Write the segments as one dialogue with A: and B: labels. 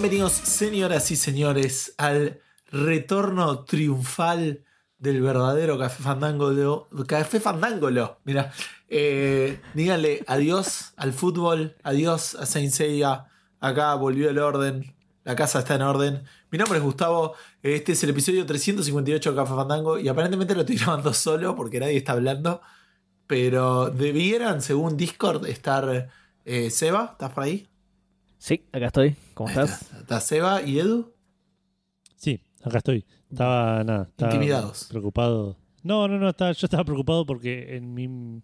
A: Bienvenidos, señoras y señores, al retorno triunfal del verdadero Café Fandangolo. Café Fandangolo, mira. Eh, díganle adiós al fútbol, adiós a Saint Seiya. Acá volvió el orden, la casa está en orden. Mi nombre es Gustavo, este es el episodio 358 de Café Fandango y aparentemente lo estoy grabando solo porque nadie está hablando. Pero debieran, según Discord, estar eh, Seba. ¿Estás por ahí?
B: Sí, acá estoy. ¿Cómo
A: Ahí
B: estás?
A: Está, está Seba y Edu.
C: Sí, acá estoy. Estaba nada. Estaba
A: Intimidados.
C: Preocupado. No, no, no. Estaba, yo estaba preocupado porque en mi, en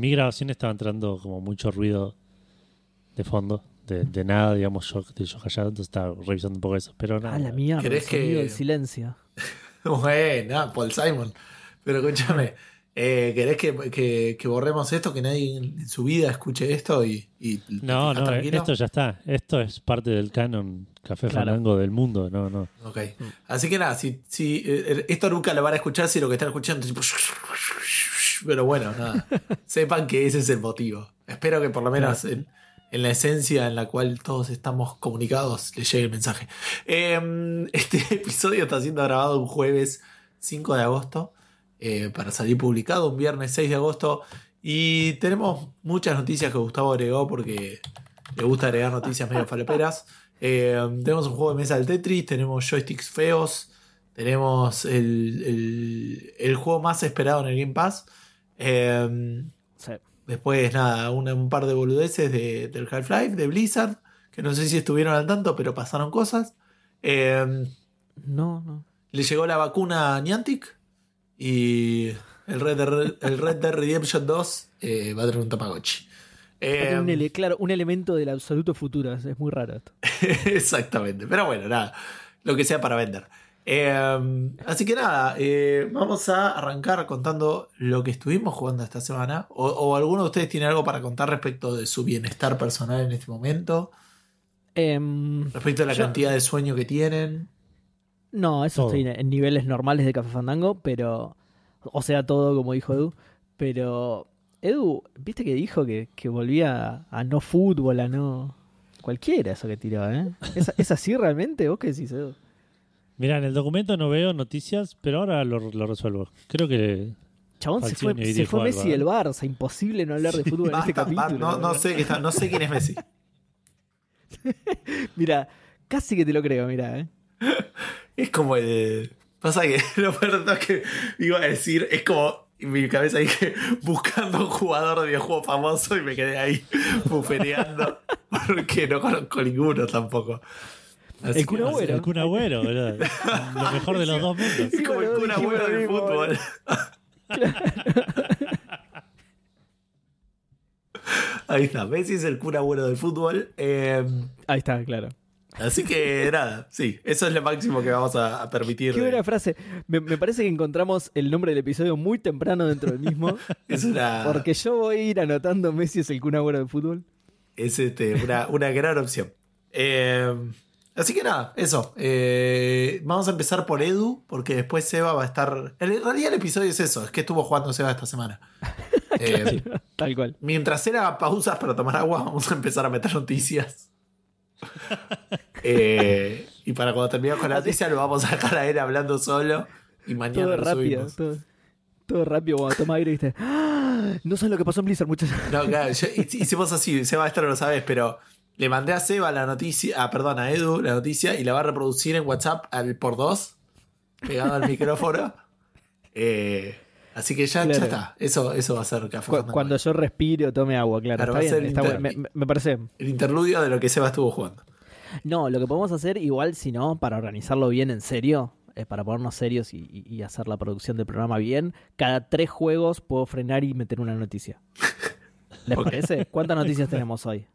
C: mi grabación estaba entrando como mucho ruido de fondo. De, de nada, digamos, yo, de yo callado. Entonces estaba revisando un poco eso. Pero nada.
B: Ah, la mierda.
A: ¿Querés
B: el
A: que-
B: del silencio.
A: Bueno, Paul Simon. Pero escúchame, eh, ¿querés que, que- que borremos esto? Que nadie en su vida escuche esto y. y
C: No,
A: ¿estás
C: no,
A: tranquilo?
C: esto ya está. Esto es parte del canon Café
B: Claro.
C: Fandango del mundo. No, no.
A: Ok. Así que nada, si, si, eh, esto nunca lo van a escuchar si lo que están escuchando es tipo. Pero bueno, nada. Sepan que ese es el motivo. Espero que por lo menos en, en la esencia en la cual todos estamos comunicados les llegue el mensaje. Eh, este episodio está siendo grabado un jueves 5 de agosto eh, para salir publicado un viernes 6 de agosto. Y tenemos muchas noticias que Gustavo agregó porque le gusta agregar noticias medio faloperas. Eh, tenemos un juego de mesa del Tetris, tenemos joysticks feos, tenemos el, el- el juego más esperado en el Game Pass. Eh,
B: Sí.
A: después, nada, un, un par de boludeces de- del Half-Life, de Blizzard, que no sé si estuvieron al tanto, pero pasaron cosas. Eh,
B: No, no.
A: le llegó la vacuna a Niantic y el Red Dead, el Red Dead Redemption 2 eh, va a tener un Tamagotchi. Eh,
B: un ele- claro, un elemento del absoluto futuro. Es, muy raro esto.
A: Exactamente. Pero bueno, nada. Lo que sea para vender. Eh, así que nada, eh, vamos a arrancar contando lo que estuvimos jugando esta semana. O, o alguno de ustedes tiene algo para contar respecto de su bienestar personal en este momento.
B: Em,
A: Respecto a la
B: Yo-
A: cantidad de sueño que tienen.
B: No, eso
C: Todo.
B: estoy en, en niveles normales de Café Fandango, pero. O sea, todo como dijo Edu. Pero. Edu, ¿viste que dijo que, que volvía a, a no fútbol, a no. Cualquiera eso que tiraba, ¿eh? ¿Es, ¿Es así realmente? ¿Vos qué decís, Edu?
C: Mira, en el documento no veo noticias, pero ahora lo, lo resuelvo. Creo que.
B: Chabón, se fue, se fue
C: algo,
B: Messi
C: ¿eh?
B: del Barça. Imposible no hablar de fútbol en este
A: Basta, basta,
B: capítulo.
A: no, no sé, no sé quién es Messi.
B: Mira, casi que te lo creo, mira, ¿eh?
A: Es como el. Pasa que lo peor es que iba a decir, es como. En mi cabeza dije, buscando un jugador de videojuego famoso y me quedé ahí bufeteando porque no conozco ninguno tampoco. Así
B: El Kun. Agüero.
C: El Kun Agüero, ¿verdad? Lo mejor de los dos mundos.
A: Es como el
B: Bueno,
A: Kun Agüero del fútbol. Ahí está, Messi es el Kun Agüero del fútbol. Eh,
B: Ahí está, claro.
A: Así que nada, sí, eso es lo máximo que vamos a, a permitir.
B: Qué buena frase. Me, me parece que encontramos el nombre del episodio muy temprano dentro del mismo.
A: Es una.
B: Porque yo voy a ir anotando Messi es el Kun Agüero del fútbol.
A: es este, una, una gran opción. Eh, así que nada, eso. Eh, vamos a empezar por Edu, porque después Seba va a estar. En realidad, el episodio es eso: es que estuvo jugando Seba esta semana. Eh,
B: Tal cual.
A: Mientras era pausas para tomar agua, vamos a empezar a meter noticias. Eh, y para cuando terminemos con la noticia, lo vamos a dejar a él hablando solo. Y mañana
B: Todo
A: lo
B: rápido.
A: subimos.
B: Todo, todo rápido cuando toma aire y. ¡Ah! No sabes lo que pasó en Blizzard, muchachos.
A: No, claro, yo- hicimos así, Seba, esto no lo sabes, pero le mandé a Seba la noticia, ah, perdón, a Edu la noticia y la va a reproducir en WhatsApp al por dos, pegado al micrófono. Eh, así que ya, está, eso, eso va a ser café.
B: Cu- cuando yo respire o tome agua, claro.
A: Claro,
B: está bien, está bueno. Me, parece.
A: El interludio de lo que Seba estuvo jugando.
B: No, lo que podemos hacer, igual, si no, para organizarlo bien en serio, eh, para ponernos serios y, y- y hacer la producción del programa bien, cada tres juegos puedo frenar y meter una noticia. ¿Les parece? ¿Cuántas noticias tenemos hoy?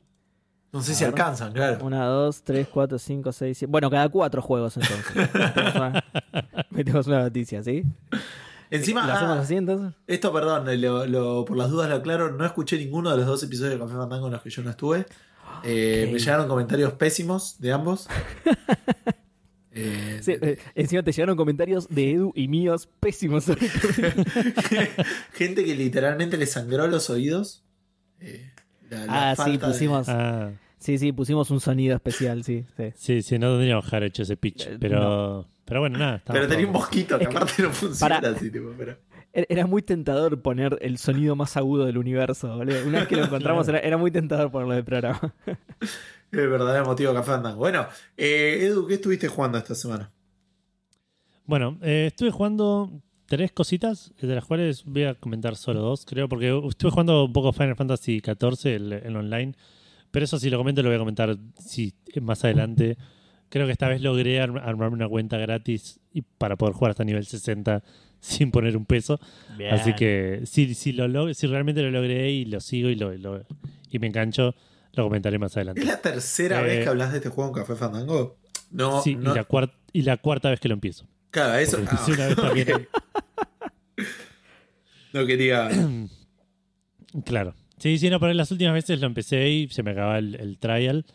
A: No sé si
B: ver.
A: alcanzan, claro.
B: Una, dos, tres, cuatro, cinco, seis, siete. Bueno, cada cuatro juegos entonces. metemos una noticia, ¿sí?
A: Encima,
B: ¿Lo hacemos
A: ah,
B: así entonces?
A: esto, perdón, lo- lo- por las dudas lo aclaro, no escuché ninguno de los dos episodios de Café Fandango en los que yo no estuve. Eh,
B: Ok.
A: Me llegaron comentarios pésimos de ambos. Eh,
B: Sí, eh, encima te llegaron comentarios de Edu y míos pésimos.
A: Gente que literalmente le sangró los oídos. Eh, la- la
B: ah, sí,
A: de-
B: pusimos.
C: Ah,
B: Sí, sí, pusimos un sonido especial, sí. sí.
C: Sí, sí, no tendríamos que haber hecho ese pitch.
B: Eh,
C: Pero, pero bueno, nada.
A: Pero tenía un mosquito que
B: Es que-
A: aparte no funciona
B: para-
A: así, tipo, pero.
B: Era- Era muy tentador poner el sonido más agudo del universo, boludo. Una vez que lo encontramos
C: Claro.
B: era, era muy tentador ponerlo de programa.
A: El verdadero motivo de Café Fandango. Bueno, eh, Edu, ¿qué estuviste jugando esta semana?
C: Bueno, eh, estuve jugando tres cositas, de las cuales voy a comentar solo dos, creo, porque estuve jugando un poco Final Fantasy XIV el, el online, pero eso si lo comento lo voy a comentar sí, más adelante. Creo que esta vez logré arm- armarme una cuenta gratis y para poder jugar hasta nivel 60 sin poner un peso. Así que si, si, lo si realmente lo logré y lo sigo y, lo, y lo- y me engancho, lo comentaré más adelante.
A: ¿Es la tercera
C: Eh,
A: vez que hablas de este juego en Café Fandango? No,
C: sí,
A: no.
C: y, la y la cuarta vez que lo empiezo.
A: Claro, eso. Ah,
C: una vez también.
A: no quería.
C: Claro. Sí, sí, no, pero las últimas veces lo empecé y se me acababa el, el trial.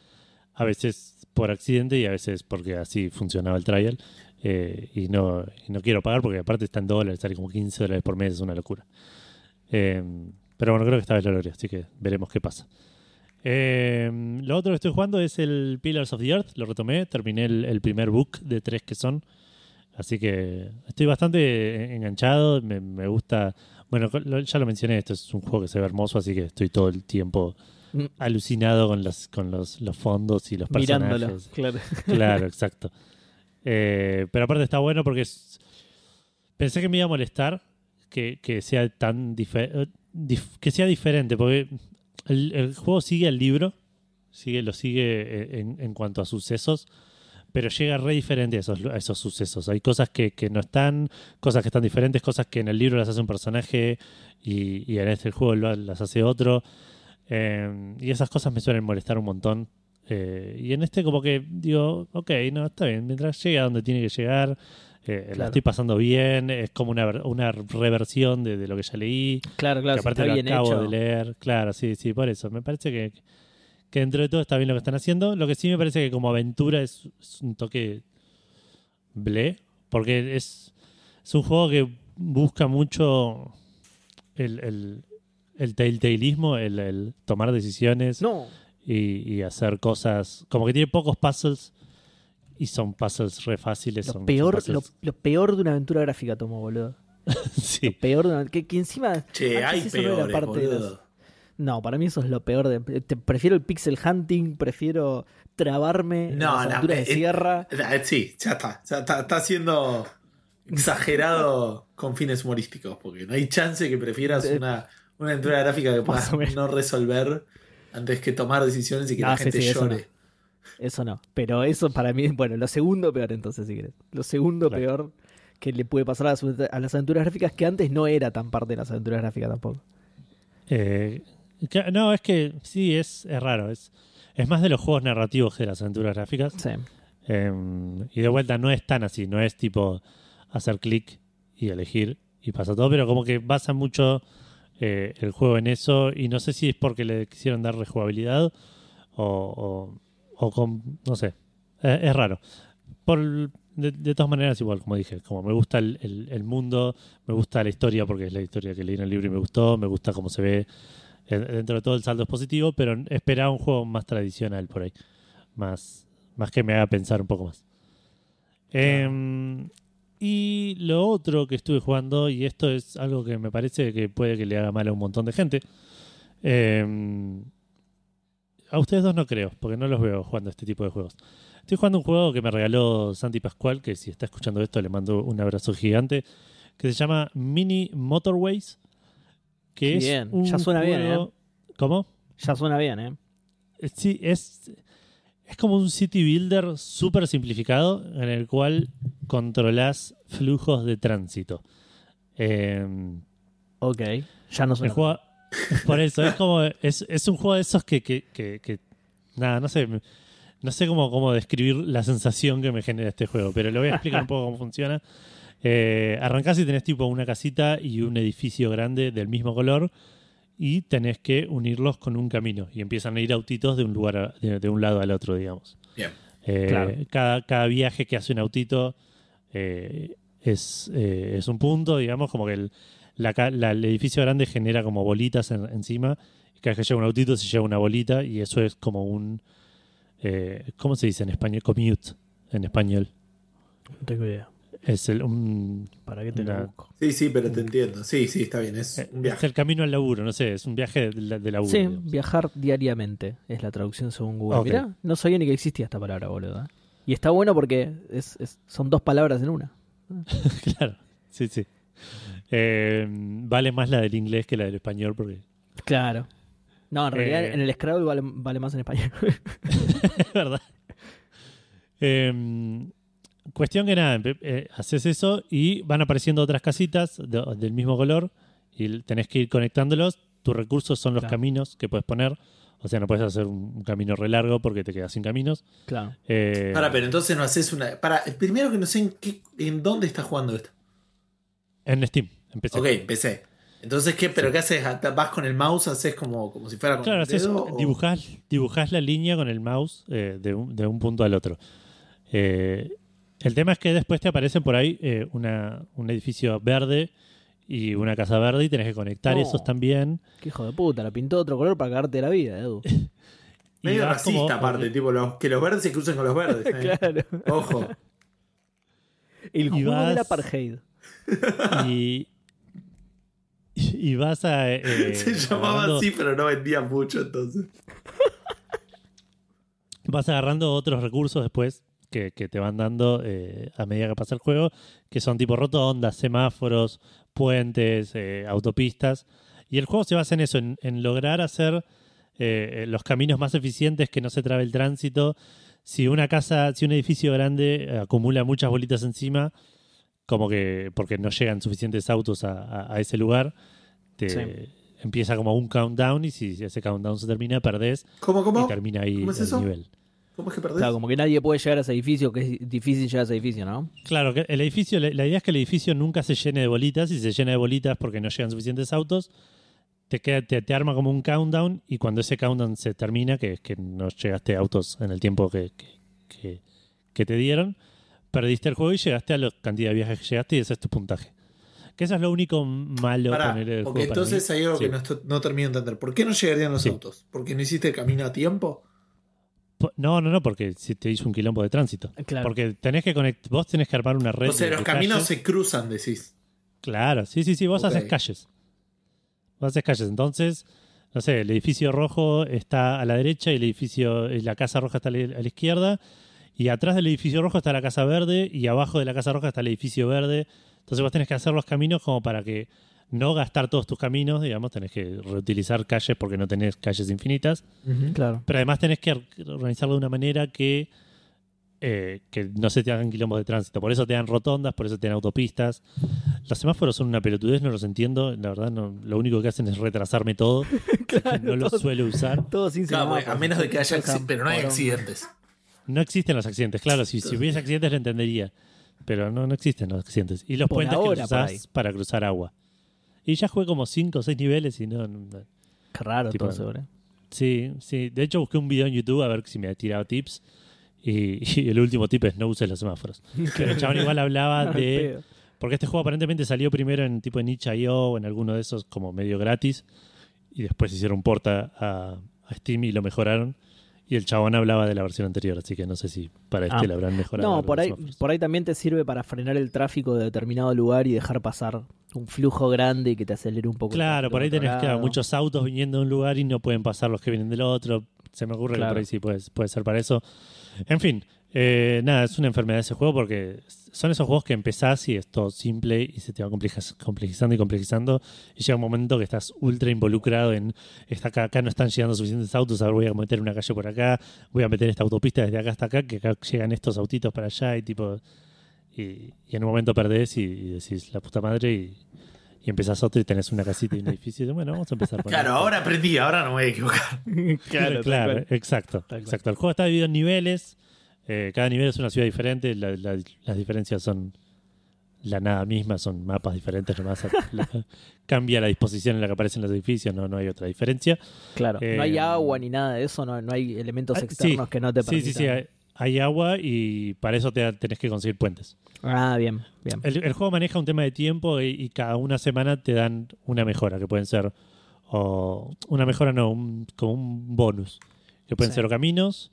C: A veces por accidente y a veces porque así funcionaba el trial. Eh, y, no, no quiero pagar porque aparte está en dólares, sale como 15 dólares por mes, es una locura. Eh, pero bueno, creo que esta vez lo logré, así que veremos qué pasa. Eh, lo otro que estoy jugando es el Pillars of the Earth, lo retomé, terminé el, primer book de tres que son. Así que estoy bastante enganchado, me, gusta bueno, ya lo mencioné, esto es un juego que se ve hermoso, así que estoy todo el tiempo. Alucinado con los, con los, los fondos y los personajes.
B: Mirándolo, claro.
C: Claro, exacto. Eh, pero aparte está bueno porque es- pensé que me iba a molestar que, que sea tan eh, dif- que sea diferente, porque el, el juego sigue el libro, sigue, lo sigue eh, en, en cuanto a sucesos, pero llega re diferente a esos, a esos sucesos. Hay cosas que, que no están, cosas que están diferentes, cosas que en el libro las hace un personaje y, y en este juego las hace otro. Eh, y esas cosas me suelen molestar un montón. Eh, y en este como que digo, ok, no, está bien, mientras llegue a donde tiene que llegar, eh, la estoy pasando bien, es como una, una reversión de, de lo que ya leí,
B: Claro, claro,
C: que aparte
B: está
C: lo
B: bien
C: acabo
B: hecho.
C: de leer, claro, sí, sí, por eso, me parece que, que dentro de todo está bien lo que están haciendo, lo que sí me parece que como aventura es, es un toque ble, porque es, es un juego que busca mucho el, el, el telltaleismo, el, el tomar decisiones
B: No,
C: y, y hacer cosas. Como que tiene pocos puzzles y son puzzles re fáciles.
B: lo
C: son,
B: peor,
C: son
B: lo,
C: puzzles-
B: lo peor de una aventura gráfica tomó, boludo.
C: sí.
B: Peor de una, que, que encima.
A: Che, hay
B: eso no
A: peores,
B: parte de los-
A: boludo.
B: No, para mí eso es lo peor. De, te- prefiero el pixel hunting, prefiero trabarme en
A: No, no,
B: aventuras
A: eh,
B: de sierra.
A: Eh, Sí, ya está. Ya está, está siendo exagerado con fines humorísticos, porque no hay chance que prefieras
B: Eh,
A: una, una aventura gráfica que puedas no resolver antes que tomar decisiones y que
B: No,
A: la
B: sí,
A: gente
B: sí, eso
A: llore.
B: Eso no. Pero eso para mí, bueno, lo segundo peor entonces, si querés. Lo segundo
C: Claro.
B: peor que le puede pasar a las, a las aventuras gráficas, que antes no era tan parte de las aventuras gráficas tampoco.
C: Eh, que- no, es que sí, es, es raro. Es, es más de los juegos narrativos que de las aventuras gráficas.
B: Sí.
C: Eh, y de vuelta no es tan así, no es tipo hacer clic y elegir y pasa todo, pero como que basa mucho eh, el juego en eso y no sé si es porque le quisieron dar rejugabilidad o, o, o con, no sé, Eh, es raro. Por, de, de todas maneras, igual, como dije, como me gusta el, el- el mundo, me gusta la historia porque es la historia que leí en el libro y me gustó, me gusta cómo se ve, eh, dentro de todo el saldo es positivo, pero esperaba un juego más tradicional por ahí, más, más que me haga pensar un poco más. Em, y lo otro que estuve jugando, y esto es algo que me parece que puede que le haga mal a un montón de gente. em, a ustedes dos no creo, porque no los veo jugando este tipo de juegos. Estoy jugando un juego que me regaló Santi Pascual, que si está escuchando esto le mando un abrazo gigante, que se llama Mini Motorways. Que
B: Bien,
C: es un
B: ya suena bien,
C: juego- ¿Cómo?
B: Ya suena bien, ¿eh?
C: Eh, Sí, es, es como un city builder súper simplificado en el cual controlas flujos de tránsito. Eh,
B: Ok. Ya no
C: juego, por eso, es como es, es un juego de esos que, que, que- que- nada, no sé, no sé cómo, cómo describir la sensación que me genera este juego, pero le voy a explicar un poco cómo funciona. Eh, arrancás y tenés tipo una casita y un edificio grande del mismo color y tenés que unirlos con un camino y empiezan a ir autitos de un lugar a- de, de un lado al otro, digamos.
A: Bien.
C: Eh,
B: Claro.
C: cada, cada viaje que hace un autito eh, es, eh, es un punto, digamos, como que el, la ca- la- el edificio grande genera como bolitas en- encima. Y cada vez que llega un autito se lleva una bolita y eso es como un... eh, ¿Cómo se dice en español? Commute en español.
B: No tengo idea.
C: Es el, un,
B: ¿Para qué te
C: Una-
B: lo busco?
A: Sí, sí, pero te entiendo. Sí, sí, está bien. Es un
C: es el camino al laburo, no sé, es un viaje de, la- de laburo.
B: Sí,
C: digamos.
B: viajar diariamente es la traducción según Google.
C: Ok.
B: Mirá, no sabía ni que existía esta palabra, boludo. ¿eh? Y está bueno porque es, es- son dos palabras en una.
C: claro, sí, sí. Eh, vale más la del inglés que la del español porque
B: Claro. No, en realidad
C: Eh.
B: en el Scrabble vale, vale más en español.
C: es verdad. Eh, cuestión que nada, empe- eh, haces eso y van apareciendo otras casitas de- del mismo color y tenés que ir conectándolos. Tus recursos son los
B: Claro.
C: caminos que puedes poner. O sea, no puedes hacer un, un camino re largo porque te quedas sin caminos.
B: claro.
C: Eh,
A: Para, pero entonces no haces una. Para, primero que no sé en, qué, en dónde estás jugando esto.
C: En Steam, empecé.
A: Ok, empecé. Entonces, ¿qué? ¿Pero qué haces? ¿Vas con el mouse? ¿Haces como, como si fuera con
C: Claro,
A: el dedo? o-
C: dibujás, dibujás la línea con el mouse eh, de, un, de un punto al otro. Eh, el tema es que después te aparecen por ahí eh, una, un edificio verde y una casa verde y tenés que conectar
B: No.
C: esos también.
B: Qué hijo de puta, la pintó de otro color para cagarte la vida, Edu.
A: Medio
C: vas como-
A: racista, aparte, tipo, los, que los verdes se crucen con los verdes. ¿eh?
B: claro.
A: Ojo.
B: El
C: Y
B: juego
C: vas-
B: del apartheid.
C: Y, y vas a... eh,
A: se llamaba
C: agarrando-
A: así, pero no vendía mucho entonces.
C: vas agarrando otros recursos después que, que te van dando eh, a medida que pasa el juego, que son tipo rotondas, semáforos, puentes, eh, autopistas. Y el juego se basa en eso, en, en lograr hacer eh, los caminos más eficientes, que no se trabe el tránsito. Si una casa, si un edificio grande eh, acumula muchas bolitas encima, como que porque no llegan suficientes autos a, a- a ese lugar, te
B: Sí.
C: empieza como un countdown y si ese countdown se termina, perdés
A: ¿Cómo,
C: y
A: cómo?
C: termina ahí
A: ¿Cómo es
C: el
A: eso?
C: nivel.
A: ¿Cómo es que perdés?
B: Claro, como que nadie puede llegar a ese edificio, que es difícil llegar a ese edificio, ¿no?
C: Claro, que el edificio, la, la idea es que el edificio nunca se llene de bolitas. Si se llena de bolitas porque no llegan suficientes autos, te, queda, te, te arma como un countdown y cuando ese countdown se termina, que es que no llegaste a autos en el tiempo que, que, que- que te dieron, perdiste el juego y llegaste a la cantidad de viajes que llegaste y ese es tu puntaje. Que eso es lo único malo
A: Pará,
C: poner el
A: porque
C: juego para
A: entonces
C: mí.
A: hay algo
C: Sí.
A: que no, no termino de entender. ¿Por qué no llegarían los
C: Sí.
A: autos? ¿Porque no hiciste el camino a tiempo?
C: No, no, no, porque si te hizo un quilombo de tránsito.
B: Claro.
C: Porque tenés que conect, vos tenés que armar una red.
A: O sea,
C: de-
A: los
C: de
A: caminos
C: calles.
A: se cruzan, decís.
C: Claro, sí, sí, sí, vos haces calles. Vos haces calles. Entonces, no sé, el edificio rojo está a la derecha y el edificio, la casa roja está a la, a la izquierda. Y atrás del edificio rojo está la casa verde y abajo de la casa roja está el edificio verde. Entonces vos tenés que hacer los caminos como para que no gastar todos tus caminos, digamos, tenés que reutilizar calles porque no tenés calles infinitas.
B: Claro.
C: Pero además tenés que organizarlo de una manera que, eh, que no se te hagan quilombos de tránsito. Por eso te dan rotondas, por eso te dan autopistas. Los semáforos son una pelotudez, no los entiendo. La verdad, no, lo único que hacen es retrasarme todo. no los
B: todo-
C: suelo usar.
B: Todo sin
A: Claro,
B: semáforos.
A: a menos de que haya
B: Tocan
A: acci- Pero no hay accidentes.
C: No existen los accidentes. Claro, si, si hubiese accidentes lo entendería. Pero no, no existen los accidentes. Y los
B: Por
C: puentes
B: ahora,
C: que usás para cruzar agua. Y ya jugué como 5 o 6 niveles y no- no
B: Qué raro
C: Tipo,
B: todo seguro.
C: Sí, sí. De hecho, busqué un video en YouTube a ver si me ha tirado tips. Y, y el último tip es no uses los semáforos. Pero el chabón igual hablaba de. Porque este juego aparentemente salió primero en tipo en itch.io o en alguno de esos como medio gratis. Y después hicieron porta a, a Steam y lo mejoraron. Y el chabón hablaba de la versión anterior, así que no sé si para este
B: Ah.
C: lo habrán mejorado.
B: No, por ahí, por ahí también te sirve para frenar el tráfico de determinado lugar y dejar pasar un flujo grande y que te acelere un poco.
C: Claro, por ahí tenés claro,
B: lado.
C: muchos autos viniendo de un lugar y no pueden pasar los que vienen del otro. Se me ocurre que
B: Claro.
C: por ahí sí puede, puede ser para eso. En fin, eh, nada, es una enfermedad ese juego porque son esos juegos que empezás y es todo simple y se te va complejizando y complejizando y llega un momento que estás ultra involucrado en está acá, acá no están llegando suficientes autos, a ver voy a meter una calle por acá, voy a meter esta autopista desde acá hasta acá, que acá llegan estos autitos para allá y tipo y, y en un momento perdés y, y decís la puta madre y, y empezás otro y tenés una casita y un edificio y bueno, vamos a empezar por
A: Claro,
C: esto.
A: ahora aprendí, ahora no me voy a equivocar.
B: Claro,
C: claro, exacto, exacto. El juego está dividido en niveles. Eh, cada nivel es una ciudad diferente. la- la- las diferencias son la nada misma, son mapas diferentes nomás. La- cambia la disposición en la que aparecen los edificios, no, no hay otra diferencia.
B: Claro,
C: Eh,
B: no hay agua ni nada de eso, no, no hay elementos
C: ah, sí,
B: externos que no te
C: Sí, sí,
B: permitan.
C: sí. Hay, hay agua y para eso te, tenés que conseguir puentes.
B: Ah, bien, bien.
C: El, el juego maneja un tema de tiempo y, y cada una semana te dan una mejora, que pueden ser, o una mejora no, un- como un bonus, que pueden
B: Sí.
C: ser o caminos,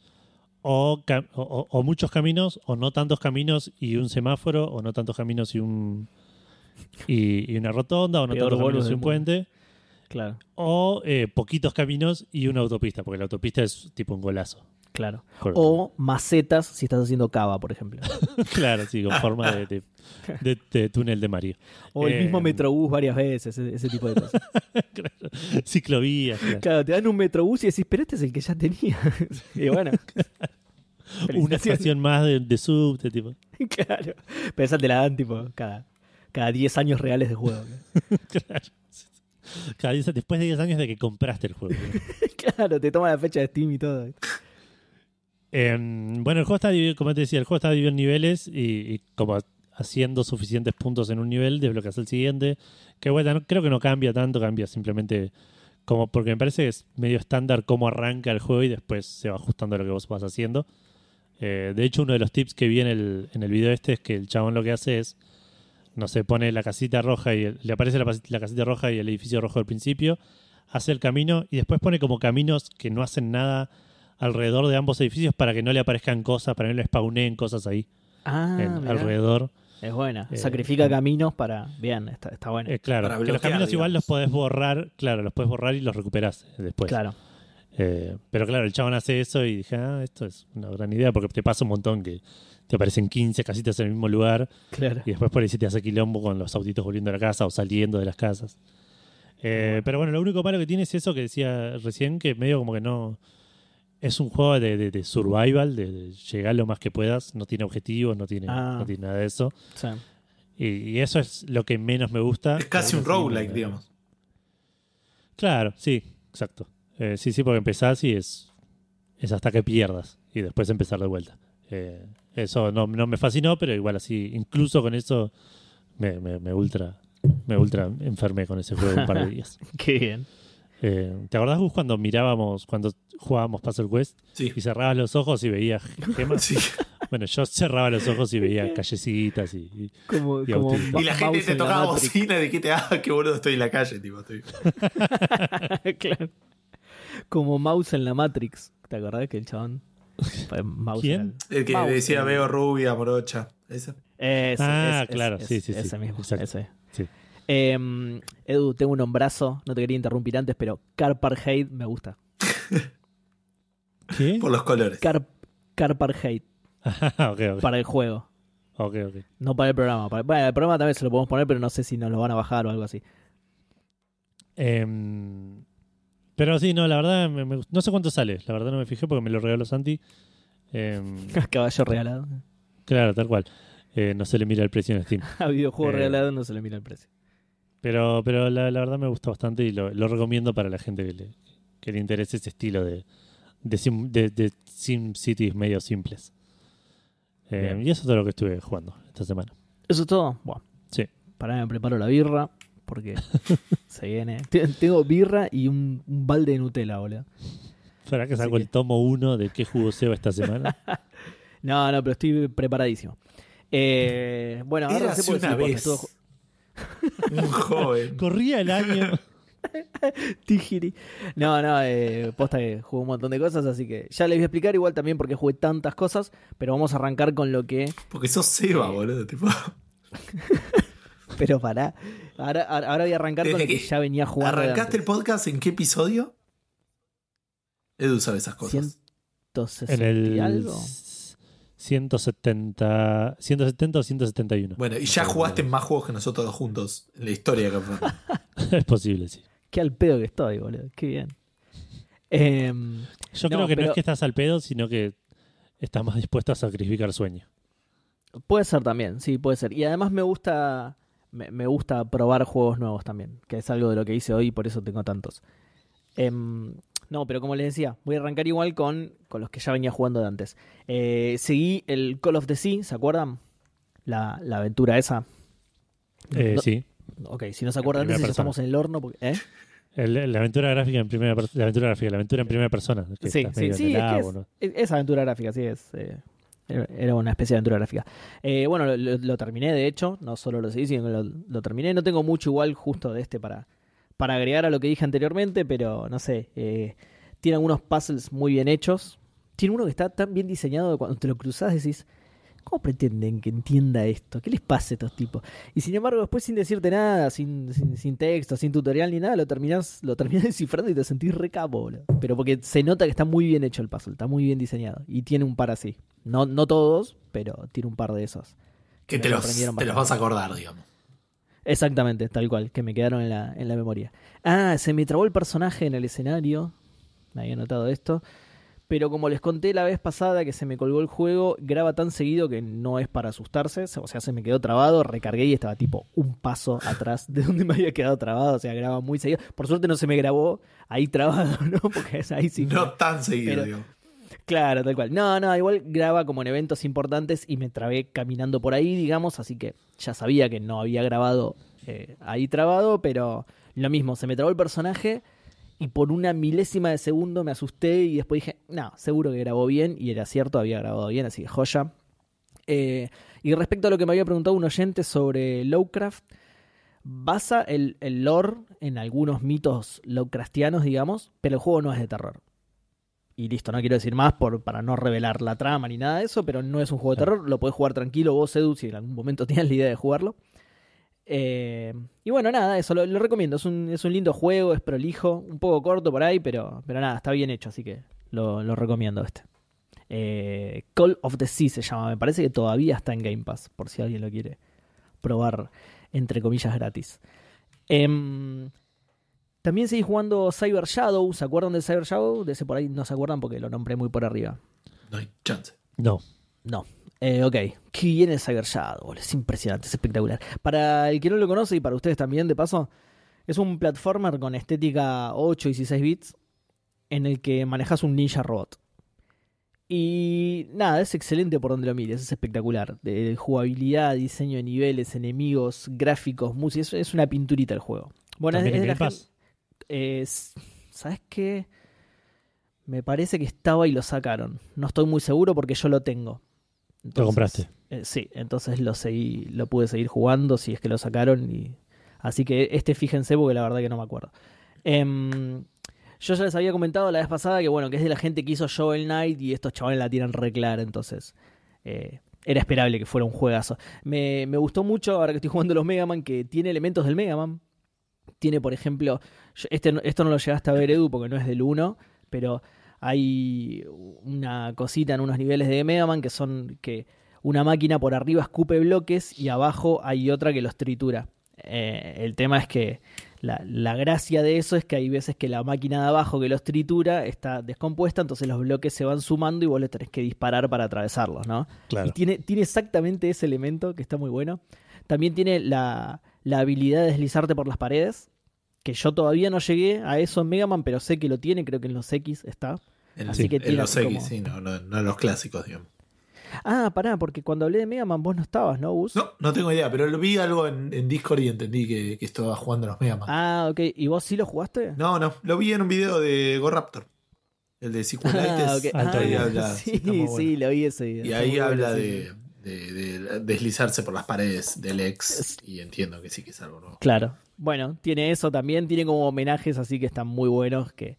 C: o, muchos caminos, o no tantos caminos y un semáforo, o no tantos caminos y un y, y una rotonda, o no
B: Peor
C: tantos caminos y un puente,
B: Claro,
C: o eh, poquitos caminos y una autopista, porque la autopista es tipo un golazo.
B: Claro.
C: Por-
B: O macetas si estás haciendo cava, por ejemplo.
C: claro, sí, con forma de, de- de- de túnel de Mario.
B: O el
C: Eh,
B: mismo Metrobús varias veces, ese, ese tipo de cosas.
C: Ciclovías. claro.
B: Claro, te dan un Metrobús y decís, pero este es el que ya tenía. y bueno.
C: Una estación más de, de subte, tipo.
B: claro. Pero esa te la dan tipo cada, cada 10 años reales de juego.
C: Claro. Cada diez- después de 10 años de que compraste el juego.
B: claro, te toma la fecha de Steam y todo.
C: Em, bueno, el juego está dividido, como te decía, el juego está dividido en niveles y, como haciendo suficientes puntos en un nivel, desbloqueas el siguiente. Que bueno, no- creo que no cambia tanto, cambia simplemente como porque me parece que es medio estándar cómo arranca el juego y después se va ajustando a lo que vos vas haciendo. Eh, de hecho, uno de los tips que vi en el, en el video este es que el chabón lo que hace es, no sé, pone la casita roja y le aparece la casita roja y el edificio rojo al principio, hace el camino y después pone como caminos que no hacen nada alrededor de ambos edificios para que no le aparezcan cosas, para que no le spawneen cosas ahí
B: Ah,
C: en- alrededor.
B: Es buena.
C: Eh,
B: Sacrifica caminos para. Bien, está, está bueno.
C: Eh, claro,
A: Para
C: que los caminos igual los podés borrar, claro, los podés borrar y los recuperás eh, después.
B: claro.
C: Eh, pero claro, el chabón hace eso y dije, ah, esto es una gran idea porque te pasa un montón que te aparecen 15 casitas en el mismo lugar
B: Claro.
C: y después por ahí se te hace quilombo con los autitos volviendo a la casa o saliendo de las casas. Eh, pero bueno, lo único malo que tiene es eso que decía recién, que medio como que no... Es un juego de, de- de survival, de, de llegar lo más que puedas, no tiene objetivos, no tiene,
B: Ah.
C: no tiene nada de eso.
B: Sí.
C: Y, y eso es lo que menos me gusta.
A: Es casi un roguelike, digamos.
C: Claro, sí, exacto. Eh, sí, sí, porque empezás y es, es hasta que pierdas y después empezar de vuelta. Eh, eso no, no me fascinó, pero igual así, incluso con eso me, me, me ultra me ultra enfermé con ese juego un par de días.
B: Qué bien.
C: Eh, ¿Te acordás, Gus, cuando mirábamos, cuando jugábamos Puzzle Quest
A: Sí.
C: y cerrabas los ojos y veías gemas?
A: Sí.
C: Bueno, yo cerraba los ojos y veía callecitas y, y-
B: Como,
C: Y
B: como
A: la gente te tocaba bocina y dijiste, ah, qué boludo, estoy en la calle, tipo, estoy.
B: claro. Como mouse en la Matrix. ¿Te acordás que el chabón? mouse
C: ¿Quién?
B: en
A: El que
B: Mouse
A: decía veo rubia, morocha. Ese.
B: Ese,
C: Ah,
B: ese,
C: claro,
B: ese,
C: sí, sí, sí.
B: Ese mismo.
C: Exacto.
B: ese.
C: Sí.
B: Em, Edu, tengo un hombrazo. No te quería interrumpir antes, pero Car Parade me gusta.
C: ¿Qué?
A: Por los colores.
B: Car, Car Parade
C: ok, ok.
B: para el juego.
C: ok, ok.
B: No para el programa. Para- bueno, el programa también se lo podemos poner, pero no sé si nos lo van a bajar o algo así.
C: Em, pero sí, no, la verdad, me- me no sé cuánto sale. La verdad no me fijé porque me lo regaló Santi. Em,
B: Caballo regalado.
C: claro, tal cual. Eh, no se le mira el precio en Steam.
B: A videojuego
C: Eh.
B: regalado no se le mira el precio.
C: Pero, pero la, la verdad me gustó bastante y lo, lo recomiendo para la gente que le, que le interese ese estilo de, de, sim, de, de sim cities medio simples. Eh, y eso es todo lo que estuve jugando esta semana.
B: ¿Eso es todo? Bueno.
C: Sí.
B: Para me preparo la birra, porque se viene. Te- Tengo birra y un, un balde de Nutella, boludo.
C: ¿Para que
B: que-
C: el tomo 1 de qué jugó Seba esta semana?
B: No, no, pero estoy preparadísimo. Eh, bueno, ahora por qué
A: una vez. Un joven.
C: Corría el año.
B: Tijiri. No, no, eh, posta que jugué un montón de cosas, así que ya les voy a explicar igual también por qué jugué tantas cosas, pero vamos a arrancar con lo que...
A: Porque sos Seba, boludo. Tipo.
B: Pero pará, ahora, ahora voy a arrancar con lo que
A: que
B: ya venía jugando.
A: ¿Arrancaste el podcast en qué episodio? Edu sabe esas cosas.
B: 160
C: en el
B: y algo.
C: 170, 170 o 171.
A: Bueno, y ya jugaste más juegos que nosotros dos juntos en la historia Fandango.
C: es posible, sí.
B: Qué al pedo que estoy, boludo. Qué bien. Em,
C: Yo
B: No,
C: creo que no es que estás al pedo, sino que estás más dispuesto a sacrificar sueño.
B: puede ser también, sí, puede ser. Y además me gusta, me, me gusta probar juegos nuevos también, que es algo de lo que hice hoy y por eso tengo tantos. Em, no, pero como les decía, voy a arrancar igual con, con los que ya venía jugando de antes. Eh, seguí el Call of the Sea, ¿se acuerdan? La, la aventura esa.
C: Eh,
B: No-
C: Sí.
B: Ok, si no se acuerdan,
C: primera
B: entonces ya estamos en el horno. porque- ¿eh?
C: El- la aventura gráfica en primera persona. La aventura gráfica, la aventura en primera persona. que
B: Sí, sí, sí, es, es,
C: ¿no?
B: es- aventura gráfica, sí, es eh, Era era una especie de aventura gráfica. Eh, bueno, lo, lo- lo terminé, de hecho. No solo lo seguí, sino que lo, lo terminé. No tengo mucho igual justo de este para, para agregar a lo que dije anteriormente, pero no sé. eh, tiene algunos puzzles muy bien hechos. Tiene uno que está tan bien diseñado que cuando te lo cruzas decís, ¿cómo pretenden que entienda esto? ¿Qué les pasa a estos tipos? Y sin embargo, después sin decirte nada, sin, sin, sin texto, sin tutorial ni nada, lo terminás, lo terminás descifrando y te sentís re capo, boludo. Pero porque se nota que está muy bien hecho el puzzle, está muy bien diseñado. Y tiene un par así. No, no todos, pero tiene un par de esos.
A: Que
B: Me
A: te los, te los vas a acordar, digamos.
B: Exactamente, tal cual, que me quedaron en la, en la memoria. Ah, se me trabó el personaje en el escenario. Me había notado esto. Pero como les conté la vez pasada que se me colgó el juego, graba tan seguido que no es para asustarse. O sea, se me quedó trabado, recargué y estaba tipo un paso atrás de donde me había quedado trabado. O sea, graba muy seguido. Por suerte no se me grabó ahí trabado, ¿no? Porque ahí sí.
A: No tan seguido,
B: Pero-
A: digamos.
B: Claro, tal cual. No, no, igual graba como en eventos importantes y me trabé caminando por ahí, digamos, así que ya sabía que no había grabado eh, ahí trabado, pero lo mismo, se me trabó el personaje y por una milésima de segundo me asusté y después dije, no, seguro que grabó bien y era cierto, había grabado bien, así que joya. Eh, y respecto a lo que me había preguntado un oyente sobre Lovecraft, basa el, el lore en algunos mitos Lovecraftianos, digamos, pero el juego no es de terror. Y listo, no quiero decir más por, para no revelar la trama ni nada de eso, pero no es un juego de terror. Lo podés jugar tranquilo vos, Edu, si en algún momento tienes la idea de jugarlo. Eh, y bueno, nada, eso lo, lo recomiendo. Es un, es un lindo juego, es prolijo, un poco corto por ahí, pero, pero nada, está bien hecho, así que lo, lo recomiendo este. Eh, Call of the Sea se llama, me parece que todavía está en Game Pass, por si alguien lo quiere probar, entre comillas, gratis. Em, también seguí jugando Cyber Shadow. ¿Se acuerdan de Cyber Shadow? De ese por ahí no se acuerdan porque lo nombré muy por arriba.
A: No hay chance.
C: No.
B: No. Eh, ok. ¿Qué viene Cyber Shadow? Es impresionante, es espectacular. Para el que no lo conoce y para ustedes también, de paso, es un platformer con estética 8 y 16 bits en el que manejas un ninja robot. Y nada, es excelente por donde lo mires, es espectacular. De jugabilidad, diseño de niveles, enemigos, gráficos, música, es, es una pinturita el juego. Bueno, es,
C: También
B: es
C: en
B: de la
C: Game
B: gen-
C: Pass.
B: Eh, ¿Sabes qué? Me parece que estaba y lo sacaron. No estoy muy seguro porque yo lo tengo.
C: Lo compraste.
B: eh, sí, entonces lo seguí, lo pude seguir jugando si es que lo sacaron. Y... Así que este fíjense porque la verdad que no me acuerdo. Em, yo ya les había comentado la vez pasada que bueno, que es de la gente que hizo Shovel Knight y estos chavales la tiran re clara, entonces eh, era esperable que fuera un juegazo. Me, me gustó mucho, ahora que estoy jugando los Mega Man, que tiene elementos del Mega Man. Tiene, por ejemplo, este, esto no lo llegaste a ver, Edu, porque no es del 1, pero hay una cosita en unos niveles de Mega Man que son que una máquina por arriba escupe bloques y abajo hay otra que los tritura. Eh, el tema es que la, la gracia de eso es que hay veces que la máquina de abajo que los tritura está descompuesta, entonces los bloques se van sumando y vos le tenés que disparar para atravesarlos, ¿no?
C: Claro.
B: Y tiene, tiene exactamente ese elemento que está muy bueno. También tiene la, la habilidad de deslizarte por las paredes, que yo todavía no llegué a eso en Mega Man, pero sé que lo tiene, creo que en los X está.
A: En,
B: Así que
A: en
B: tiene
A: los X,
B: como-
A: sí, no, no, no en los clásicos, digamos.
B: Ah, pará, porque cuando hablé de Mega Man vos no estabas, ¿no, Gus?
A: No, no tengo idea, pero lo vi algo en, en Discord y entendí que, que estaba jugando a los Mega Man.
B: Ah, ok. ¿Y vos sí lo jugaste?
A: No, no, lo vi en un video de Go Raptor. El de Sequelitis.
B: Ah, ok.
C: Alto
B: Ah,
A: ahí
C: video.
A: habla,
B: sí, sí, lo vi ese video.
A: Y ahí habla
B: sí.
A: de, de- de deslizarse por las paredes del ex. Y entiendo que sí que es algo nuevo.
B: Claro. Bueno, tiene eso también, tiene como homenajes así que están muy buenos, que,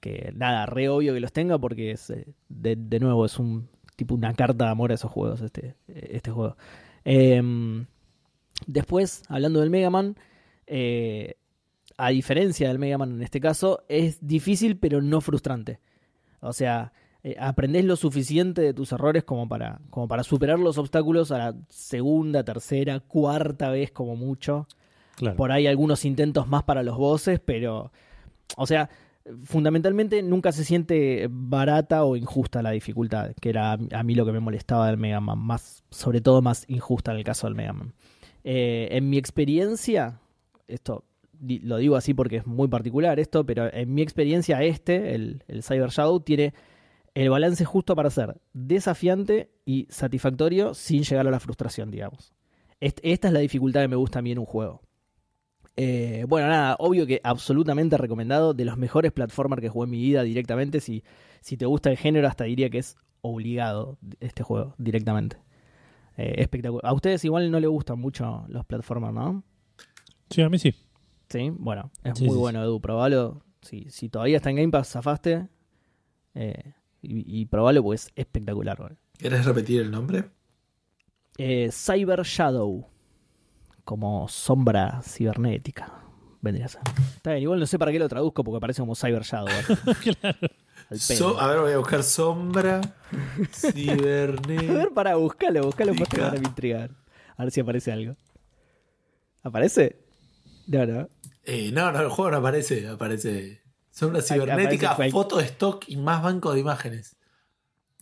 B: que nada, re obvio que los tenga porque es, eh, de, de nuevo, es un tipo una carta de amor a esos juegos, este, este juego. Em, después, hablando del Mega Man, eh, a diferencia del Mega Man en este caso, es difícil pero no frustrante. O sea, eh, aprendés lo suficiente de tus errores como para, como para superar los obstáculos a la segunda, tercera, cuarta vez como mucho.
C: Claro.
B: Por ahí algunos intentos más para los bosses, pero. O sea, fundamentalmente nunca se siente barata o injusta la dificultad, que era a mí lo que me molestaba del Mega Man, más, sobre todo más injusta en el caso del Mega Man. Eh, en mi experiencia, esto lo digo así porque es muy particular esto, pero en mi experiencia este, el, el Cyber Shadow, tiene el balance justo para ser desafiante y satisfactorio sin llegar a la frustración, digamos. Est- esta es la dificultad que me gusta a mí en un juego. Eh, bueno, nada, obvio que absolutamente recomendado, de los mejores platformers que jugué en mi vida directamente. Si, si te gusta el género, hasta diría que es obligado este juego directamente. Eh, espectacular. A ustedes igual no les gustan mucho los platformers, ¿no?
C: Sí, a mí sí.
B: Sí, bueno, es
C: Sí,
B: muy
C: sí,
B: bueno, Edu. Probalo. Si, si todavía está en Game Pass, zafaste. eh, y, y probalo, pues es espectacular. boludo.
A: ¿Quieres repetir el nombre?
B: Eh, Cyber Shadow. Como sombra cibernética. Vendría a ser. Está bien, igual no sé para qué lo traduzco porque parece como Cyber Shadow.
A: a ver, voy a buscar sombra.
B: A
A: Cibernética.
B: ver, para buscarlo, buscarlo porque
A: Tica.
B: para me intrigar. A ver si aparece algo. ¿Aparece? No, no.
A: Eh, no, no, el juego no aparece. Aparece sombra cibernética, foto de stock y más banco de imágenes.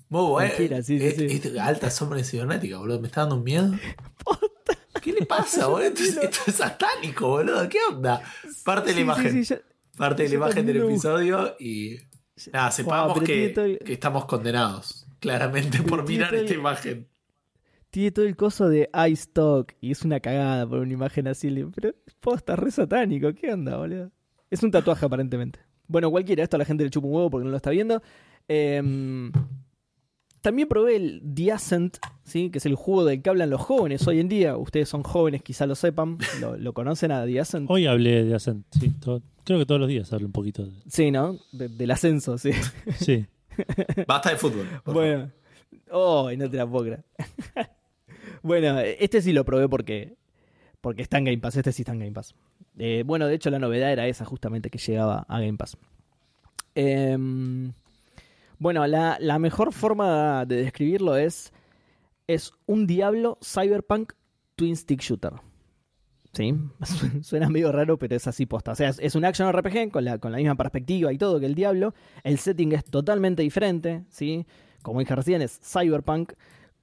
A: Muy bueno.
B: Cualquiera, sí, sí,
A: Es-
B: sí.
A: es alta sombra cibernética, boludo. Me está dando un miedo. ¿Qué le pasa, boludo? Esto es, esto es satánico, boludo. ¿Qué onda? Parte de la imagen.
B: yo-
A: parte de la imagen del episodio y. Nada, sepamos que,
B: el-
A: que estamos condenados. Claramente por mirar
B: el-
A: esta imagen.
B: Tiene todo el coso de iStock y es una cagada por una imagen así. Pero posta, re satánico. ¿Qué onda, boludo? Es un tatuaje aparentemente. Bueno, cualquiera, esto a la gente le chupa un huevo porque no lo está viendo. Em, también probé el The Ascent, ¿sí? que es el juego del que hablan los jóvenes hoy en día. Ustedes son jóvenes, quizá lo sepan. ¿Lo, lo conocen a The Ascent?
C: Hoy hablé de Ascent. Sí, todo- creo que todos los días hablo un poquito. de-
B: Sí, ¿no? De- del ascenso, sí.
C: Sí.
A: Basta de fútbol. por favor.
B: Bueno. Oh, no te la puedo creer. bueno, este sí lo probé porque, porque está en Game Pass. Este sí está en Game Pass. Eh, bueno, de hecho la novedad era esa justamente que llegaba a Game Pass. Em, bueno, la, la mejor forma de describirlo es es un Diablo Cyberpunk Twin Stick Shooter. Sí, suena medio raro, pero es así posta. O sea, es, un action RPG con la, con la misma perspectiva y todo que el Diablo. El setting es totalmente diferente, ¿sí? Como dije recién, es Cyberpunk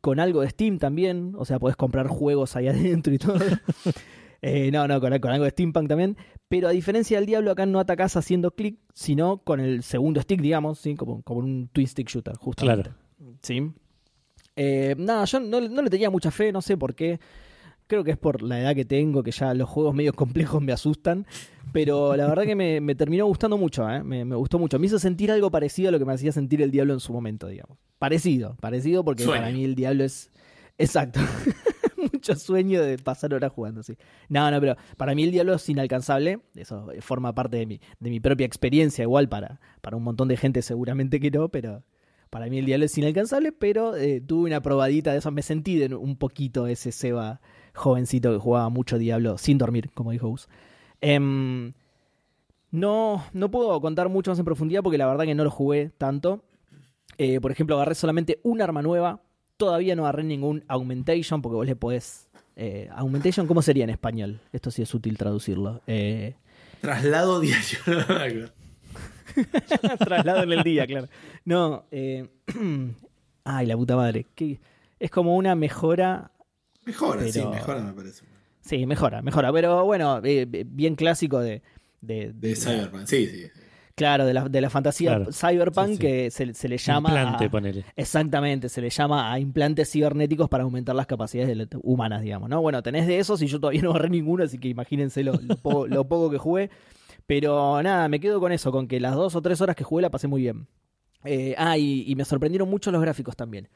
B: con algo de Steam también. O sea, podés comprar juegos ahí adentro y todo. Eh, no, no, con, con algo de Steampunk también. Pero a diferencia del Diablo, acá no atacás haciendo clic, sino con el segundo stick, digamos, ¿sí? como, como un twin stick shooter, justamente. ¿Sí? Eh, nada, yo no, no le tenía mucha fe, no sé por qué. Creo que es por la edad que tengo, que ya los juegos medio complejos me asustan. Pero la verdad que me, me terminó gustando mucho, ¿eh? me, me gustó mucho. Me hizo sentir algo parecido a lo que me hacía sentir el Diablo en su momento, digamos. Parecido, parecido porque
A: Sueño.
B: para mí el Diablo es... Exacto. mucho sueño de pasar horas jugando, sí. No, no, pero para mí el Diablo es inalcanzable. Eso forma parte de mi, de mi propia experiencia, igual para, para un montón de gente seguramente que no, pero para mí el Diablo es inalcanzable, pero eh, tuve una probadita de eso. Me sentí de un poquito ese Seba jovencito que jugaba mucho Diablo sin dormir, como dijo Gus. Em, no, no puedo contar mucho más en profundidad porque la verdad que no lo jugué tanto. Eh, por ejemplo, agarré solamente un arma nueva. Todavía no agarré ningún augmentation porque vos le podés... eh, augmentation, ¿cómo sería en español? Esto sí es útil traducirlo. Eh,
A: Traslado diario.
B: Traslado en el día, claro. No, eh, ay, la puta madre. ¿Qué? Es como una mejora.
A: Mejora, sí, mejora me parece.
B: Sí, mejora, mejora. Pero bueno, eh, bien clásico de. de-
A: De
B: de-
A: Cyberpunk, sí, sí.
B: Claro, de la, de la fantasía
C: Claro,
B: cyberpunk
C: sí, sí.
B: que se, se le llama.
C: Implante,
B: a-
C: ponele.
B: Exactamente, se le llama a implantes cibernéticos para aumentar las capacidades de humanas, digamos, ¿no? Bueno, tenés de esos y yo todavía no agarré ninguno, así que imagínense lo, lo poco, lo poco que jugué. Pero nada, me quedo con eso, con que las dos o tres horas que jugué la pasé muy bien. Eh, ah, y, y me sorprendieron mucho los gráficos también.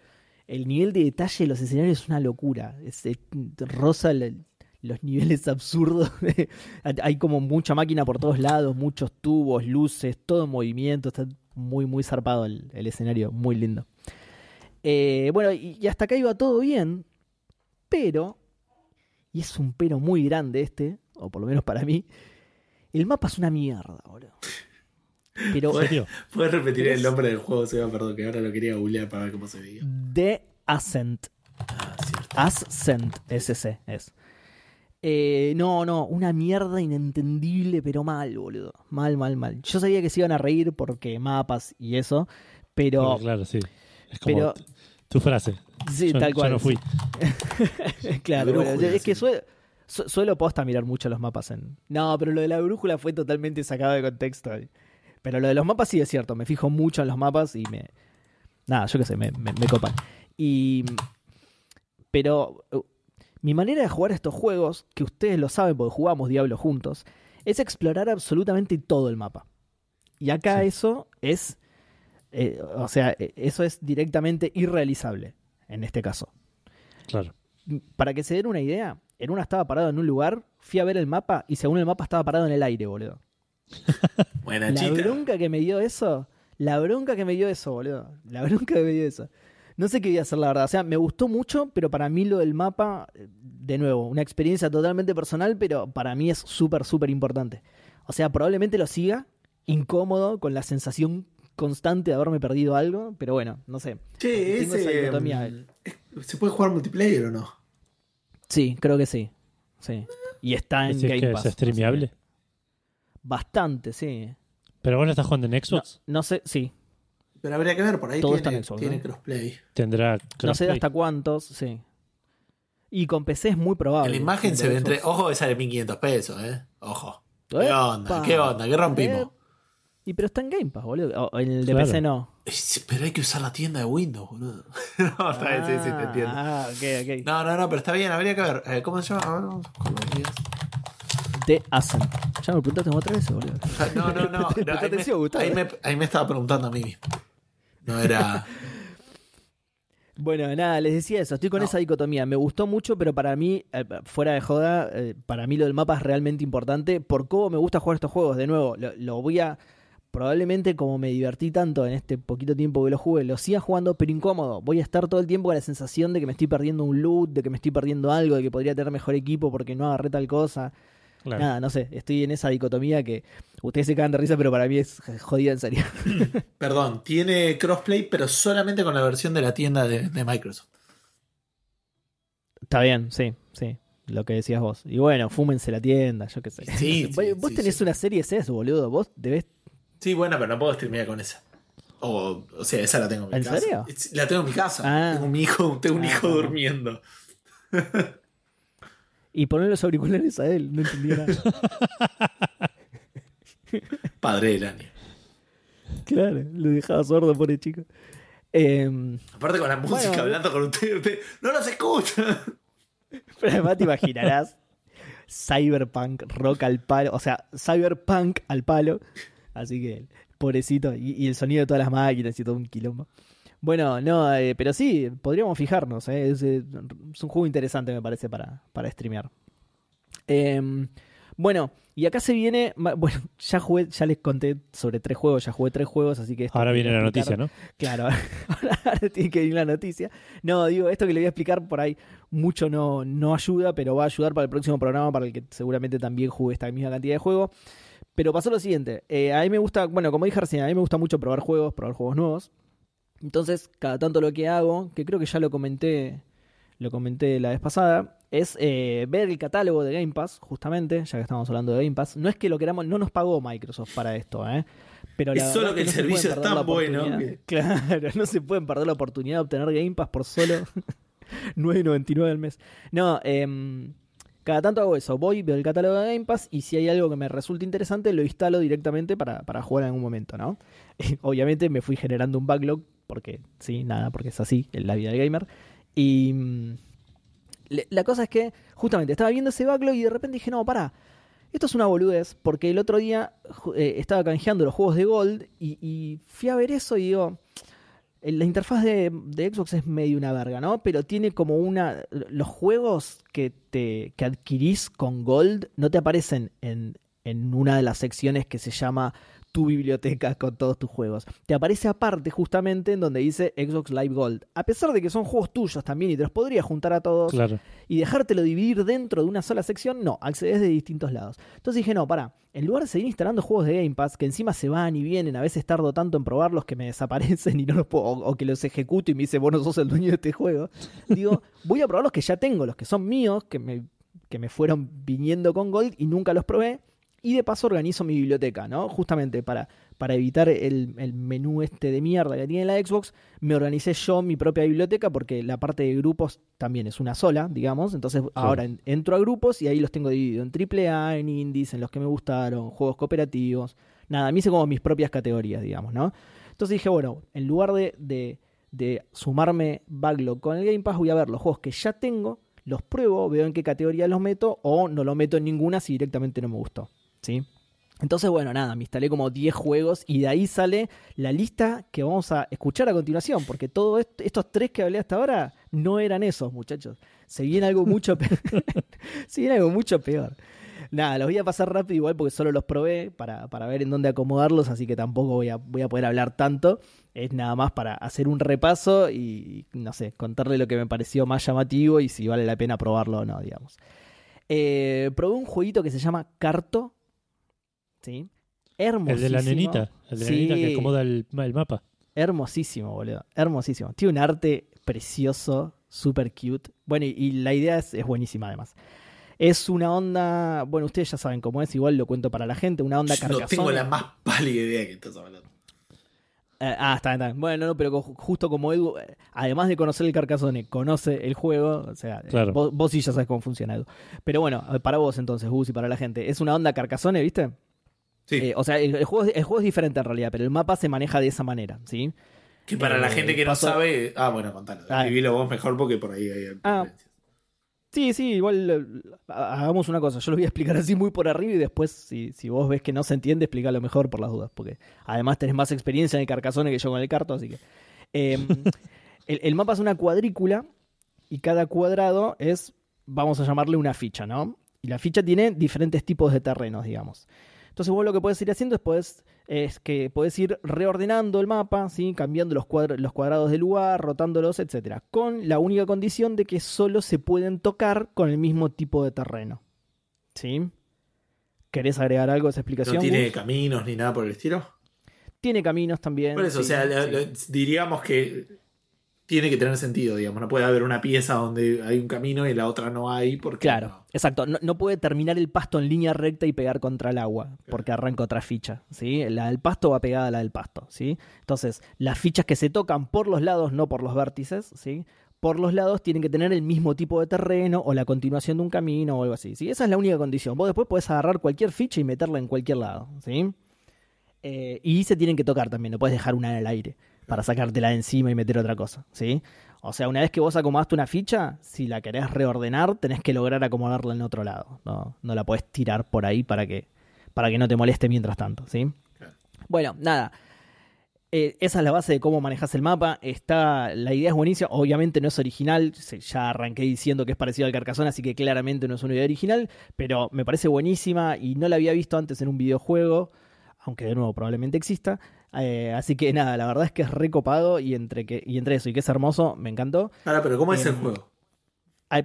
B: El nivel de detalle de los escenarios es una locura. Rosa los niveles absurdos. Hay como mucha máquina por todos lados, muchos tubos, luces, todo en movimiento. Está muy, muy zarpado el, el escenario, muy lindo. Eh, bueno, y, y hasta acá iba todo bien, pero, y es un pero muy grande este, o por lo menos para mí, el mapa es una mierda, boludo. Pero.
A: ¿Puedes repetir el nombre del juego, Seba? Perdón, que ahora lo quería googlear para ver cómo se veía.
B: The Ascent.
A: Ah, cierto.
B: Ascent, SC es. Eh, no, no, una mierda inentendible, pero mal, boludo. Mal, mal, mal. Yo sabía que se iban a reír porque mapas y eso, pero.
C: Porque, claro, sí. Es como
B: pero-
C: tu frase.
B: Sí,
C: yo,
B: tal
C: yo
B: cual.
C: no fui.
B: claro,
A: La
B: bueno, es que suelo, su- suelo posta mirar mucho los mapas en. No, pero lo de la brújula fue totalmente sacado de contexto. Pero lo de los mapas sí es cierto, me fijo mucho en los mapas y me. Nada, yo qué sé, me, me, me copan. Y. Pero. uh, Mi manera de jugar estos juegos, que ustedes lo saben porque jugamos Diablo juntos, es explorar absolutamente todo el mapa. Y acá
C: Sí.
B: eso es Eh, o sea, eh, eso es directamente irrealizable en este caso.
C: Claro.
B: Para que se den una idea, en una estaba parado en un lugar, fui a ver el mapa y según el mapa estaba parado en el aire, boludo.
A: Buena
B: La
A: chica.
B: bronca que me dio eso, la bronca que me dio eso, boludo. La bronca que me dio eso. No sé qué voy a hacer, la verdad. O sea, me gustó mucho, pero para mí lo del mapa, eh, de nuevo, una experiencia totalmente personal, pero para mí es súper, súper importante. O sea, probablemente lo siga, incómodo, con la sensación constante de haberme perdido algo, pero bueno, no sé.
A: Che,
B: Tengo esa
A: ese.
B: dicotomía.
A: mm, ¿Se puede jugar multiplayer o no?
B: Sí, creo que sí. Sí. Y está en
C: ¿Decís
B: Game
C: que
B: Pass.
C: es streameable?
B: Bastante, sí.
C: Pero vos no estás jugando en
B: No,
C: Xbox.
B: no sé, sí.
A: Pero habría que ver, por ahí
B: Todo está
A: tiene,
B: en Xbox,
A: tiene
B: ¿no?
A: crossplay.
C: Tendrá
B: No sé
C: crossplay.
B: hasta cuántos, sí. Y con PC es muy probable.
A: En la imagen se ve entre. Ojo que sale 1500 pesos, ¿eh? Ojo. ¿Qué
B: ¡Epa!
A: onda? ¿Qué onda? ¿Qué rompimos?
B: Eh, Y pero está en Game Pass, boludo. O en el de
C: Claro.
B: PC no.
A: Pero hay que usar la tienda de Windows, boludo. no, está bien, sí, sí, te entiendo.
B: Ah, ok, ok.
A: No, no, no, pero está bien, habría que ver. Eh, ¿Cómo se llama? A ver, vamos a.
B: The Ascent. Ya me preguntaste como otra vez, boludo.
A: No, no, no. no, ahí, me,
B: atención, Gustavo.
A: ahí, me, ahí me estaba preguntando a mí mismo. No era.
B: Bueno, nada, les decía eso. Estoy con
A: No.
B: esa dicotomía. Me gustó mucho, pero para mí, eh, fuera de joda, eh, para mí lo del mapa es realmente importante. Por cómo me gusta jugar estos juegos. De nuevo, lo, lo voy a. Probablemente como me divertí tanto en este poquito tiempo que lo jugué, lo siga jugando, pero incómodo. Voy a estar todo el tiempo con la sensación de que me estoy perdiendo un loot, de que me estoy perdiendo algo, de que podría tener mejor equipo porque no agarré tal cosa.
C: Claro.
B: Nada, no sé. Estoy en esa dicotomía que ustedes se cagan de risa, pero para mí es jodida en serio.
A: Perdón, tiene crossplay, pero solamente con la versión de la tienda de, de Microsoft.
B: Está bien, sí, sí. Lo que decías vos. Y bueno, fúmense la tienda, yo qué sé.
A: Sí,
B: vos
A: sí,
B: vos
A: sí,
B: tenés
A: sí.
B: una serie CS, boludo. Vos debés.
A: Sí, bueno, pero no puedo streamear con esa. O, o sea, esa la tengo en mi
B: ¿En
A: casa.
B: serio?
A: Es- La tengo en mi casa.
B: Ah.
A: Tengo un hijo, tengo un
B: Ah,
A: hijo
B: no.
A: durmiendo.
B: Y poner los auriculares a él, no entendía nada.
A: Padre del año.
B: claro, lo dejaba sordo, pobre chico. Eh,
A: Aparte con la música
B: Bueno.
A: hablando con usted, usted no los escucha.
B: pero además te imaginarás Cyberpunk, rock al palo. O sea, Cyberpunk al palo. Así que, pobrecito. Y, y el sonido de todas las máquinas y todo un quilombo. Bueno, no, eh, pero sí, podríamos fijarnos. eh, Es, eh, es un juego interesante, me parece, para, para streamear. Em, bueno, y acá se viene. Bueno, ya jugué, ya les conté sobre tres juegos, ya jugué tres juegos, así que.
C: Ahora viene la noticia, ¿no?
B: Claro, ahora, ahora tiene que venir la noticia. No, digo, esto que le voy a explicar por ahí mucho no, no ayuda, pero va a ayudar para el próximo programa, para el que seguramente también juegue esta misma cantidad de juegos. Pero pasó lo siguiente, eh, a mí me gusta, bueno, como dije recién, a mí me gusta mucho probar juegos, probar juegos nuevos. Entonces, cada tanto lo que hago, que creo que ya lo comenté, lo comenté la vez pasada, es eh, ver el catálogo de Game Pass, justamente, ya que estamos hablando de Game Pass. No es que lo queramos, no nos pagó Microsoft para esto, ¿eh? Pero la
A: Es solo que el
B: no
A: servicio es tan bueno que-
B: Claro, no se pueden perder la oportunidad de obtener Game Pass por solo 9.99 al mes. No, em, cada tanto hago eso. Voy, veo el catálogo de Game Pass y si hay algo que me resulta interesante, lo instalo directamente para, para jugar en algún momento, ¿no? Obviamente me fui generando un backlog, porque sí, nada, porque es así en la vida del gamer. Y mm, la cosa es que justamente estaba viendo ese backlog y de repente dije, no, pará. Esto es una boludez, porque el otro día eh, estaba canjeando los juegos de Gold y, y fui a ver eso y digo, la interfaz de, de Xbox es medio una verga, ¿no? Pero tiene como una... Los juegos que, te, que adquirís con Gold no te aparecen en, en una de las secciones que se llama tu biblioteca con todos tus juegos. Te aparece aparte justamente en donde dice Xbox Live Gold. A pesar de que son juegos tuyos también y te los podrías juntar a todos
C: Claro.
B: y dejártelo dividir dentro de una sola sección, no, accedes de distintos lados. Entonces dije, no, para, en lugar de seguir instalando juegos de Game Pass, que encima se van y vienen, a veces tardo tanto en probarlos que me desaparecen y no los puedo, o, o que los ejecuto y me dice, vos no sos el dueño de este juego, digo, voy a probar los que ya tengo, los que son míos, que me, que me fueron viniendo con Gold y nunca los probé. Y de paso organizo mi biblioteca, ¿no? Justamente para, para evitar el, el menú este de mierda que tiene la Xbox, me organicé yo mi propia biblioteca porque la parte de grupos también es una sola, digamos. Entonces ahora en- entro a grupos y ahí los tengo dividido en AAA, en indies, en los que me gustaron, juegos cooperativos. Nada, me hice como mis propias categorías, digamos, ¿no? Entonces dije, bueno, en lugar de, de, de sumarme backlog con el Game Pass, voy a ver los juegos que ya tengo, los pruebo, veo en qué categoría los meto o no lo meto en ninguna si directamente no me gustó. ¿Sí? Entonces, bueno, nada, me instalé como 10 juegos y de ahí sale la lista que vamos a escuchar a continuación, porque todos estos tres que hablé hasta ahora no eran esos, muchachos. Se viene algo mucho peor. Se viene algo mucho peor. Nada, los voy a pasar rápido igual porque solo los probé para, para ver en dónde acomodarlos, así que tampoco voy a, voy a poder hablar tanto. Es nada más para hacer un repaso y, no sé, contarle lo que me pareció más llamativo y si vale la pena probarlo o no, digamos. Eh, probé un jueguito que se llama Carto ¿sí? Hermosísimo.
C: El de la nenita, el de la nenita que acomoda el, mapa.
B: Hermosísimo, boludo. Hermosísimo. Tiene un arte precioso, super cute. Bueno, y, la idea es, buenísima además. Es una onda, bueno, ustedes ya saben cómo es, igual lo cuento para la gente, una onda carcasona.
A: No tengo la más pálida idea que estás hablando.
B: Eh, ah, está, está. Bueno, no, pero justo como Edu, eh, además de conocer el Carcassonne, conoce el juego. O sea, vos, vos, sí ya sabes cómo funciona Edu. Pero bueno, para vos entonces, Gus, y para la gente. Es una onda Carcassonne, ¿viste? Eh, o sea, el, juego, el juego es diferente en realidad, pero el mapa se maneja de esa manera, ¿sí?
A: Que para la eh, gente que no sabe. Ah, bueno, contalo. Ah, vos mejor porque por ahí hay. Ah,
B: sí, sí, igual eh, hagamos una cosa. Yo lo voy a explicar así muy por arriba y después, si, si vos ves que no se entiende, explícalo mejor por las dudas. Porque además tenés más experiencia en el carcasone que yo con el carto, así que. Em, el, el mapa es una cuadrícula y cada cuadrado es, vamos a llamarle una ficha, ¿no? Y la ficha tiene diferentes tipos de terrenos, digamos. Entonces vos lo que puedes ir haciendo es, es que puedes ir reordenando el mapa, ¿sí? cambiando los, los cuadrados de lugar, rotándolos, etc. Con la única condición de que solo se pueden tocar con el mismo tipo de terreno. ¿Sí? ¿Querés agregar algo a esa explicación? ¿No
A: tiene caminos ni nada por el estilo?
B: Tiene caminos también.
A: Por eso, o sea, diríamos que tiene que tener sentido, digamos. No puede haber una pieza donde hay un camino y la otra no hay. Porque
B: claro, exacto. No, puede terminar el pasto en línea recta y pegar contra el agua, porque arranca otra ficha. ¿sí? La del pasto va pegada a la del pasto. ¿sí? Entonces, las fichas que se tocan por los lados, no por los vértices, ¿sí? por los lados tienen que tener el mismo tipo de terreno o la continuación de un camino o algo así. ¿sí? Esa es la única condición. Vos después podés agarrar cualquier ficha y meterla en cualquier lado. ¿sí? Eh, y se tienen que tocar también, no puedes dejar una en el aire para sacártela de encima y meter otra cosa, ¿sí? O sea, una vez que vos acomodaste una ficha, si la querés reordenar, tenés que lograr acomodarla en otro lado. No, no la podés tirar por ahí para que, para que no te moleste mientras tanto, ¿sí? Bueno, nada. Eh, esa es la base de cómo manejas el mapa. Está, la idea es buenísima. Obviamente no es original. Ya arranqué diciendo que es parecido al Carcassonne, así que claramente no es una idea original. Pero me parece buenísima y no la había visto antes en un videojuego. Aunque de nuevo probablemente exista. Eh, así que nada, la verdad es que es recopado y entre, que, y entre eso y que es hermoso, me encantó.
A: Ahora, pero ¿cómo es el em, juego?
B: Ah,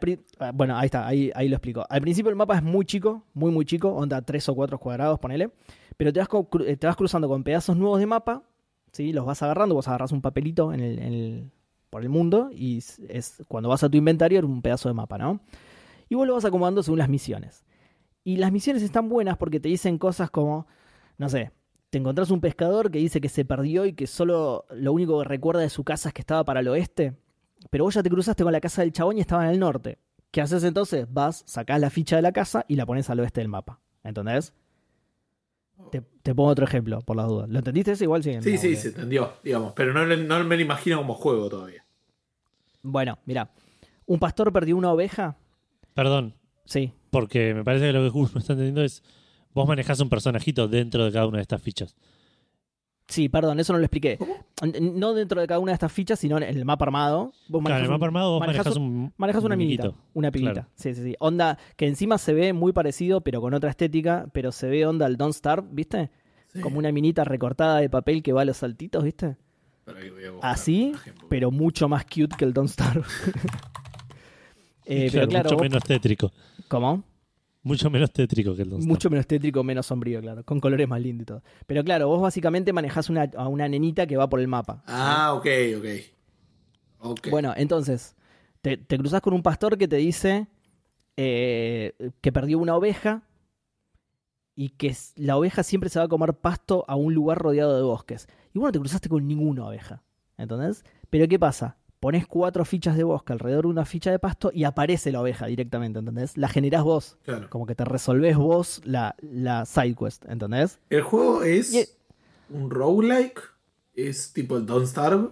B: bueno, ahí está, ahí, ahí lo explico. Al principio el mapa es muy chico, muy muy chico, onda 3 o 4 cuadrados, ponele. Pero te vas, eh, te vas cruzando con pedazos nuevos de mapa, ¿sí? los vas agarrando, vos agarras un papelito en el, por el mundo y es, cuando vas a tu inventario un pedazo de mapa, ¿no? Y vos lo vas acomodando según las misiones. Y las misiones están buenas porque te dicen cosas como, no sé, te encontrás un pescador que dice que se perdió y que solo lo único que recuerda de su casa es que estaba para el oeste, pero vos ya te cruzaste con la casa del chabón y estaba en el norte. ¿Qué haces entonces? Vas, sacás la ficha de la casa y la pones al oeste del mapa. ¿Entendés? Te, pongo otro ejemplo, por las dudas. ¿Lo entendiste eso? Igual
A: sí. Sí, sí, se entendió, digamos. Pero no, no me lo imagino como juego todavía.
B: Bueno, mira. Un pastor perdió una oveja.
C: Perdón.
B: Sí.
C: Porque me parece que lo que Gus me está entendiendo es Vos manejás un personajito dentro de cada una de estas fichas.
B: Sí, perdón, eso no lo expliqué. No dentro de cada una de estas fichas, sino en el mapa armado.
C: Vos claro, en el mapa armado vos manejas, un.
B: Manejas una minita. Una pibita. Sí, sí, sí. Onda que encima se ve muy parecido, pero con otra estética. Pero se ve onda el Don't Starve, ¿viste? Como una minita recortada de papel que va a los saltitos, ¿viste? Así, pero mucho más cute que el Don't Starve.
C: eh, pero claro, mucho menos tétrico.
B: ¿Cómo?
C: Mucho menos tétrico que el Don't
B: Mucho menos tétrico, menos sombrío, claro. Con colores más lindos y todo. Pero claro, vos básicamente manejás una, a una nenita que va por el mapa.
A: Ah, ok, ok.
B: Bueno, entonces, te, cruzas con un pastor que te dice eh, que perdió una oveja y que la oveja siempre se va a comer pasto a un lugar rodeado de bosques. Y bueno, te cruzaste con ninguna oveja. ¿Entendés? Pero ¿qué pasa? Pones cuatro fichas de bosque alrededor de una ficha de pasto y aparece la oveja directamente, ¿entendés? La generás vos. Como que te resolvés vos la, la side quest, ¿entendés?
A: El juego es un roguelike, es tipo el Don't Starve,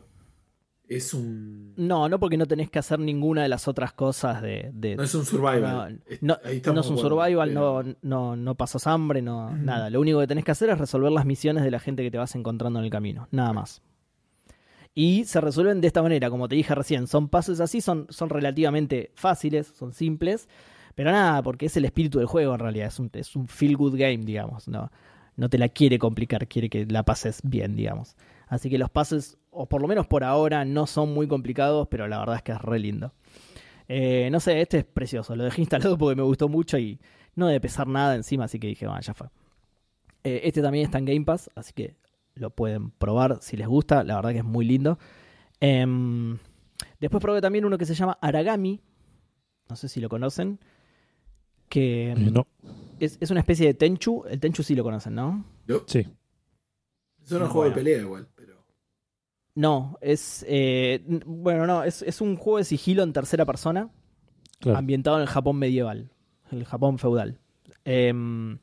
A: es un.
B: No, no porque no tenés que hacer ninguna de las otras cosas de. de-
A: No es un survival.
B: no, es un survival,
A: pero-
B: no, no, no pasas hambre, no, nada. Lo único que tenés que hacer es resolver las misiones de la gente que te vas encontrando en el camino, nada más. Y se resuelven de esta manera, como te dije recién, son pasos así, son, son relativamente fáciles, son simples, pero nada, porque es el espíritu del juego en realidad, es un, es un feel good game, digamos, no, no te la quiere complicar, quiere que la pases bien, digamos. Así que los pases, o por lo menos por ahora, no son muy complicados, pero la verdad es que es re lindo. Eh, no sé, este es precioso. Lo dejé instalado porque me gustó mucho y no debe pesar nada encima, así que dije, bueno, ya fue. Eh, este también está en Game Pass, así que lo pueden probar si les gusta. La verdad que es muy lindo. Em, después probé también uno que se llama Aragami. No sé si lo conocen. Que
C: Eh, no,
B: es, es una especie de Tenchu. El Tenchu sí lo conocen, ¿no?
C: sí.
A: Es un juego
B: Bueno.
A: de pelea igual, pero.
B: No, es. eh, bueno, no, es, es un juego de sigilo en tercera persona.
C: Claro.
B: ambientado en el Japón medieval, el Japón feudal. Em,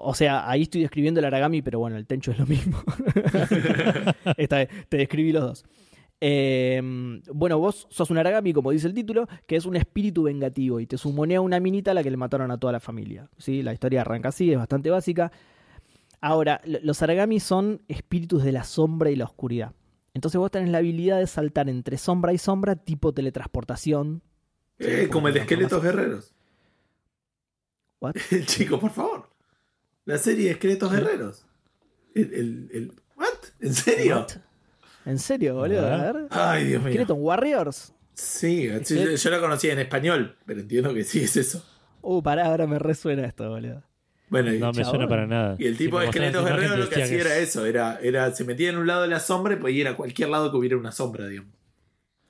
B: o, sea, ahí estoy describiendo el Aragami, pero bueno, el Tenchu es lo mismo. Esta vez te describí los dos. Em, bueno, vos sos un Aragami, como dice el título, que es un espíritu vengativo y te sumonea una minita a la que le mataron a toda la familia. ¿sí? La historia arranca así, es bastante básica. Ahora, lo- los Aragami son espíritus de la sombra y la oscuridad. Entonces vos tenés la habilidad de saltar entre sombra y sombra, tipo teletransportación,
A: Eh, como el de Esqueletos Guerreros.
B: What?
A: Chico, por favor. La serie de Esqueletos Guerreros. El, el, el- ¿What? ¿En serio?
B: What? ¿En serio, boludo? A ver.
A: Ay, Dios mío.
B: Skeleton Warriors.
A: Sí, sí, yo, yo la conocía en español, pero entiendo que sí es eso.
B: Uh, pará, ahora me resuena esto, boludo.
A: Bueno,
C: No me
B: chabón.
C: suena para nada.
A: y el tipo
C: Si
A: de Esqueletos Guerreros lo que hacía era
C: es-
A: eso, era, era, se metía en un lado de la sombra y podía ir a cualquier lado que hubiera una sombra, digamos.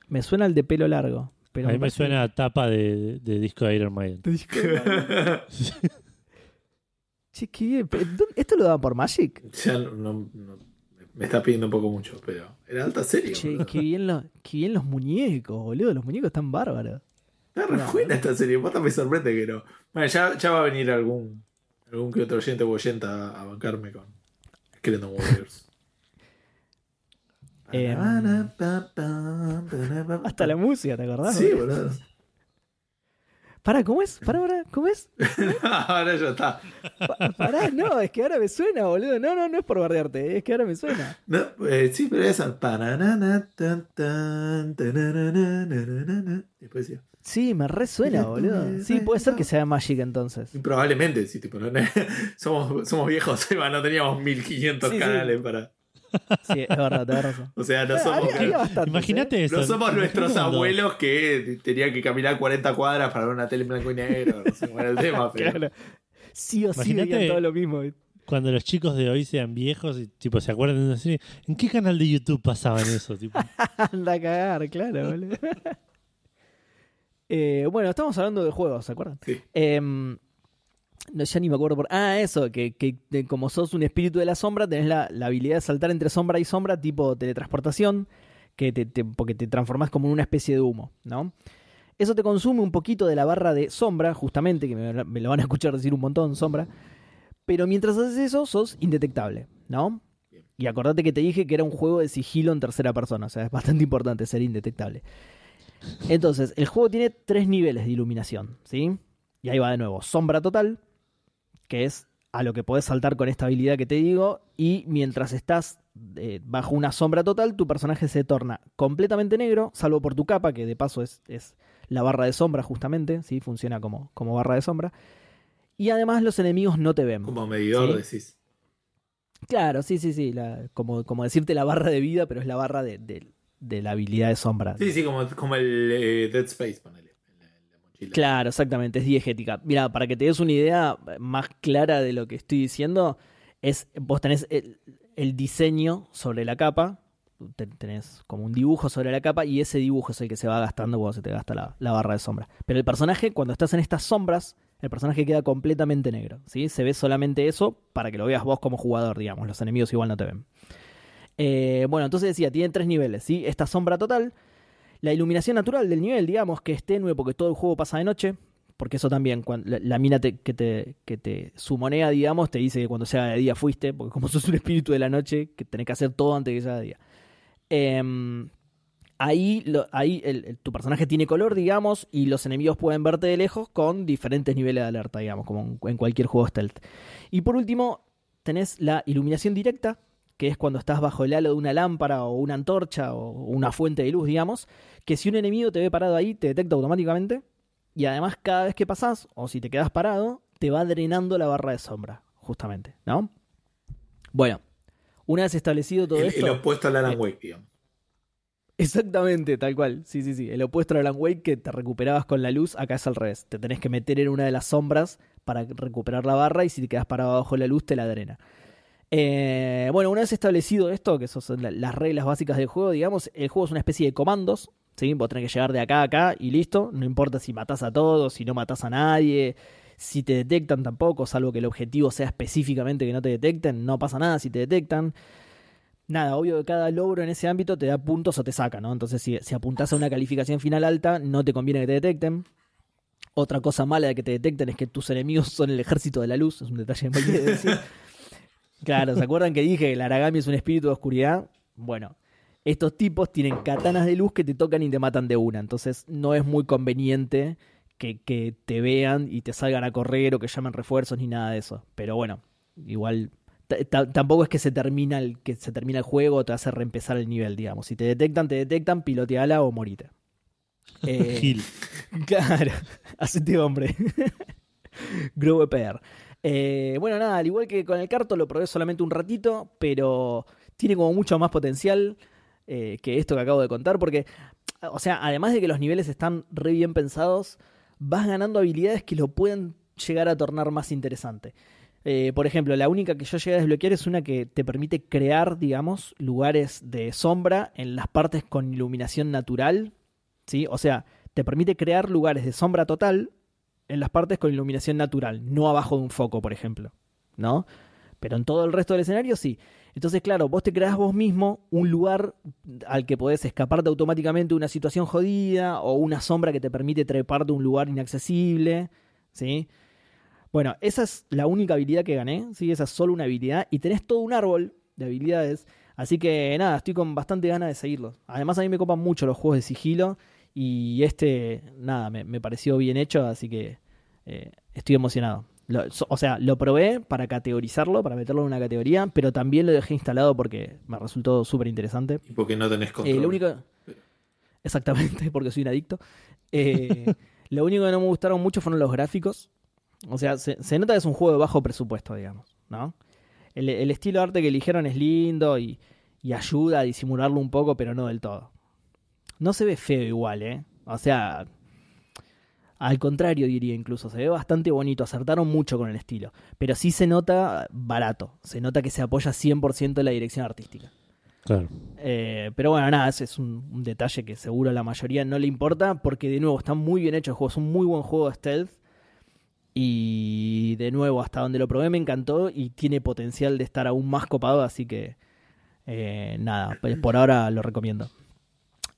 B: Me suena el de pelo largo. Pero
C: a mí me suena a tapa de, de disco de Iron Maiden.
B: ¿dónde- ¿Esto lo daban por Magic?
A: Ya no, no- no- me está pidiendo un poco mucho, pero era alta serie.
B: Che,
A: boludo.
B: qué bien, lo- qué bien los muñecos, boludo. Los muñecos están bárbaros.
A: Está re buena esta serie, posta me sorprende que no. Bueno, ya, ya va a venir algún, algún que otro oyente o oyenta a, a bancarme con Skeleton Warriors.
B: Em, Hasta la música, ¿te acordás?
A: Sí,
B: boludo? Pará, ¿cómo es? Pará, pará, ¿cómo es?
A: Ahora ya está.
B: Pa- Pará, no, es que ahora me suena, boludo. No, no, no es por bardearte, es que ahora me suena.
A: No, eh, sí, pero esa. Después.
B: Sí, me resuena, boludo. Sí, puede ser que sea Magic entonces.
A: Probablemente, sí, tipo, no- somos, somos viejos, no teníamos 1500
B: Sí, sí.
A: canales para.
B: Sí, es verdad, tenés razón.
A: O sea, no
B: Ah,
A: somos.
C: Imagínate eso.
A: No somos nuestros abuelos que tenían que caminar 40 cuadras para ver una tele en blanco y negro. No sé cuál era el tema, pero.
B: Claro. Sí o sí
C: Imagínate-
B: veían todo lo mismo.
C: Cuando los chicos de hoy sean viejos y tipo se acuerdan de una serie, ¿en qué canal de YouTube pasaban eso? Tipo,
B: Anda a cagar, claro, boludo. Eh, bueno, estamos hablando de juegos, ¿se acuerdan?
A: Sí.
B: Em, no, ya ni me acuerdo por. Ah, eso, que, que como sos un espíritu de la sombra, tenés la, la habilidad de saltar entre sombra y sombra, tipo teletransportación, que te, porque te transformás como en una especie de humo, ¿no? Eso te consume un poquito de la barra de sombra, justamente, que me lo van a escuchar decir un montón, sombra. Pero mientras haces eso, sos indetectable, ¿no? Y acordate que te dije que era un juego de sigilo en tercera persona, o sea, es bastante importante ser indetectable. Entonces, el juego tiene tres niveles de iluminación, ¿sí? Y ahí va de nuevo, sombra total, que es a lo que podés saltar con esta habilidad que te digo, y mientras estás eh, bajo una sombra total, tu personaje se torna completamente negro, salvo por tu capa, que de paso es, es la barra de sombra justamente, ¿sí? Funciona como, como barra de sombra. Y además los enemigos no te ven.
A: Como medidor
B: Sí.
A: decís.
B: Claro, sí, sí, sí. la- como, como decirte la barra de vida, pero es la barra de, de- de la habilidad de sombra.
A: Sí, sí, como, como el eh, Dead Space, ponele.
B: Claro, exactamente, es diegética. Mira, para que te des una idea más clara de lo que estoy diciendo, es vos tenés el, el diseño sobre la capa, te- tenés como un dibujo sobre la capa y ese dibujo es el que se va gastando cuando se te gasta la, la barra de sombra. Pero el personaje, cuando estás en estas sombras, el personaje queda completamente negro, ¿sí? Se ve solamente eso para que lo veas vos como jugador, digamos, los enemigos igual no te ven. Eh, bueno, entonces decía, tiene tres niveles, ¿sí? Esta sombra total, la iluminación natural del nivel, digamos, que es tenue porque todo el juego pasa de noche, porque eso también, la, la mina te- que, te, sumonea, digamos, te dice que cuando sea de día fuiste, porque como sos un espíritu de la noche, que tenés que hacer todo antes de que sea de día. Em, ahí lo- ahí tu personaje tiene color, digamos, y los enemigos pueden verte de lejos con diferentes niveles de alerta, digamos, como en- en cualquier juego stealth. Y por último, tenés la iluminación directa, que es cuando estás bajo el halo de una lámpara o una antorcha o una fuente de luz, digamos, que si un enemigo te ve parado ahí, te detecta automáticamente. Y además, cada vez que pasás, o si te quedas parado, te va drenando la barra de sombra, justamente, ¿no? Bueno, una vez establecido todo
A: El,
B: esto.
A: el opuesto al Alan
B: eh,
A: Wake, digamos.
B: Exactamente, tal cual. Sí, sí, sí. El opuesto al Alan Wake que te recuperabas con la luz, acá es al revés. Te tenés que meter en una de las sombras para recuperar la barra y si te quedas parado bajo la luz te la drena. Eh, bueno, una vez establecido esto, que son la- las reglas básicas del juego, digamos, el juego es una especie de comandos. ¿sí? Vos tenés que llegar de acá a acá y listo. No importa si matás a todos, si no matás a nadie, si te detectan tampoco, salvo que el objetivo sea específicamente que no te detecten, no pasa nada si te detectan. Nada, obvio que cada logro en ese ámbito te da puntos o te saca, ¿no? Entonces, si, si apuntás a una calificación final alta, no te conviene que te detecten. Otra cosa mala de que te detecten es que tus enemigos son el ejército de la luz, es un detalle olvidé de decir. Claro, ¿se acuerdan que dije que el Aragami es un espíritu de oscuridad? Bueno, estos tipos tienen katanas de luz que te tocan y te matan de una, entonces no es muy conveniente que, que te vean y te salgan a correr o que llamen refuerzos ni nada de eso. Pero bueno, igual tampoco es que se termina el que se termina el juego o te hace reempezar el nivel, digamos. Si te detectan, te detectan, piloteala o morite. Eh,
C: Gil.
B: Claro, hacete hombre. Grow a pair. Eh, bueno, nada, al igual que con el carto, lo probé solamente un ratito, pero tiene como mucho más potencial eh, que esto que acabo de contar, porque, o sea, además de que los niveles están re bien pensados, vas ganando habilidades que lo pueden llegar a tornar más interesante. Eh, por ejemplo, la única que yo llegué a desbloquear es una que te permite crear, digamos, lugares de sombra en las partes con iluminación natural, ¿sí? O sea, te permite crear lugares de sombra total en las partes con iluminación natural, no abajo de un foco, por ejemplo, ¿no? Pero en todo el resto del escenario sí. Entonces, claro, vos te creás vos mismo un lugar al que podés escaparte automáticamente de una situación jodida o una sombra que te permite trepar de un lugar inaccesible, ¿sí? Bueno, esa es la única habilidad que gané, ¿sí? Esa es solo una habilidad y tenés todo un árbol de habilidades, así que nada, estoy con bastante ganas de seguirlos. Además a mí me copan mucho los juegos de sigilo y este, nada, me pareció bien hecho, así que eh, estoy emocionado. Lo- so- o sea, lo probé para categorizarlo, para meterlo en una categoría, pero también lo dejé instalado porque me resultó súper interesante.
A: Y porque no tenés
B: Eh,
A: control.
B: lo único... Exactamente, porque soy un adicto. Eh, lo único que no me gustaron mucho fueron los gráficos. O sea, se, se nota que es un juego de bajo presupuesto, digamos, ¿no? El, el estilo de arte que eligieron es lindo y, y ayuda a disimularlo un poco, pero no del todo. No se ve feo igual, ¿eh? O sea, al contrario diría incluso, se ve bastante bonito, acertaron mucho con el estilo, pero sí se nota barato, se nota que se apoya 100% en la dirección artística.
C: Claro.
B: Eh, pero bueno, nada, ese es un, un detalle que seguro a la mayoría no le importa, porque de nuevo está muy bien hecho el juego, es un muy buen juego de stealth. Y de nuevo, hasta donde lo probé me encantó y tiene potencial de estar aún más copado, así que eh, nada, pues por ahora lo recomiendo.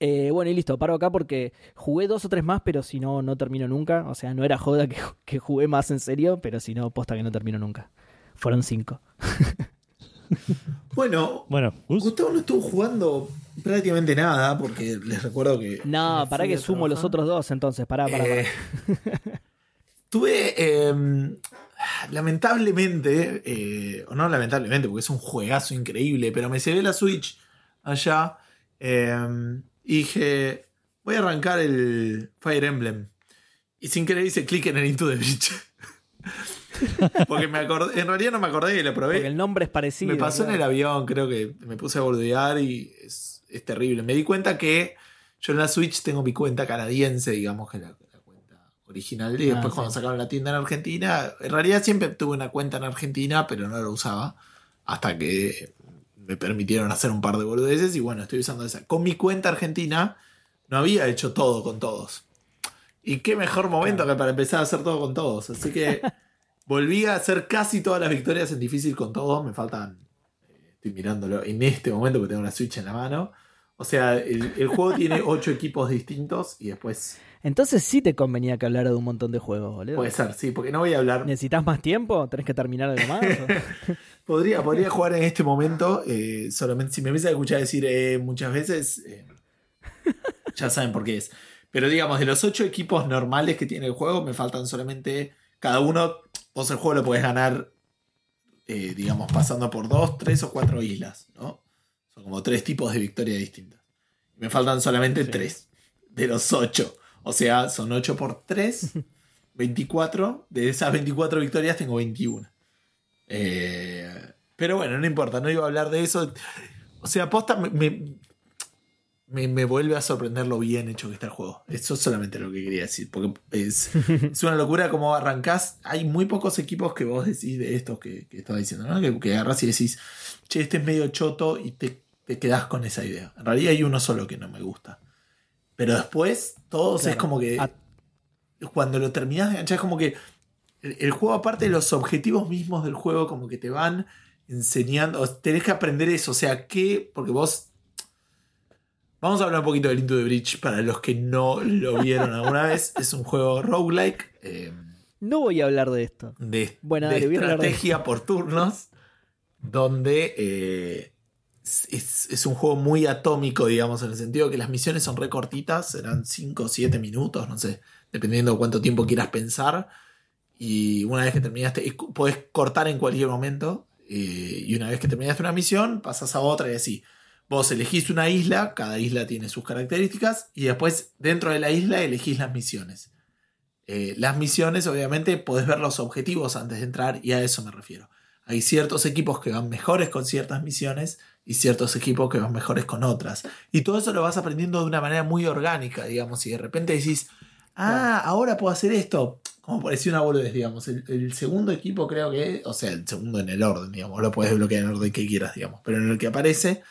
B: Eh, bueno, y listo, paro acá porque jugué dos o tres más, pero si no, no termino nunca. O sea, no era joda que, que jugué más en serio, pero si no, posta que no termino nunca. Fueron cinco.
A: Bueno,
C: Bueno, Gus,
A: Gustavo no estuvo jugando prácticamente nada, porque les recuerdo que.
B: No, para que sumo los otros dos entonces, pará, pará, pará.
A: Eh, Tuve. eh, lamentablemente, eh, o no lamentablemente, porque es un juegazo increíble, pero me llevé la Switch allá eh, y dije: Voy a arrancar el Fire Emblem. Y sin querer hice clic en el Into the Beach. porque me acordé, en realidad no me acordé y lo probé.
B: Porque el nombre es parecido.
A: Me pasó en el avión, creo que me puse a boludear y es, es terrible. Me di cuenta que yo en la Switch tengo mi cuenta canadiense, digamos que la, la cuenta original. Y
B: Ah,
A: después
B: sí.
A: cuando sacaron la tienda en Argentina, en realidad siempre tuve una cuenta en Argentina, pero no la usaba. Hasta que me permitieron hacer un par de boludeces y bueno, estoy usando esa. Con mi cuenta argentina no había hecho todo con todos. Y qué mejor momento que para empezar a hacer todo con todos. Así que volví a hacer casi todas las victorias en difícil con todos. Me faltan. eh, Estoy mirándolo en este momento porque tengo la Switch en la mano. O sea, el, el juego tiene ocho equipos distintos y después
B: Entonces sí te convenía que hablara de un montón de juegos, boludo.
A: Puede ser, sí, porque no voy a hablar.
B: ¿Necesitas más tiempo? ¿Tenés que terminar algo más?
A: Podría, podría jugar en este momento. eh, solamente si me empiezas a escuchar decir eh, muchas veces, eh, ya saben por qué es. Pero digamos, de los ocho equipos normales que tiene el juego, me faltan solamente. Cada uno, vos el juego lo podés ganar, digamos, pasando por dos, tres o cuatro islas, ¿no? Son como tres tipos de victoria distintas. Me faltan solamente
B: Sí.
A: tres de los ocho. O sea, son 8 por 3, 24. De esas 24 victorias tengo 21. Eh, pero bueno, no importa, no iba a hablar de eso. O sea, posta me, me, me- me vuelve a sorprender lo bien hecho que está el juego. Eso es solamente lo que quería decir. Porque es, es una locura como arrancás. Hay muy pocos equipos que vos decís de estos que, que estaba diciendo, ¿no? Que, que agarrás y decís, che, este es medio choto y te, te quedás con esa idea. En realidad hay uno solo que no me gusta. Pero después, todos es como que.
B: Ah.
A: Cuando lo terminás de enganchar, es como que. El, el juego, aparte de los objetivos mismos del juego, como que te van enseñando. Tenés que aprender eso. O sea, que. Porque vos. Vamos a hablar un poquito del Into the Bridge para los que no lo vieron alguna vez. Es un juego roguelike. eh,
B: no voy a hablar de esto.
A: de,
B: Bueno,
A: de
B: dale, voy a hablar de
A: estrategia por turnos, donde eh, es, un juego muy atómico, digamos, en el sentido que las misiones son recortitas, serán 5 o 7 minutos, no sé, dependiendo de cuánto tiempo quieras pensar. Y una vez que terminaste, podés cortar en cualquier momento. eh, y una vez que terminaste una misión, pasas a otra y así. Vos elegís una isla, cada isla tiene sus características, y después dentro de la isla elegís las misiones. Eh, las misiones, obviamente, podés ver los objetivos antes de entrar, y a eso me refiero. Hay ciertos equipos que van mejores con ciertas misiones y ciertos equipos que van mejores con otras. Y todo eso lo vas aprendiendo de una manera muy orgánica, digamos, y de repente decís, ah, ahora puedo hacer esto. Como parecía una boludez, digamos. El, el segundo equipo creo que, o sea, el segundo en el orden, digamos, lo puedes bloquear en el orden que quieras, digamos. Pero en el que aparece,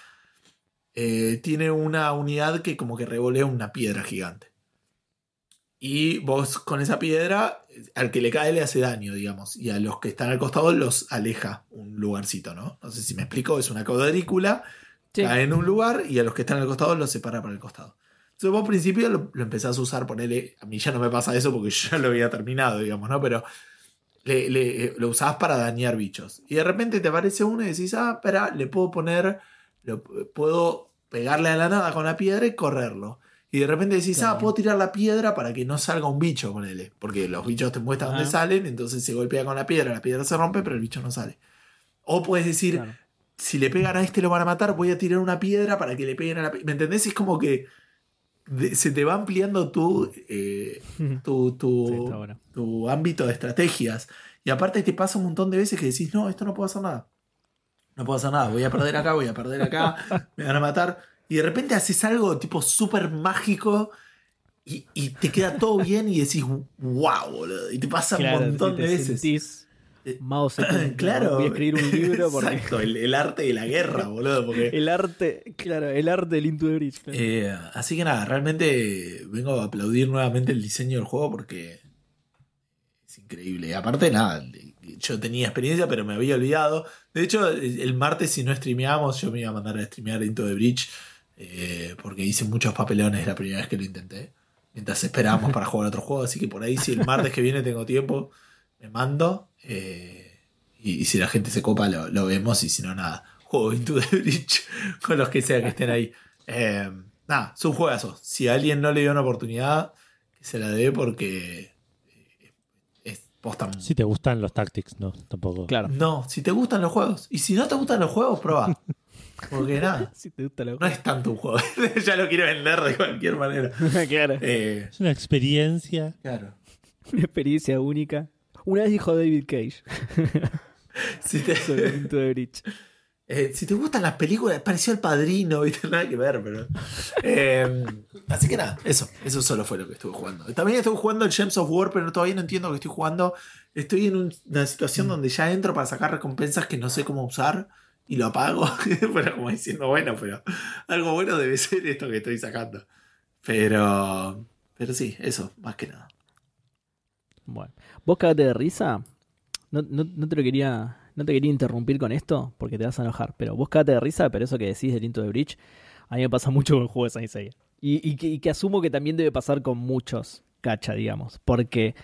A: eh, tiene una unidad que como que revolea una piedra gigante. Y vos con esa piedra, al que le cae le hace daño, digamos. Y a los que están al costado los aleja un lugarcito, ¿no? No sé si me explico, es una cuadrícula,
B: Sí.
A: cae en un lugar y a los que están al costado los separa para el costado. Entonces vos al principio lo, lo empezás a usar, ponele, a mí ya no me pasa eso porque yo ya lo había terminado, digamos, ¿no? Pero le- le- lo usabas para dañar bichos. Y de repente te aparece uno y decís, ah, espera, le puedo poner, lo, puedo pegarle a la nada con la piedra y correrlo. Y de repente decís,
B: Claro.
A: ah, puedo tirar la piedra para que no salga un bicho, ponele. Porque los bichos te muestran dónde salen, entonces se golpea con la piedra, la piedra se rompe, pero el bicho no sale. O puedes decir,
B: Claro.
A: si le pegan a este lo van a matar, voy a tirar una piedra para que le peguen a la piedra. ¿Me entendés? Es como que de- se te va ampliando tu, eh, tu, tu,
B: Sí, está bueno.
A: tu ámbito de estrategias. Y aparte te pasa un montón de veces que decís, no, esto no puedo hacer nada. No puedo hacer nada, voy a perder acá, voy a perder acá, me van a matar. Y de repente haces algo tipo súper mágico y, y te queda todo bien y decís, wow, boludo. Y te pasa
B: Claro,
A: un montón de veces.
B: sentís
A: Eh,
B: Mao Zedong,
A: claro.
B: Voy a escribir un libro porque
A: Exacto, el, el arte de la guerra, boludo. Porque,
B: el arte, claro, el arte del Into the Bridge. claro.
A: Eh, así que nada, realmente vengo a aplaudir nuevamente el diseño del juego porque es increíble. Y aparte, nada, yo tenía experiencia, pero me había olvidado. De hecho, el el martes, si no streameábamos, yo me iba a mandar a streamear Into the Bridge eh, porque hice muchos papelones la primera vez que lo intenté. Mientras esperábamos para jugar otro juego. Así que por ahí, si el martes que viene tengo tiempo, me mando. eh, y, y si la gente se copa, lo, lo vemos. Y si no, nada. Juego Into the Bridge con los que sea que estén ahí. Eh, nada, es un juegazo. Si a alguien no le dio una oportunidad, que se la dé porque es posta.
C: Si te gustan los tactics, ¿no? Tampoco.
B: Claro.
A: No, si te gustan los juegos. Y si no te gustan los juegos, prueba. Porque nada,
B: Si te gusta la
A: no es tanto un juego. ya lo quiero vender de cualquier manera.
B: claro.
A: Eh,
C: Es una experiencia.
A: claro.
B: Una experiencia única. Una vez dijo David Cage
A: Si te,
B: sobre el Into the Bridge.
A: eh, si te gustan las películas, pareció el padrino, ¿viste? Nada que ver, pero. Eh, así que nada, eso. Eso solo fue lo que estuve jugando. También estuve jugando el Gems of War, pero todavía no entiendo lo que estoy jugando. Estoy en un- una situación donde ya entro para sacar recompensas que no sé cómo usar y lo apago. pero como diciendo, bueno, pero algo bueno debe ser esto que estoy sacando. Pero. Pero sí, eso, más que nada.
B: Bueno. ¿Vos cagate de risa? No, no, no te lo quería. No te quería interrumpir con esto porque te vas a enojar. Pero vos cagate de risa, pero eso que decís del Into the Bridge, a mí me pasa mucho con el juego de Saint Seiya. Y, que, y que asumo que también debe pasar con muchos. gacha, digamos. Porque,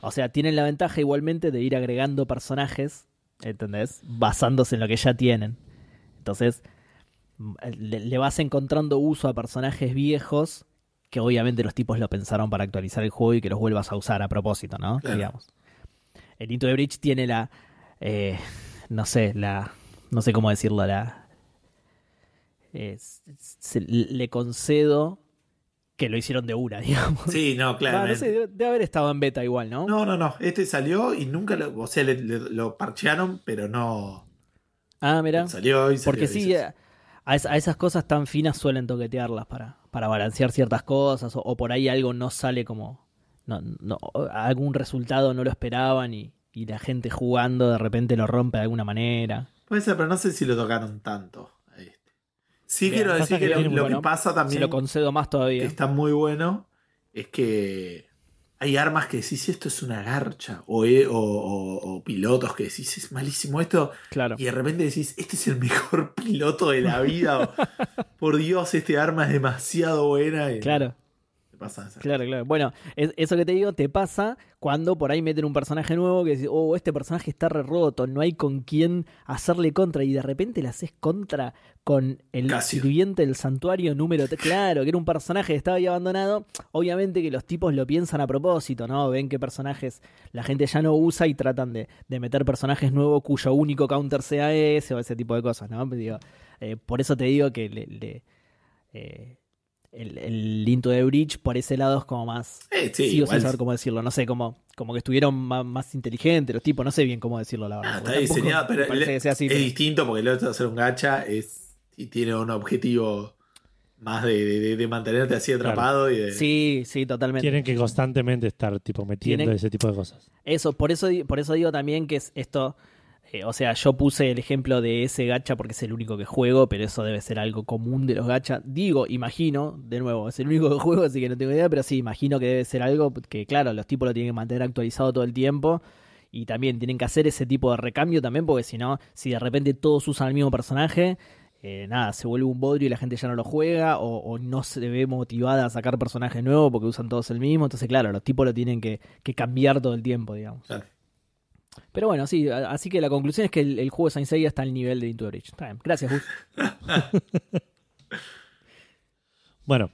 B: o sea, tienen la ventaja igualmente de ir agregando personajes, ¿entendés? Basándose en lo que ya tienen. Entonces, mm, le, le vas encontrando uso a personajes viejos que obviamente los tipos lo pensaron para actualizar el juego y que los vuelvas a usar a propósito, ¿no?
A: Claro.
B: Digamos. El Into the Bridge tiene la. eh, no sé, la. No sé cómo decirlo, la. eh, se- le concedo que lo hicieron de una, digamos.
A: Sí, no, claro.
B: no sé, debe, debe haber estado en beta igual, ¿no?
A: No, no, no. Este salió y nunca lo. O sea, le- le- lo parchearon, pero no.
B: Ah, mira.
A: Salió y salió.
B: Porque sí, a, es- a esas cosas tan finas suelen toquetearlas para, para balancear ciertas cosas o, o por ahí algo no sale como... No, no, algún resultado no lo esperaban y, y la gente jugando de repente lo rompe de alguna manera.
A: Puede ser, pero no sé si lo tocaron tanto. Sí,
B: Bien,
A: quiero decir
C: que
A: que, lo,
B: bueno.
A: que pasa
B: Se
A: también,
B: lo concedo más
A: que
B: todavía.
A: está muy bueno, es que hay armas que decís esto es una garcha, o, eh, o- o- o pilotos que decís es malísimo esto,
B: Claro.
A: y de repente decís este es el mejor piloto de la vida. Por Dios, este arma es demasiado buena. y
B: Claro,
A: esas
B: claro, claro. Bueno, es- eso que te digo te pasa cuando por ahí meten un personaje nuevo que dices, oh, este personaje está re roto, no hay con quién hacerle contra y de repente le haces contra con el sirviente del santuario número 3. Claro, que era un personaje que estaba ahí abandonado. Obviamente que los tipos lo piensan a propósito, ¿no? Ven qué personajes la gente ya no usa y tratan de, de meter personajes nuevos cuyo único counter sea ese o ese tipo de cosas, ¿no? Digo, eh, por eso te digo que le, le- eh, el, el Into the Bridge por ese lado es como más
A: Eh, sí,
B: sí, o sin
A: igual-
B: saber cómo decirlo, no sé, como, como que estuvieron más, más inteligentes los tipos, no sé bien cómo decirlo la verdad.
A: Ah, está diseñado, pero
B: que sea así,
A: es
B: pero-
A: distinto porque el otro de hacer un gacha es y tiene un objetivo más de, de- de mantenerte así atrapado y de
B: Sí, sí, totalmente.
C: Tienen que constantemente estar tipo metiendo
B: Tienen-
C: ese tipo de cosas.
B: Eso, por eso, por eso digo también que es esto, eh, o sea, yo puse el ejemplo de ese gacha porque es el único que juego, pero eso debe ser algo común de los gachas. Digo, imagino, de nuevo, es el único que juego, así que no tengo idea, pero sí, imagino que debe ser algo que, claro, los tipos lo tienen que mantener actualizado todo el tiempo. Y también tienen que hacer ese tipo de recambio también, porque si no, si de repente todos usan el mismo personaje, eh, nada, se vuelve un bodrio y la gente ya no lo juega, o, o no se ve motivada a sacar personajes nuevos porque usan todos el mismo. Entonces, claro, los tipos lo tienen que, que cambiar todo el tiempo, digamos.
A: Claro.
B: Pero bueno, sí, así que la conclusión es que el, juego de Saint Seiya está al nivel de Into the. Está bien. Gracias, Gus.
C: Bueno,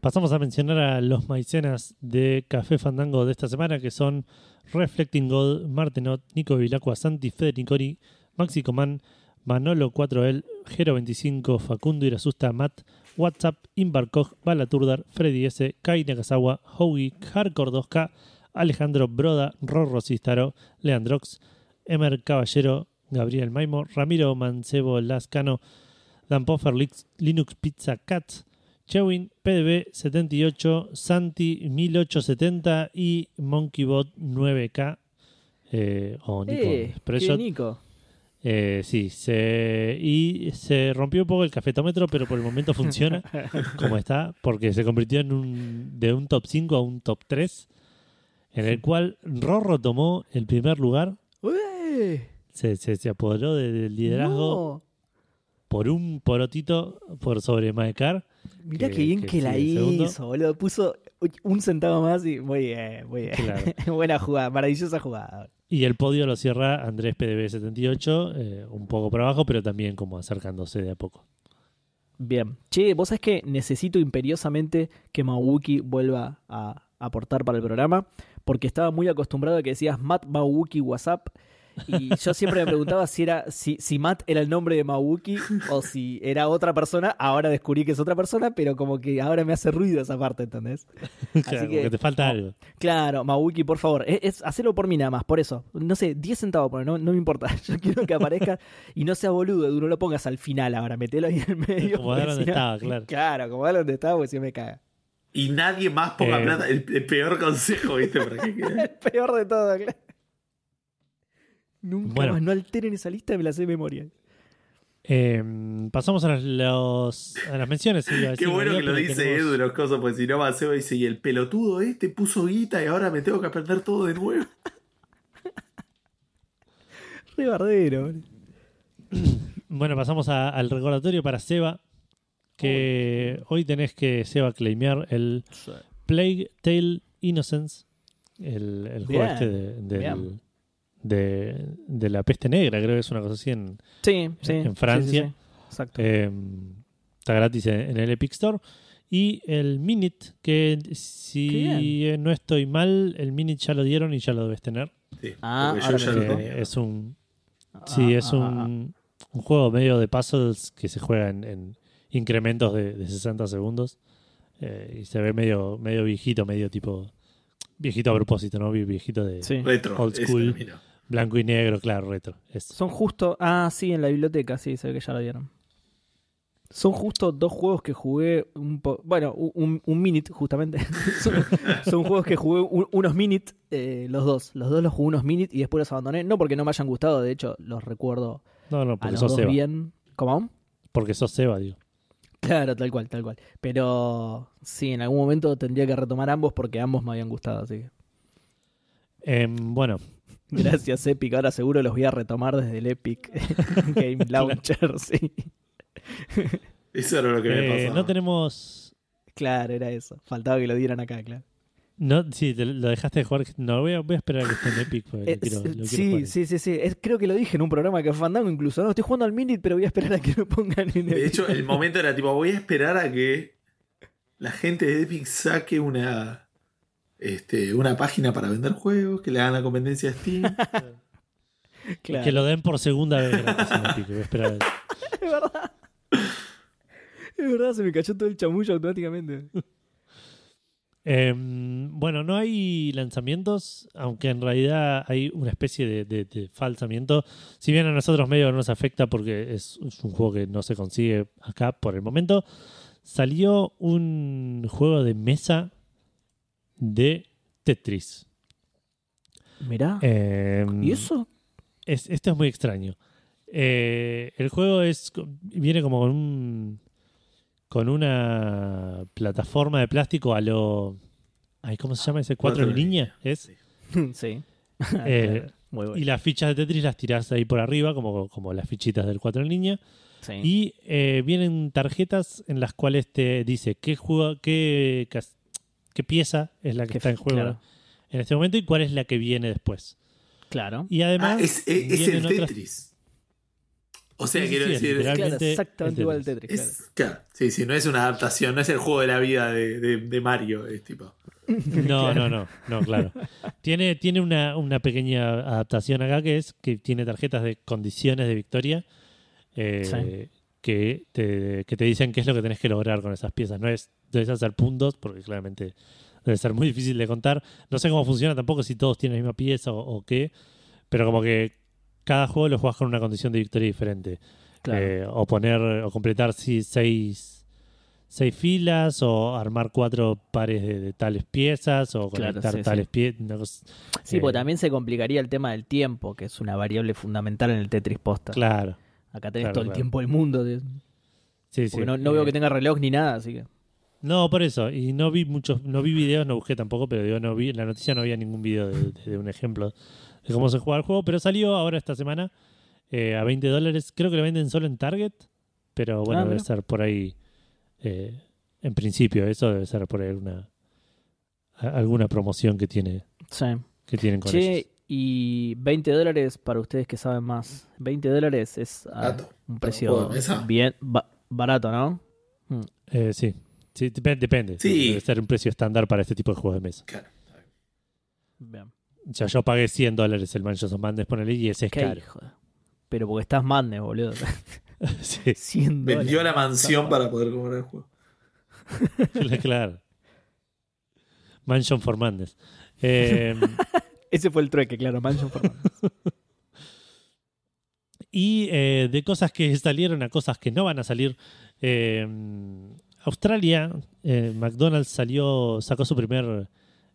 C: pasamos a mencionar a los maicenas de Café Fandango de esta semana, que son Reflecting God, Martenot, Nico Vilacua, Santi, Federicori, Maxi Coman, Manolo 4L, Gero25, Facundo Irasusta, Matt, WhatsApp, Imbarcog, Balaturdar, Freddy S, Kai Nakazawa, Hoagie, Hardcore 2K, Alejandro Broda, Rorro Cistaro, Leandrox, Emer Caballero, Gabriel Maimo, Ramiro Mancebo Lascano, Dan Poffer, Linux Pizza Cat, Chewin, PDB 78, Santi 1870 y MonkeyBot 9K. eh, o Nico
B: Eh,
C: Spreadshot.
B: ¿qué Nico?
C: Eh, sí, se, y se rompió un poco el cafetómetro, pero por el momento funciona como está, porque se convirtió en un, de un top 5 a un top 3, en el cual Rorro tomó el primer lugar,
B: ¡Ué!
C: se, se, se apoderó de- del liderazgo
B: No.
C: por un porotito por sobre Maekar.
B: Mirá
C: que-
B: qué bien
C: que
B: que, la
C: segundo.
B: hizo, boludo. Puso un centavo más y muy bien, muy bien.
C: Claro.
B: Buena jugada, maravillosa jugada.
C: Y el podio lo cierra Andrés PDB78, eh, un poco por abajo, pero también como acercándose de a poco.
B: Bien. Che, vos sabés que necesito imperiosamente que Mawuki vuelva a aportar para el programa, porque estaba muy acostumbrado a que decías Matt Mawuki WhatsApp. Y yo siempre me preguntaba si era si, si Matt era el nombre de Mawuki o si era otra persona. Ahora descubrí que es otra persona, pero como que ahora me hace ruido esa parte, ¿entendés?
C: Claro,
B: que-
C: porque te falta algo.
B: Claro, Mawuki, por favor. Es, es- hacelo por mí nada más, por eso. No sé, 10 centavos, por no, no me importa. Yo quiero que aparezca y no sea boludo, no lo pongas al final ahora, metelo ahí en el medio.
C: Como dar donde estaba, claro.
B: Claro, como dar donde estaba, porque si me caga.
A: Y nadie más ponga
C: Eh.
A: plata. El, el peor consejo, ¿viste? ¿Para qué quede?
B: El peor de todo, claro. Nunca
C: Bueno.
B: más, no alteren esa lista, me la sé de memoria.
C: Eh, pasamos a las, los- a las menciones. iba a
A: Qué bueno
C: en
A: que lo dice
C: tenemos-
A: Edu los cosas, porque si no Maceo dice, y el pelotudo este puso guita y ahora me tengo que aprender todo de nuevo.
B: Re bardero.
C: Bueno, pasamos a- al recordatorio para Seba. Que hoy tenés que, Seba, claimear el Plague Tale Innocence, el, juego este de, del- de, de la peste negra, creo que es una cosa así en,
B: Sí, sí.
C: En
B: sí,
C: Francia.
B: sí, sí. Exacto.
C: Eh, está gratis en, en el Epic Store. Y el Minute, que si eh, no estoy mal, el Minute ya lo dieron y ya lo debes tener.
A: Sí,
B: Ah,
A: yo ya lo tenía.
C: Eh, es un
B: Ah,
C: sí, es
B: ah,
C: un,
B: ah,
C: un juego medio de puzzles que se juega en, en incrementos de, de 60 segundos. Eh, y se ve medio, medio viejito, medio tipo. Viejito a propósito, ¿no? Viejito de.
B: Sí.
A: Retro.
C: Old school. blanco y negro, claro, retro.
B: Son justo. Ah, sí, en la biblioteca, sí, se ve que ya lo dieron. Son justo dos juegos que jugué un po- Bueno, un, un minute, justamente. son, son juegos que jugué un- unos minute, eh, los dos. Los dos los jugué unos minute y después los abandoné. No porque no me hayan gustado, de hecho, los recuerdo
C: no, no,
B: a los
C: sos
B: dos
C: Seba.
B: bien. ¿Cómo?
C: Porque sos Seba, digo.
B: Claro, tal cual, tal cual. Pero sí, en algún momento tendría que retomar ambos porque ambos me habían gustado, así que.
C: Em, bueno,
B: Gracias, Epic. Ahora seguro los voy a retomar desde el Epic Game Launcher, sí.
A: Eso era lo que me
C: eh,
A: pasaba.
C: no tenemos.
B: Claro, era eso. Faltaba que lo dieran acá, claro.
C: No, sí, te lo dejaste de jugar. No, voy a, voy a esperar a que esté en Epic. porque
B: Eh,
C: lo quiero- lo quiero
B: sí, sí, sí, sí. Es- creo que lo dije en un programa que fue Fandango incluso. No, estoy jugando al Minute, pero voy a esperar a que lo pongan en
A: De
B: Epic.
A: hecho, el momento era tipo, voy a esperar a que la gente de Epic saque una este, una página para vender juegos, que le hagan la competencia a Steam.
B: Claro.
C: Que lo den por segunda vez gratis en Epic. Voy a esperar.
B: Es verdad. Es verdad, se me cayó todo el chamullo automáticamente.
C: Em, bueno, no hay lanzamientos, aunque en realidad hay una especie de, de- de falsamiento. Si bien a nosotros medio no nos afecta porque es, es un juego que no se consigue acá por el momento, salió un juego de mesa de Tetris.
B: Mirá.
C: Em,
B: ¿Y eso?
C: es- esto es muy extraño. Eh, el juego es viene como con un con una plataforma de plástico a lo ay, ¿cómo se llama ese? ¿Cuatro
A: Cuatro
C: en línea? ¿Es?
B: sí.
C: Eh,
B: Claro. Muy bueno.
C: Y las fichas de Tetris las tirás ahí por arriba, como, como las fichitas del 4 en línea.
B: Sí.
C: Y eh, vienen tarjetas en las cuales te dice qué juego, qué, qué pieza es la que
B: Qué
C: está en juego
B: claro.
C: en este momento y cuál es la que viene después.
B: Claro.
C: Y además
A: Ah, es, es- es el
C: otras-
A: Tetris. O sea,
C: Sí,
A: quiero
C: sí,
A: decir.
B: Claro, exactamente igual el
C: Tetris.
B: Claro.
A: Es, claro, sí, sí, no es una adaptación, no es el juego de la vida de, de- de Mario, es tipo.
C: No, no, no, no, claro. Tiene, tiene una, una pequeña adaptación acá que es que tiene tarjetas de condiciones de victoria eh,
B: Sí.
C: que, te, que te dicen qué es lo que tenés que lograr con esas piezas. No es debes hacer puntos, porque claramente debe ser muy difícil de contar. No sé cómo funciona tampoco si todos tienen la misma pieza o, o qué, pero como que cada juego lo juegas con una condición de victoria diferente.
B: Claro.
C: Eh, o poner o completar sí, seis, seis filas o armar cuatro pares de, de tales piezas o
B: Claro,
C: conectar
B: sí,
C: tales piezas.
B: sí, porque
C: eh,
B: también se complicaría el tema del tiempo, que es una variable fundamental en el Tetris posta.
C: Claro.
B: Acá tenés
C: claro,
B: todo el tiempo del mundo. de-
C: Sí,
B: porque
C: sí.
B: no, no
C: Eh,
B: veo que tenga reloj ni nada, así que.
C: No, por eso. Y no vi muchos, no vi videos, no busqué tampoco, pero digo, no vi, en la noticia no había ningún video de, de- de un ejemplo de cómo se juega el juego. Pero salió ahora esta semana eh, a 20 dólares. Creo que lo venden solo en Target, pero bueno,
B: Ah,
C: debe ser por ahí. eh, en principio, eso debe ser por ahí una, alguna promoción que tiene
B: Sí.
C: que tienen con ellos.
B: Che, y 20 dólares para ustedes que saben más. 20 dólares es ah,
A: Barato.
B: un
A: ¿Para un
B: precio
A: juego de mesa?
B: bien ba- barato, ¿no?
C: Eh, sí, sí dep- depende.
A: Sí.
C: Debe ser un precio estándar para este tipo de juegos de mesa.
A: Claro.
B: Bien.
C: O sea, yo pagué 100 dólares el Mansions of Madness, ponele, y ese es
B: Qué
C: caro.
B: hijo de- Pero porque estás madne, boludo.
C: sí,
B: 100 dólares.
A: Vendió la mansión para poder comprar el juego.
C: claro. Mansion for Madness. Eh,
B: Ese fue el trueque, claro, Mansion Fernando.
C: y eh, de cosas que salieron a cosas que no van a salir. eh, Australia, eh, McDonald's salió, sacó su primer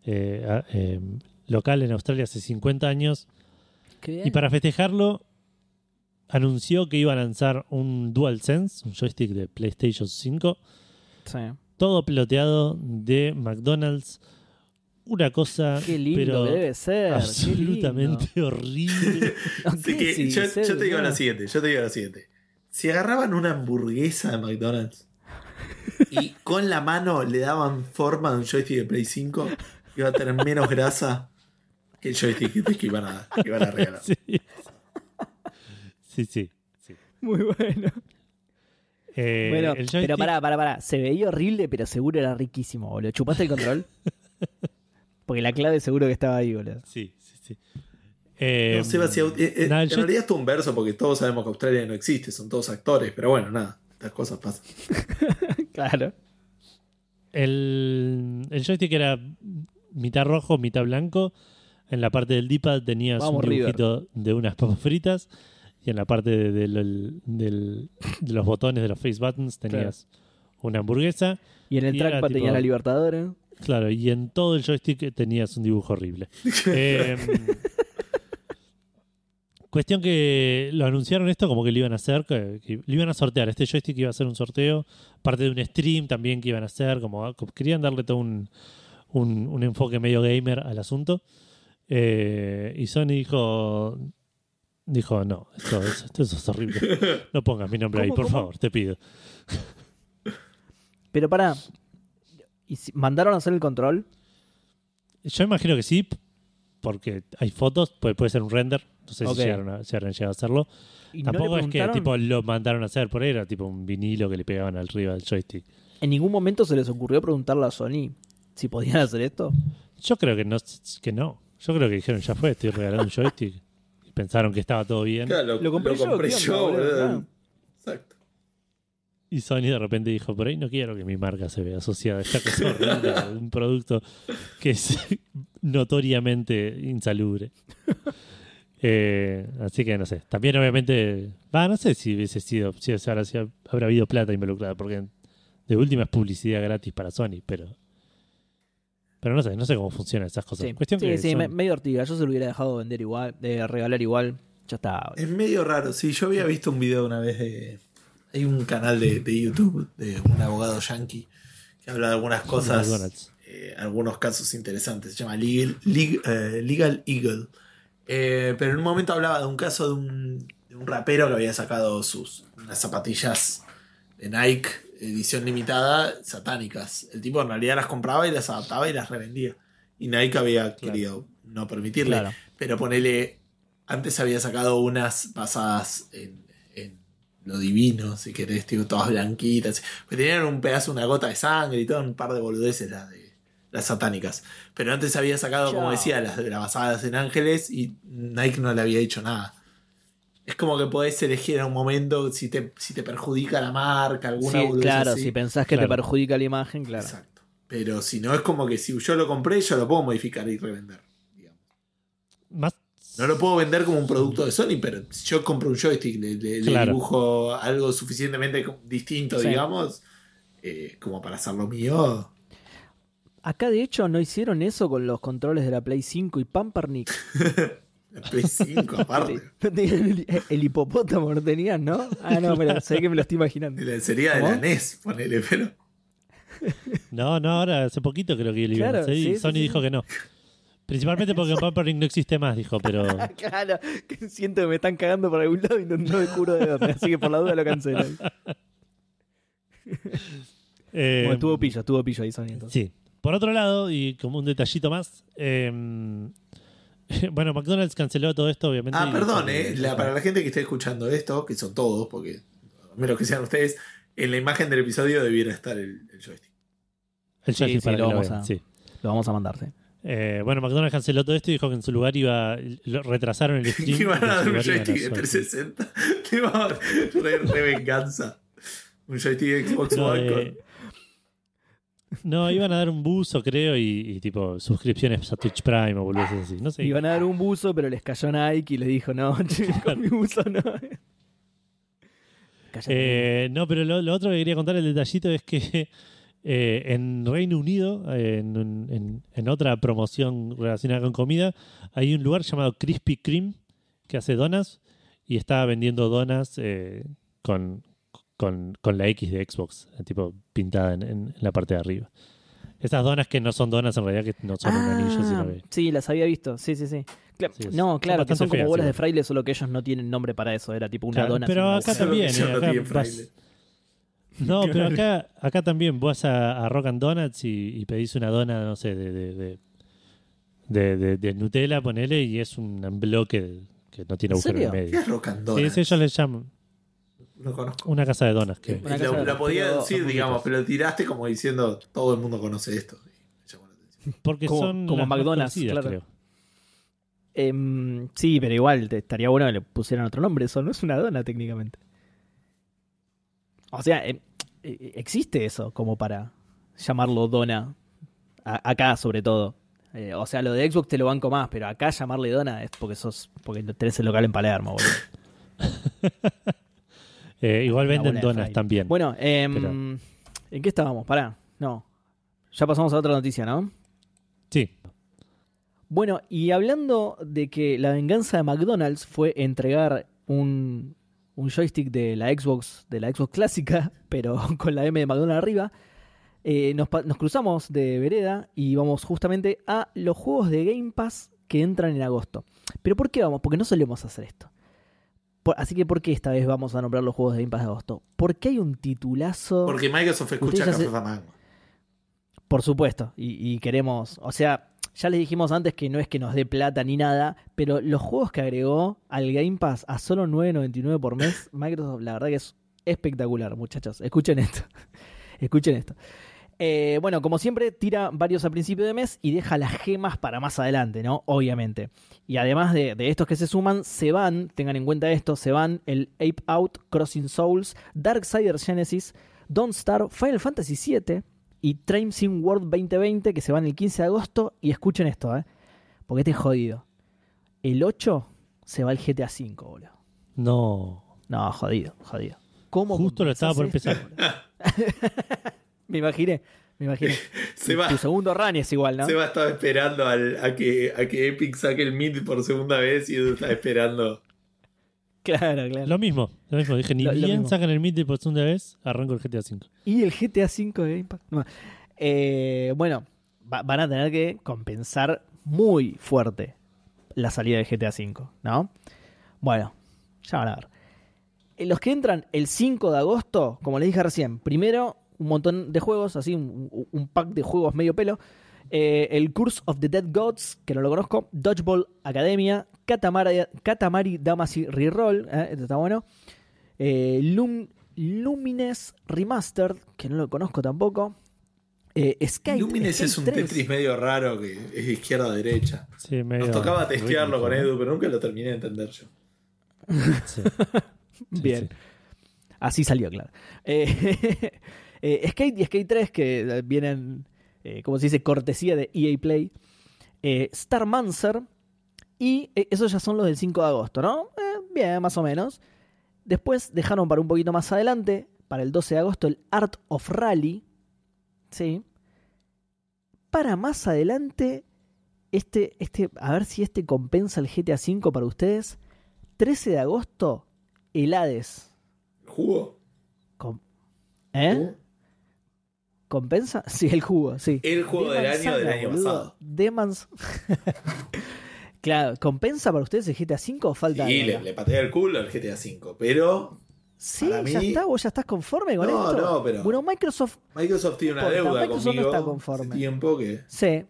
C: eh, eh, local en Australia hace 50 años.
B: Qué bien.
C: Y para festejarlo, anunció que iba a lanzar un DualSense, un joystick de PlayStation 5,
B: Sí.
C: todo piloteado de McDonald's. Una cosa,
B: Qué lindo
C: pero
B: debe ser.
C: absolutamente horrible.
A: Así que
B: sí,
A: yo, te digo lo siguiente, yo te digo lo siguiente. Si agarraban una hamburguesa de McDonald's y con la mano le daban forma de un joystick de Play 5, iba a tener menos grasa el joystick que iban a, que iban a regalar.
C: Sí. Sí, sí. sí.
B: Muy bueno.
C: Eh,
B: bueno,
C: el
B: pero pará, pará, pará. Se veía horrible, pero seguro era riquísimo, boludo. ¿Chupaste el control? Porque la clave seguro que estaba ahí, boludo.
C: Sí, sí, sí. Eh,
A: No, Seba, si eh, eh, en realidad es todo un verso porque todos sabemos que Australia no existe, son todos actores, pero bueno, nada, estas cosas pasan.
B: Claro.
C: El, el joystick era mitad rojo, mitad blanco. En la parte del D-pad tenías
B: Vamos,
C: un dibujito de unas papas fritas. Y en la parte de, los botones de los face buttons tenías una hamburguesa.
B: Y en el
C: Y
B: trackpad
C: tipo-
B: tenía la Libertadora.
C: Claro, y en todo el joystick tenías un dibujo horrible. Eh, cuestión que lo anunciaron esto como que lo iban a hacer, que, que lo iban a sortear. Este joystick iba a ser un sorteo, parte de un stream también que iban a hacer, como como querían darle todo un, un, un enfoque medio gamer al asunto. Eh, y Sony dijo, dijo, no, esto, es- esto es horrible. No pongas mi nombre ahí,
B: ¿Cómo,
C: por
B: cómo?
C: favor, te pido.
B: Pero pará. ¿Y si- ¿Mandaron a hacer el control?
C: Yo imagino que sí, porque hay fotos, puede, puede ser un render. No sé si llegaron a, si a hacerlo.
B: ¿Y no le
C: Tampoco es que tipo lo mandaron a hacer por ahí, era tipo un vinilo que le pegaban arriba del joystick.
B: ¿En ningún momento se les ocurrió preguntarle a Sony si podían hacer esto?
C: Yo creo que no, que no. Yo creo que dijeron, ya fue, estoy regalando un joystick. Y pensaron que estaba todo bien.
A: Claro,
B: Lo compré yo, ¿qué onda, boludo?
A: boludo.
B: Claro.
A: Exacto.
C: Y Sony de repente dijo, por ahí no quiero que mi marca se vea asociada a esta cosa horrible de un producto que es notoriamente insalubre. Eh, así que no sé. También obviamente, va, no sé si hubiese sido, si habrá, si habrá habido plata involucrada, porque de última es publicidad gratis para Sony, pero pero no sé, no sé cómo funcionan esas cosas.
B: Sí,
C: Cuestión
B: sí,
C: que
B: sí,
C: son-
B: me- medio ortiga. Yo se lo hubiera dejado vender igual, de regalar igual. Ya está.
A: Es medio raro, sí, yo había visto un video una vez de... Hay un canal de, de YouTube de un abogado yankee que habla de algunas cosas, eh, algunos casos interesantes. Se llama Legal, Leg- eh, Legal Eagle. Eh, pero en un momento hablaba de un caso de un, de un rapero que había sacado sus unas zapatillas de Nike, edición limitada, satánicas. El tipo en realidad las compraba y las adaptaba y las revendía. Y Nike había querido no permitirle.
B: Claro.
A: Pero ponele, antes había sacado unas basadas en, en lo divino, si querés, tipo, todas blanquitas. Pues tenían un pedazo, una gota de sangre y todo, un par de boludeces las de las satánicas. Pero antes había sacado, como decía, las, las basadas en ángeles y Nike no le había dicho nada. Es como que podés elegir en un momento si te, si te perjudica la marca, alguna
B: Sí, claro,
A: así.
B: si pensás que
C: Claro.
B: te perjudica la imagen, claro.
A: Exacto. Pero si no es como que si yo lo compré, yo lo puedo modificar y revender. digamos.
C: Más
A: No lo puedo vender como un producto de Sony, pero si yo compro un joystick, le, le- le
C: Claro.
A: dibujo algo suficientemente distinto,
B: Sí.
A: digamos, eh, como para hacerlo mío.
B: Acá de hecho no hicieron eso con los controles de la Play 5 y Pampernick.
A: La Play 5 aparte.
B: El, el hipopótamo, no tenían, ¿no? Ah, no, pero sé que me lo estoy imaginando.
A: La sería de la. NES, ponele, pero.
C: No, no, ahora hace poquito creo que
B: Claro, sí, sí,
C: Sony
B: sí.
C: dijo que no. Principalmente porque en Pampering no existe más, dijo, pero
B: Claro, que siento que me están cagando por algún lado y no, no descubro de dónde, así que por la duda lo cancelo.
C: eh,
B: Bueno, estuvo pillo, estuvo pillo ahí Sony entonces.
C: Sí. Por otro lado, y como un detallito más, eh, bueno, McDonald's canceló todo esto, obviamente.
A: Ah, perdón, eh. la- para la gente que esté escuchando esto, que son todos, porque a menos que sean ustedes, en la imagen del episodio debiera estar el, el joystick.
C: El
B: Sí,
C: joystick
B: sí,
C: para
B: lo
C: que lo
B: vamos
C: vean,
B: a-
C: sí.
B: Lo vamos a mandar, sí.
C: Eh, bueno, McDonald's canceló todo esto y dijo que en su lugar iba. Lo retrasaron el stream.
A: Iban a dar un joystick de
C: hacer-
A: 360. Le iban a dar re, re venganza. Un joystick de Xbox
C: No,
A: One
C: eh, no, iban a dar un buzo, creo, y, y tipo suscripciones a Twitch Prime o boludeces así. No sé.
B: Iban a dar un buzo, pero les cayó Nike y les dijo, no, che, con mi buzo no.
C: Eh, no, pero lo, lo otro que quería contar, el detallito, es que eh, en Reino Unido, eh, en, en- en otra promoción relacionada con comida, hay un lugar llamado Krispy Kreme que hace donas y está vendiendo donas eh, con, con, con la X de Xbox, eh, tipo pintada en, en- en la parte de arriba. Esas donas que no son donas en realidad, que no son un anillo, sino
B: Ah,
C: que...
B: sí, las había visto, sí, sí, sí. Cla-
C: Sí,
B: no,
C: son
B: claro, que
C: bastante
B: son como
C: feas,
B: bolas de
C: igual.
B: fraile, solo que ellos no tienen nombre para eso, era tipo una
C: Claro,
B: dona.
C: pero
B: una
C: acá también, eh,
A: no
C: vas-. No, pero acá, acá también vas a, a Rock and Donuts y, y pedís una dona, no sé, de, de, de, de, de- de Nutella, ponele, y es un bloque que no tiene
B: ¿En
C: agujero en el
B: serio?
A: ¿Qué
C: medio.
A: es Rock and
C: Sí,
A: Donuts?
C: sí, ellos le llaman
A: No conozco.
C: una casa de donas. Que,
A: Lo-
B: de-
A: podía
B: pero-
A: decir, digamos, pero tiraste como diciendo todo el mundo conoce esto.
C: Porque
B: Como-
C: son
B: como McDonald's, claro.
C: creo.
B: Em, sí, pero igual te- estaría bueno que le pusieran otro nombre. Eso no es una dona técnicamente. O sea, em, eh, existe eso como para llamarlo dona. A- acá, sobre todo. Eh, o sea, lo de Xbox te lo banco más, pero acá llamarle dona es porque sos porque tenés el local en Palermo, boludo.
C: Eh, igual venden donas también.
B: Bueno, em,
C: Pero-
B: ¿en qué estábamos? Pará, no. Ya pasamos a otra noticia, ¿no?
C: Sí,
B: Bueno, y hablando de que la venganza de McDonald's fue entregar un, un joystick de la Xbox, de la Xbox clásica, pero con la M de McDonald's arriba, eh, nos, nos cruzamos de vereda y vamos justamente a los juegos de Game Pass que entran en agosto. ¿Pero por qué vamos? Porque no solemos hacer esto. Así que ¿por qué esta vez vamos a nombrar los juegos de Game Pass de agosto? Porque hay un titulazo...
A: Porque Microsoft escucha
B: ya
A: Café
B: se-
A: Fandango.
B: Por supuesto, y, y queremos, o sea, ya les dijimos antes que no es que nos dé plata ni nada, pero los juegos que agregó al Game Pass a solo 9.99 por mes, Microsoft, la verdad que es espectacular, muchachos. Escuchen esto. Escuchen esto. Eh, bueno, como siempre, tira varios al principio de mes y deja las gemas para más adelante, ¿no? Obviamente. Y además de, de estos que se suman, se van, tengan en cuenta esto, se van el Ape Out, Crossing Souls, Darksiders Genesis, Don't Star, Final Fantasy VII y Train Sim World 2020 que se van el 15 de agosto. Y escuchen esto, ¿eh? Porque este es jodido. El 8 se va el GTA V, boludo.
C: no.
B: No, jodido, jodido. ¿Cómo
C: Justo lo estaba por empezar.
B: me imaginé, me imaginé.
A: Se va,
B: Tu segundo run es igual, ¿no?
A: se va estaba esperando al- a, que, a que Epic saque el mid por segunda vez y Edu está esperando.
B: Claro, claro.
C: Lo mismo, lo mismo. Dije, ni
B: Lo- lo
C: bien
B: mismo.
C: sacan el mid por segunda vez, arranco el GTA V.
B: Y el GTA V de. No. Eh, bueno, va- van a tener que compensar muy fuerte la salida del GTA V, ¿no? Bueno, ya van a ver. Eh, Los que entran el 5 de agosto, como les dije recién, primero un montón de juegos, así un, un pack de juegos medio pelo. Eh, el Curse of the Dead Gods, que no lo conozco. Dodgeball Academia. Katamari, Katamari Damacy Reroll, eh, este está bueno. Eh, Lum- Lumines Remastered, que no lo conozco tampoco. Eh, Skate,
A: Lumines es un
B: 3.
A: Tetris medio raro que es izquierda a derecha.
C: Sí, medio
A: Nos tocaba testearlo con Edu, pero nunca lo terminé de entender yo.
C: Sí. Sí,
B: Bien.
C: sí.
B: Así salió, claro. Eh, Skate y Skate 3, que eh, vienen, eh, como se dice, cortesía de EA Play. Eh, Starmancer. Y eh, esos ya son los del 5 de agosto, ¿no? Bien, más o menos. Después dejaron para un poquito más adelante, para el 12 de agosto, el Art of Rally. Sí. Para más adelante, este, este, a ver si este compensa el GTA V para ustedes. 13 de agosto, el Hades.
A: ¿Jugó?
B: ¿Eh? ¿Compensa? Sí, el jugo, sí.
A: El juego del
B: Demon's
A: año del año
B: boludo.
A: pasado.
B: Demon's- claro, ¿compensa para ustedes el GTA V o falta
A: Sí, le, patea el culo al GTA V, pero
B: Sí,
A: para
B: ya
A: mí-
B: está, vos ya estás conforme con
A: No,
B: esto.
A: no, pero-
B: Bueno, Microsoft,
A: Microsoft tiene una deuda
B: Microsoft no
A: conmigo
B: está conforme.
A: hace tiempo que...
B: sí.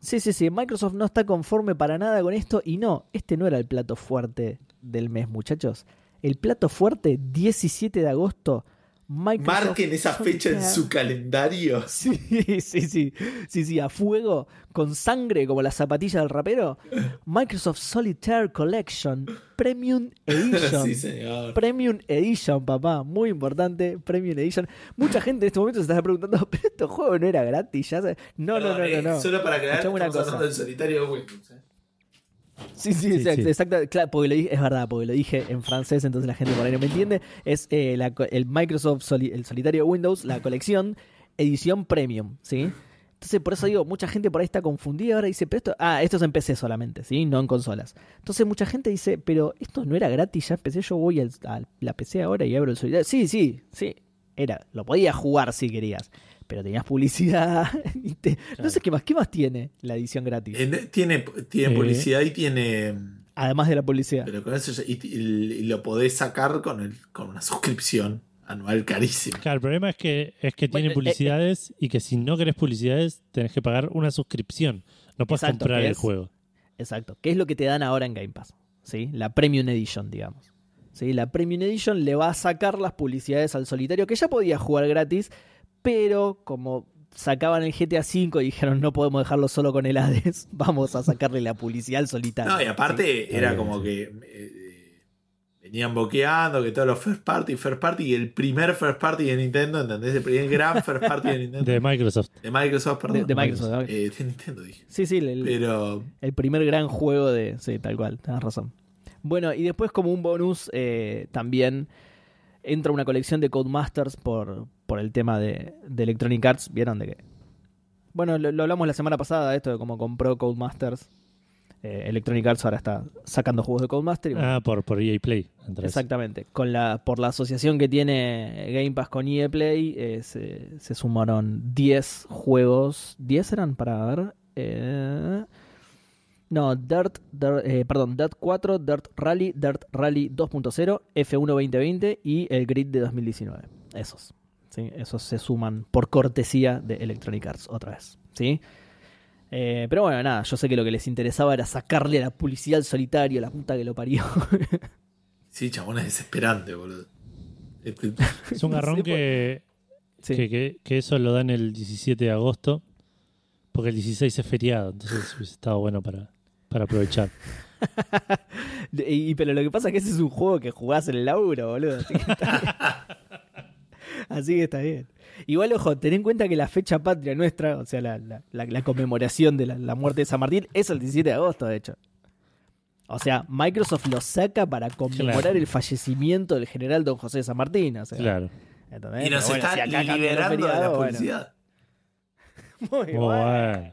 B: Sí, sí, sí. Microsoft no está conforme para nada con esto. Y no, este no era el plato fuerte del mes, muchachos. El plato fuerte, 17 de agosto. Microsoft
A: Marquen esa fecha en su calendario.
B: Sí, sí, sí. Sí, sí, a fuego, con sangre como la zapatilla del rapero. Microsoft Solitaire Collection Premium Edition.
A: sí, señor.
B: Premium Edition, papá, muy importante, Premium Edition. Mucha gente en este momento se está preguntando, pero este juego no era gratis, ya sabes. No, no, no, no,
A: eh,
B: no.
A: Solo para
B: una
A: estamos
B: cosa.
A: hablando del solitario Windows. ¿eh?
B: Sí, sí, exacto,
C: sí.
B: exacto, claro, porque lo dije, es verdad, porque lo dije en francés, entonces la gente por ahí no me entiende. Es eh, la el Microsoft Soli- el solitario Windows, la colección edición premium, ¿sí? Entonces, por eso digo, mucha gente por ahí está confundida ahora y dice, pero esto, ah, esto es en PC solamente, ¿sí? No en consolas. Entonces, mucha gente dice, pero esto no era gratis, ya empecé, yo voy al- a la PC ahora y abro el solitario. Sí, sí, sí, era, lo podías jugar si querías, pero tenías publicidad. y te- No sé qué más, ¿qué más tiene la edición gratis?
A: En- tiene tiene
C: Eh.
A: publicidad y tiene.
B: Además de la publicidad.
A: Pero con eso ya- y, y- y lo podés sacar con, el, con una suscripción anual carísima.
C: Claro, el problema es que, es que
B: Bueno,
C: tiene
B: eh,
C: publicidades y que si no querés publicidades tenés que pagar una suscripción. No puedes
B: Exacto,
C: comprar el
B: es-
C: juego.
B: Exacto. ¿Qué es lo que te dan ahora en Game Pass? ¿Sí? La Premium Edition, digamos. ¿Sí? La Premium Edition le va a sacar las publicidades al solitario, que ya podía jugar gratis, pero como sacaban el GTA V y dijeron no podemos dejarlo solo con el Hades, vamos a sacarle la publicidad al solitario.
A: No, y aparte
C: Sí.
A: era como que eh, venían boqueando que todos los first party, first party, y el primer first party de Nintendo, ¿entendés? El primer gran first party de Nintendo.
C: De Microsoft.
A: De Microsoft, perdón.
B: De, de Microsoft.
A: Eh, de Nintendo dije.
B: Sí, sí, el,
A: Pero
B: el primer gran juego de... Sí, tal cual, tenés razón. Bueno, y después como un bonus eh, también entra una colección de Codemasters por, por el tema de, de Electronic Arts. ¿Vieron de qué? Bueno, lo, lo hablamos la semana pasada, esto de cómo compró Codemasters. Eh, Electronic Arts ahora está sacando juegos de Codemaster. y bueno,
C: Ah, por, por EA Play.
B: Exactamente. Con la, por la asociación que tiene Game Pass con EA Play, eh, se, se sumaron 10 juegos. ¿10 eran para ver? Eh, no, Dirt, Dirt, eh, perdón, Dirt 4, Dirt Rally, Dirt Rally 2.0, F1 2020 y el Grid de 2019. Esos. ¿Sí? Esos se suman por cortesía de Electronic Arts otra vez. ¿sí? Eh, pero bueno, nada, yo sé que lo que les interesaba era sacarle la publicidad al solitario, la puta que lo parió.
A: sí, chabón, es desesperante, boludo. Este-
C: Es un garrón
B: Sí,
C: que,
B: Sí.
C: que, que- que eso lo dan el 17 de agosto. Porque el 16 es feriado. Entonces hubiese estado bueno para, para aprovechar.
B: Y, pero lo que pasa es que ese es un juego que jugás en el laburo, boludo. Así que está bien. Igual, ojo, ten en cuenta que la fecha patria nuestra, o sea, la, la- la- la conmemoración de la, la muerte de San Martín, es el 17 de agosto, de hecho. O sea, Microsoft lo saca para conmemorar
C: Claro.
B: el fallecimiento del general don José de San Martín. O sea,
C: Claro.
B: ¿entendés?
A: y nos
B: bueno,
A: está
B: si
A: liberando de la
B: bueno.
A: publicidad.
B: Muy
C: Muy
B: bueno,
C: bueno.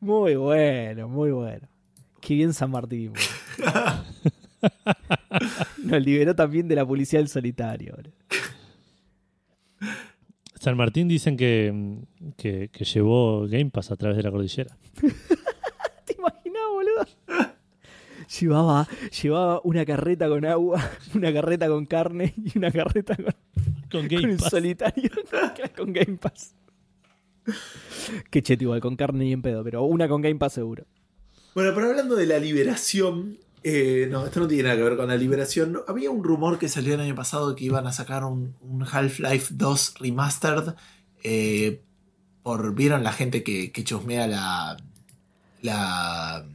B: muy bueno, muy bueno. Qué bien San Martín. Nos liberó también de la publicidad del solitario. boludo.
C: San Martín dicen que, que, que llevó Game Pass a través de la cordillera.
B: ¿Te imaginas, boludo? Llevaba, llevaba una carreta con agua, una carreta con carne y una carreta con,
C: Con
B: con
C: Game
B: el
C: Pass.
B: solitario con Game Pass. Qué cheto igual, con carne y en pedo, pero una con Game Pass seguro.
A: Bueno, pero hablando de la liberación, eh, no, esto no tiene nada que ver con la liberación. No, Había un rumor que salió el año pasado que iban a sacar un, un Half-Life 2 Remastered. eh, por, ¿Vieron la gente que, que chusmea la, la,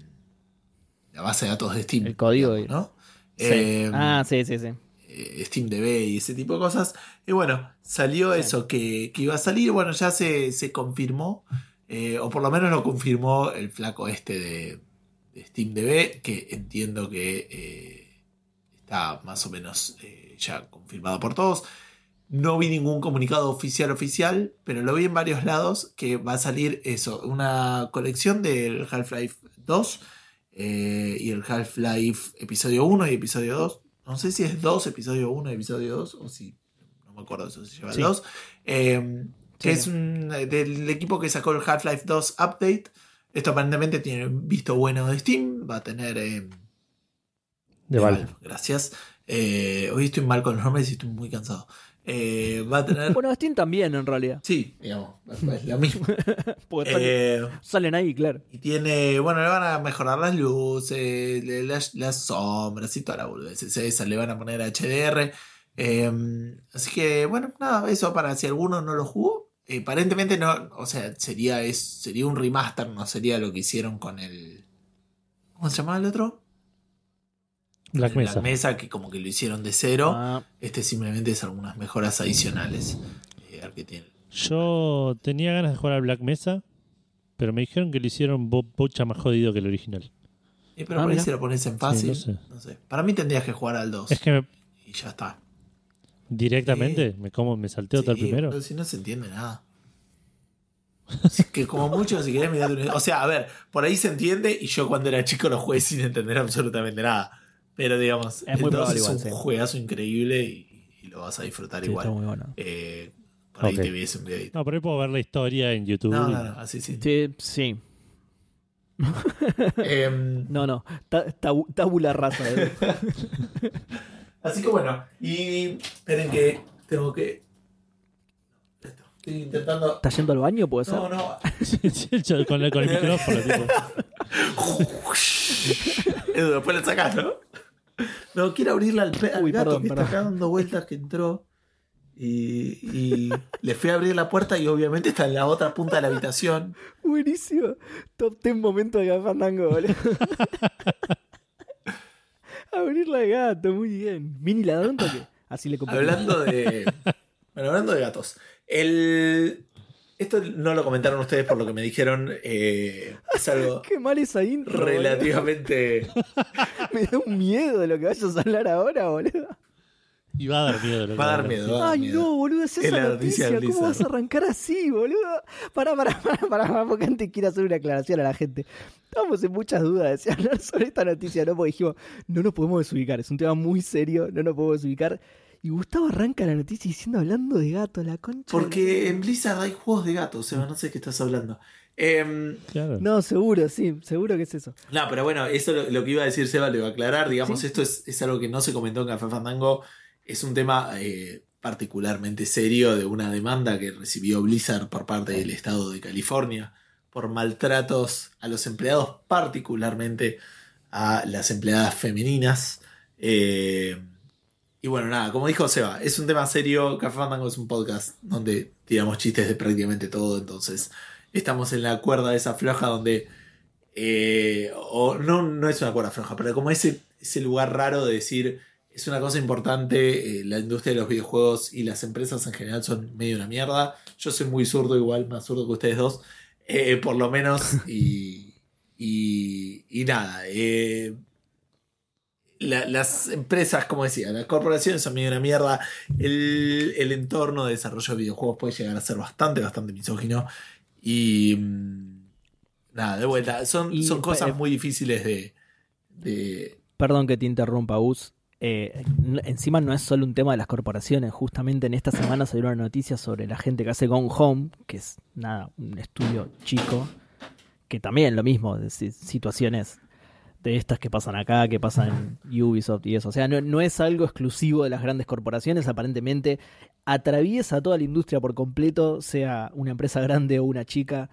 A: la base de datos de Steam?
B: El código,
A: digamos, ¿no?
B: Sí.
A: Eh,
B: ah, sí, sí, sí.
A: eh, SteamDB y ese tipo de cosas. Y bueno, salió
B: Sí.
A: eso que, que iba a salir. Bueno, ya se, se confirmó, o por lo menos lo confirmó el flaco este de, de SteamDB, que entiendo que eh, está más o menos eh, ya confirmado por todos. No vi ningún comunicado oficial oficial, pero lo vi en varios lados que va a salir eso, una colección del Half-Life 2 eh, y el Half-Life episodio 1 y episodio 2. No sé si es 2, episodio 1 y episodio 2, o si, no me acuerdo si se lleva el
B: Sí.
A: 2. eh, que
B: Sí.
A: es un- del equipo que sacó el Half-Life 2 Update. Esto aparentemente tiene visto bueno de Steam, va a tener... eh,
C: De Valve.
A: Gracias. Eh, hoy estoy mal con los nombres y estoy muy cansado. Eh, va a tener...
B: Bueno, Steam también en realidad.
A: Sí, digamos, es lo mismo.
B: Porque
A: Eh,
B: salen ahí, claro.
A: y tiene, bueno, le van a mejorar las luces, las, las sombras y toda la boludez esa, le van a poner HDR. eh, así que, bueno, nada, eso para si alguno no lo jugó. Eh, aparentemente no, o sea, sería, es, sería un remaster, no sería lo que hicieron con el... ¿Cómo se llama el otro?
C: Black Mesa.
A: Black Mesa, que como que lo hicieron de cero.
B: Ah,
A: Este simplemente es algunas mejoras adicionales eh, al que tiene.
C: Yo tenía ganas de jugar al Black Mesa, pero me dijeron que lo hicieron bo- bocha más jodido que el original.
A: Eh, pero
B: Ah,
A: por ahí se lo pones en fácil.
C: Sí, no sé.
A: no sé. Para mí tendrías que jugar al 2
C: Es que me-
A: y ya está.
C: Directamente me como me salteo todo el
A: Sí,
C: primero.
A: pero Si no se entiende nada. Es que como mucho, si querés mirate un- O sea, a ver, por ahí se entiende y yo cuando era chico lo jugué sin entender absolutamente nada. Pero digamos,
B: Es muy
A: el 2
B: probable
A: es
B: igual,
A: un
B: sí.
A: juegazo increíble y, y lo vas a disfrutar
B: sí,
A: igual.
B: está muy bueno.
A: Eh, por ahí te viese un videito.
C: No, pero ahí puedo ver la historia en YouTube.
A: No, no, no, así sí.
B: Sí, sí.
A: Em,
B: No, no. Ta- tabu- tabula rasa.
A: Así que bueno, y esperen que tengo que. Esto. Estoy intentando.
B: ¿Estás yendo al baño? ¿Puede ser?
A: No, no.
C: Con, el- con el micrófono, tipo.
A: Edu, después lo sacás, ¿no? No, quiero abrirle al, pe- al
B: Uy,
A: gato
B: perdón,
A: que
B: perdón.
A: está acá dando vueltas que entró. Y, y le fui a abrir la puerta y obviamente está en la otra punta de la habitación.
B: Buenísimo. Top 10 momento de Fandango, boludo. Abrirla de gato, muy bien. Mini ladrón toque. Así le compré.
A: Hablando de. Bueno, hablando de gatos. El. Esto no lo comentaron ustedes por lo que me dijeron. eh, es algo
B: Qué mal esa intro.
A: relativamente.
B: Me da un miedo de lo que vayas a hablar ahora, boludo.
C: Y va a dar miedo. lo que
A: Va a dar miedo. va a dar
B: Ay,
A: miedo.
B: no, boludo, es
A: Es
B: esa
A: la noticia
B: ¿Cómo vas a arrancar así, boludo? Pará, pará, pará, pará, porque antes quiero hacer una aclaración a la gente. Estábamos en muchas dudas de si hablar sobre esta noticia, ¿no? Porque dijimos, no nos podemos desubicar, es un tema muy serio, no nos podemos desubicar. Y Gustavo arranca la noticia diciendo, hablando de gato, la concha. de
A: Porque en Blizzard hay juegos de gatos, Seba, no sé qué estás hablando. Em,
C: Claro.
B: la- No, seguro, sí, seguro que es eso.
A: No, pero bueno, eso lo, lo que iba a decir Seba lo iba a aclarar. Digamos,
B: Sí.
A: esto es, es algo que no se comentó en Café Fandango. Es un tema eh, particularmente serio de una demanda que recibió Blizzard por parte del estado de California por maltratos a los empleados, particularmente a las empleadas femeninas. Eh, y bueno, nada, como dijo Seba, es un tema serio. Café Fandango es un podcast donde tiramos chistes de prácticamente todo. Entonces, estamos en la cuerda de esa floja donde eh, o no, no es una cuerda floja, pero como ese, ese lugar raro de decir es una cosa importante, eh, la industria de los videojuegos y las empresas en general son medio una mierda. Yo soy muy zurdo, igual más zurdo que ustedes dos, eh, por lo menos, y, y, y nada. eh, la- las empresas, como decía, las corporaciones son medio una mierda. El, el entorno de desarrollo de videojuegos puede llegar a ser bastante, bastante misógino. Y mm, nada, de vuelta, son,
B: Y,
A: son cosas muy difíciles de, de-
B: Perdón que te interrumpa, Gus. Eh, encima no es solo un tema de las corporaciones. Justamente en esta semana salió una noticia sobre la gente que hace Gone Home, que es nada, un estudio chico, que también lo mismo, de si- situaciones de estas que pasan acá, que pasan en Ubisoft y eso. O sea, no, no es algo exclusivo de las grandes corporaciones, aparentemente atraviesa toda la industria por completo, sea una empresa grande o una chica.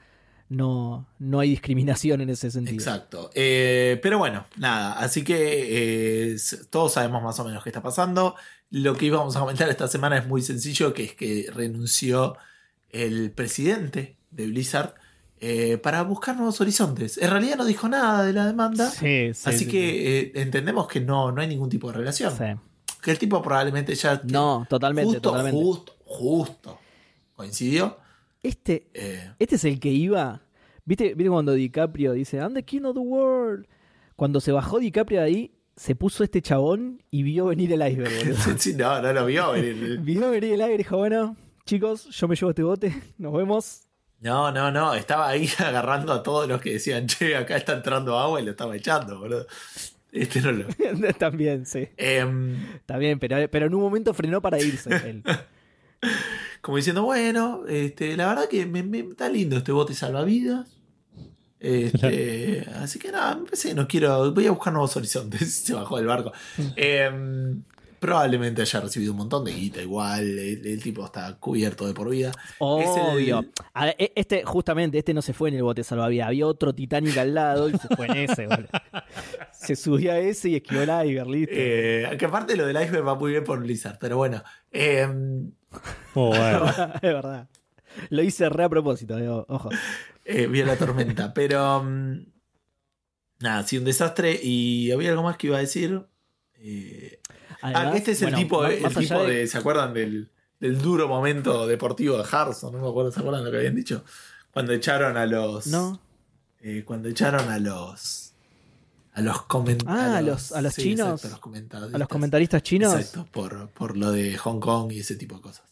B: No, no hay discriminación en ese sentido.
A: Exacto. Eh, pero bueno, nada. Así que eh, todos sabemos más o menos qué está pasando. Lo que íbamos a comentar esta semana es muy sencillo, que es que renunció el presidente de Blizzard eh, para buscar nuevos horizontes. En realidad no dijo nada de la demanda.
B: Sí, sí,
A: así
B: sí,
A: que entendemos que no, no hay ningún tipo de relación.
B: sí.
A: Que el tipo probablemente ya...
B: No, totalmente,
A: justo,
B: totalmente.
A: justo, justo. Coincidió.
B: Este,
A: Eh,
B: este es el que iba. ¿Viste, ¿Viste cuando DiCaprio dice, I'm the king of the world? Cuando se bajó DiCaprio de ahí, se puso este chabón y vio venir el iceberg,
A: sí, no, no lo vio venir.
B: vio venir el iceberg y dijo, bueno, chicos, yo me llevo este bote, nos vemos.
A: No, no, no, estaba ahí agarrando a todos los que decían, che, acá está entrando agua y lo estaba echando, boludo. Este no lo.
B: También, sí.
A: Em,
B: bien, pero, pero en un momento frenó para irse él.
A: Como diciendo, bueno, este, la verdad que me, me- está lindo este bote salvavidas. Este, así que nada, me parece que no quiero. Voy a buscar nuevos horizontes. Se bajó del barco. Em, probablemente haya recibido un montón de guita igual. El, el tipo está cubierto de por vida.
B: Obvio.
A: Es el-
B: A ver, e- este, justamente, este no se fue en el bote salvavidas. Había otro Titanic al lado y se fue en ese, boludo. Se subió a ese y esquivó el iceberg, listo.
A: Eh, que aparte lo del iceberg va muy bien por Blizzard, pero bueno. em,
C: Oh, bueno.
B: es verdad. Lo hice re a propósito, eh, ojo.
A: eh, vio la tormenta. Pero mm, nada, sí, un desastre. Y había algo más que iba a decir. Eh, ah, este es el
B: bueno,
A: tipo, el tipo de, ¿Se acuerdan del, del duro momento deportivo de Harrison? No me acuerdo, ¿se acuerdan lo que habían dicho? Cuando echaron a los.
B: No.
A: eh, cuando echaron a los. A los comentarios.
B: Ah, a los- a los chinos.
A: a los comentaristas.
B: A los comentaristas chinos.
A: Exacto, por, por lo de Hong Kong y ese tipo de cosas.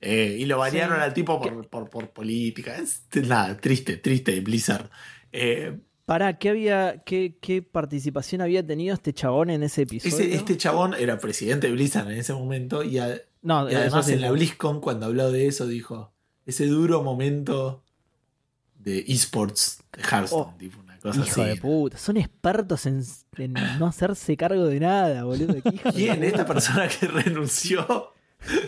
A: Eh, y lo banearon
B: Sí.
A: al tipo por, por, por política. Es nada, triste, triste, Blizzard. Eh,
B: Para, ¿qué había, qué, qué participación había tenido este chabón en ese episodio?
A: ese, este chabón era presidente de Blizzard en ese momento y, a-
B: no,
A: y
B: eso
A: además en la BlizzCon cuando habló de eso dijo ese duro momento de esports de Hearthstone,
B: Oh,
A: tipo
B: Hijo
A: así.
B: de puta, son expertos en, en no hacerse cargo de nada, boludo. ¿Qué hijo de
A: ¿Quién? Esta persona que renunció.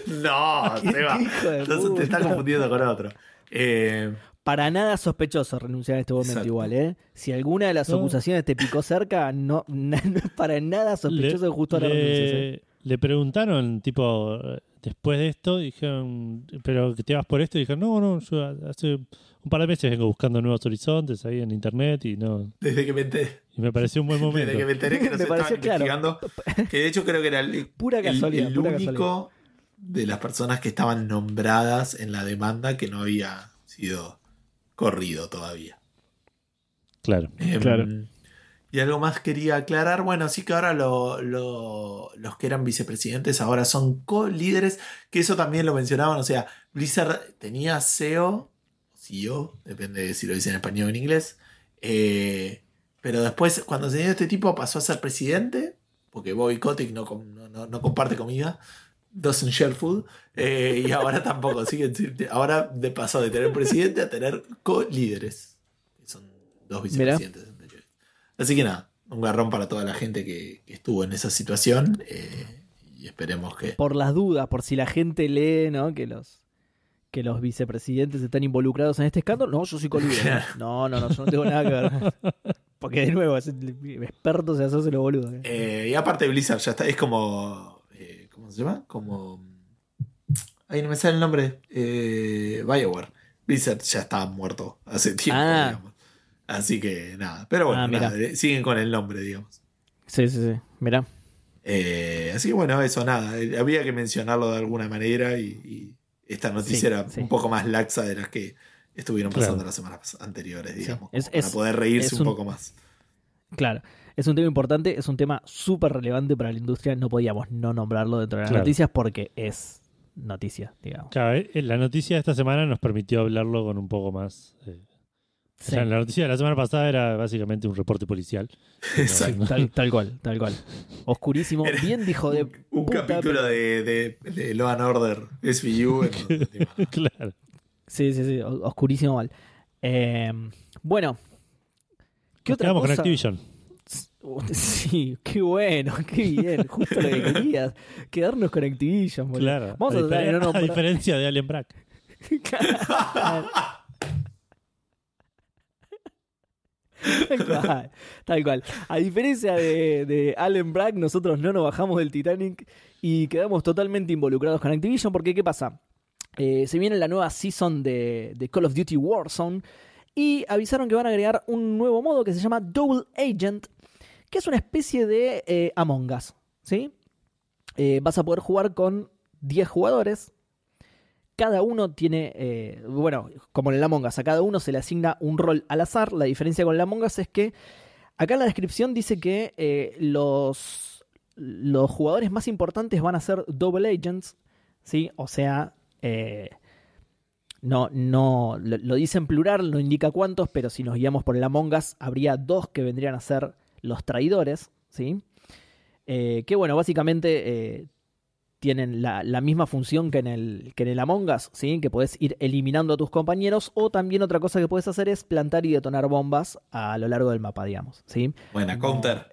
A: No,
B: ¿Qué-
A: Seba. Entonces te está confundiendo con otro. Eh,
B: Para nada sospechoso renunciar en este momento
A: Exacto.
B: igual, ¿eh? Si alguna de las
C: No.
B: acusaciones te picó cerca, no, no es para nada sospechoso justo ahora renuncies, ¿eh?
C: le, le preguntaron, tipo, después de esto, dijeron, ¿pero que te vas por esto? Y dijeron, no, no, yo hace un par de meses vengo buscando nuevos horizontes ahí en internet y no
A: desde que me enteré,
C: y me pareció un buen momento.
A: desde que me enteré que nos
B: Me
A: estaban
B: pareció claro.
A: investigando. Que de hecho creo que era el,
B: Pura
A: el-
B: casualidad,
A: el
B: pura
A: único de las personas que estaban nombradas en la demanda que no había sido corrido todavía.
C: Claro.
A: Em,
B: Claro.
A: Y algo más quería aclarar. Bueno, sí que ahora lo- lo- los que eran vicepresidentes ahora son co-líderes, que eso también lo mencionaban. O sea, Blizzard tenía CEO, CEO, depende de si lo dicen en español o en inglés. eh, pero después, cuando se dio este tipo, pasó a ser presidente, porque Bobby Kotick no, no, no- no comparte comida. Doesn't share food. eh, y ahora tampoco. Sigue, ahora de pasó de tener presidente a tener co-líderes. que Son dos vicepresidentes. Así que nada, un garrón para toda la gente que, que estuvo en esa situación. eh, y esperemos que.
B: Por las dudas, por si la gente lee, ¿no? Que los que los vicepresidentes están involucrados en este escándalo. No, yo soy colíder. No, no, no, yo no tengo nada que ver. Porque de nuevo, es experto se hace los boludos. ¿eh?
A: Eh, y aparte Blizzard ya está, es como. eh, ¿Cómo se llama? Como. Ahí no me sale el nombre. Eh, Bioware. Blizzard ya estaba muerto hace tiempo,
B: Ah.
A: digamos. Así que nada. Pero bueno,
B: Ah,
A: nada, eh, siguen con el nombre, digamos.
B: Sí, sí, sí. Mirá.
A: Eh, así que bueno, eso nada. eh, Había que mencionarlo de alguna manera y, y esta noticia
B: Sí,
A: era
B: sí.
A: un poco más laxa de las que estuvieron pasando
C: Claro.
A: las semanas anteriores,
B: Sí,
A: digamos.
B: es-
A: para
B: es-
A: poder reírse un,
B: un-
A: poco más.
B: Claro. Es un tema importante, es un tema súper relevante para la industria. No podíamos no nombrarlo dentro de las
C: Claro.
B: noticias porque es noticia, digamos.
C: Claro, la noticia de esta semana nos permitió hablarlo con un poco más. eh, o
B: Sí.
C: sea, la noticia de la semana pasada era básicamente un reporte policial.
A: Exacto.
B: Tal, tal cual, tal cual. Oscurísimo.
A: Era
B: Bien dijo de
A: Un, un
B: puta,
A: capítulo
B: pero-
A: de, de, de Law and Order SVU. en
C: claro.
B: Sí, sí, sí. Oscurísimo mal. Eh, bueno. ¿Qué
C: Nos
B: otra
C: quedamos
B: cosa?
C: con Activision.
B: Sí, qué bueno, qué bien. Justo lo que querías. Quedarnos con Activision, boludo.
C: Claro.
B: Vamos a
C: a,
B: tratar no
C: a diferencia de Alien Brack.
B: Tal cual, tal cual. A diferencia de, de Allen Bragg, nosotros no nos bajamos del Titanic y quedamos totalmente involucrados con Activision porque ¿qué pasa? Eh, se viene la nueva season de, Call of Duty Warzone y avisaron que van a agregar un nuevo modo que se llama Double Agent, que es una especie de eh, Among Us, ¿sí? Eh, vas a poder jugar con 10 jugadores. Cada uno tiene, eh, bueno, como en Among Us, a cada uno se le asigna un rol al azar. La diferencia con Among Us es que acá en la descripción dice que eh, los, los jugadores más importantes van a ser double agents, ¿sí? O sea, eh, no, no, lo, lo dice en plural, no indica cuántos, pero si nos guiamos por el Among Us, habría dos que vendrían a ser los traidores, ¿sí? Que bueno, básicamente tienen la, la misma función que en, el, que en el Among Us, ¿sí? que puedes ir eliminando a tus compañeros, o también otra cosa que puedes hacer es plantar y detonar bombas a lo largo del mapa, digamos. ¿sí?
A: Buena, counter.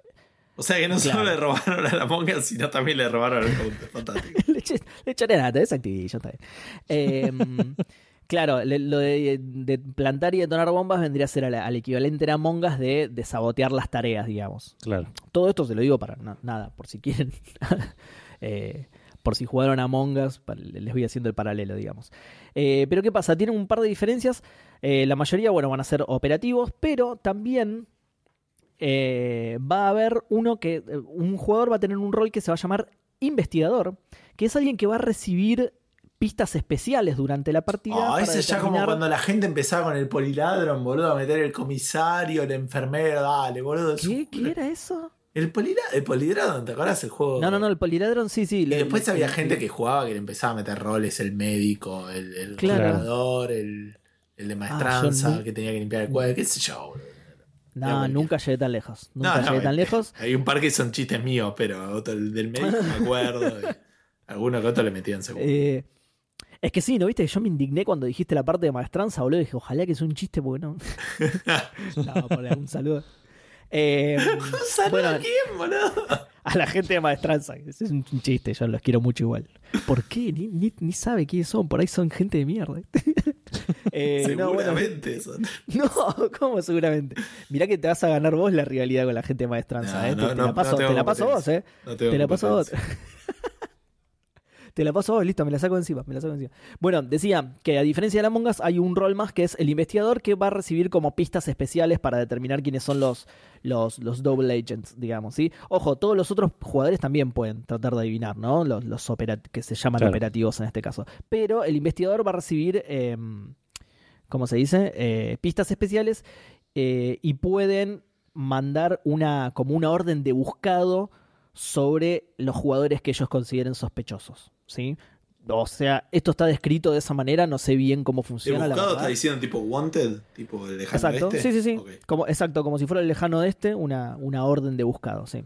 A: O sea que no
B: Claro.
A: solo le robaron a la monga, sino también le robaron al counter. Fantástico.
B: le, eché- le echaré nada, es Activision, está bien. Eh, claro, le- lo de, de plantar y detonar bombas vendría a ser al, al equivalente en Among Us de, de sabotear las tareas, digamos.
C: Claro.
B: Todo esto se lo digo para na- nada, por si quieren. Eh, por si jugaron a Us, pa- les voy haciendo el paralelo, digamos. Eh, pero ¿qué pasa? Tienen un par de diferencias. Eh, la mayoría, bueno, van a ser operativos, pero también eh, va a haber uno que. Un jugador va a tener un rol que se va a llamar investigador, que es alguien que va a recibir pistas especiales durante la partida.
A: Oh,
B: para
A: ese ya como
B: determinar-
A: cuando la gente empezaba con el poliladron, boludo, a meter el comisario, el enfermero, dale, boludo.
B: ¿Qué? ¿Qué era eso?
A: El, poliladron, ¿te acuerdas el juego?
B: No, no, no, el poliladron sí, sí.
A: Y después había gente que jugaba que le empezaba a meter roles, el médico, el, el
B: Claro.
A: jugador, el, el de maestranza,
B: yo no-
A: que tenía que limpiar el cuadro, qué sé yo, boludo.
B: No, nunca llegué tan lejos. Nunca
A: No, no,
B: llegué tan
A: eh,
B: lejos.
A: Hay un par que son chistes míos, pero otro, el del médico me acuerdo. alguno que otro le metían seguro.
B: Eh, es que sí, ¿no viste? Yo me indigné cuando dijiste la parte de maestranza, boludo. Dije, ojalá que sea un chiste, porque no. no, por un saludo. Eh,
A: ¿Saludo
B: bueno,
A: a quién, boludo?
B: a la gente de Maestranza. Es un chiste, yo los quiero mucho igual. ¿Por qué? Ni, ni, ni sabe quiénes son, por ahí son gente de mierda. Eh, no, bueno,
A: Seguramente son.
B: no, ¿cómo seguramente? Mirá que te vas a ganar vos la rivalidad con la gente de Maestranza,
A: No,
B: ¿eh? Te-
A: no,
B: te,
A: no,
B: la paso,
A: no tengo
B: te la paso vos, ¿eh?
A: No
B: Te la paso vos. Te la paso listo, me la saco encima, me la saco encima. Bueno, decía que a diferencia de la Among Us hay un rol más que es el investigador que va a recibir como pistas especiales para determinar quiénes son los, los, los double agents, digamos, ¿sí? Ojo, todos los otros jugadores también pueden tratar de adivinar, ¿no? Los, los que se llaman
C: Claro.
B: operativos en este caso. Pero el investigador va a recibir, eh, ¿cómo se dice? Eh, pistas especiales eh, y pueden mandar una como una orden de buscado sobre los jugadores que ellos consideren sospechosos, ¿sí? O sea, esto está descrito de esa manera, no sé bien cómo
A: ¿El
B: funciona la
A: buscado
B: verdad.
A: está diciendo tipo wanted? Tipo el lejano
B: Exacto,
A: oeste?
B: sí, sí, sí. Como, exacto, como si fuera el lejano de este, una, una orden de buscado, sí.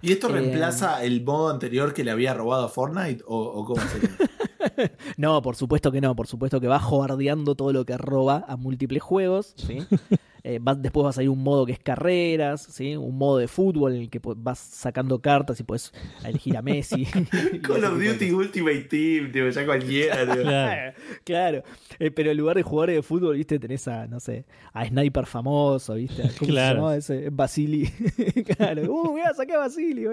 A: ¿Y esto
B: Eh,
A: reemplaza el modo anterior que le había robado a Fortnite? ¿O, o cómo sería?
B: No, por supuesto que no, por supuesto que va jobardeando todo lo que roba a múltiples juegos, ¿sí? Eh, va- después va a salir un modo que es carreras, ¿sí? Un modo de fútbol en el que po- vas sacando cartas y puedes elegir a Messi.
A: Call of Duty Ultimate Team, tipo, ya cualquiera.
C: Claro.
B: Claro, Eh, pero en lugar de jugadores de fútbol, viste, tenés a, no sé, a Sniper famoso, viste, ¿cómo
C: Claro.
B: se llamaba ese? Basili. claro, uh, mirá, saqué a Basili.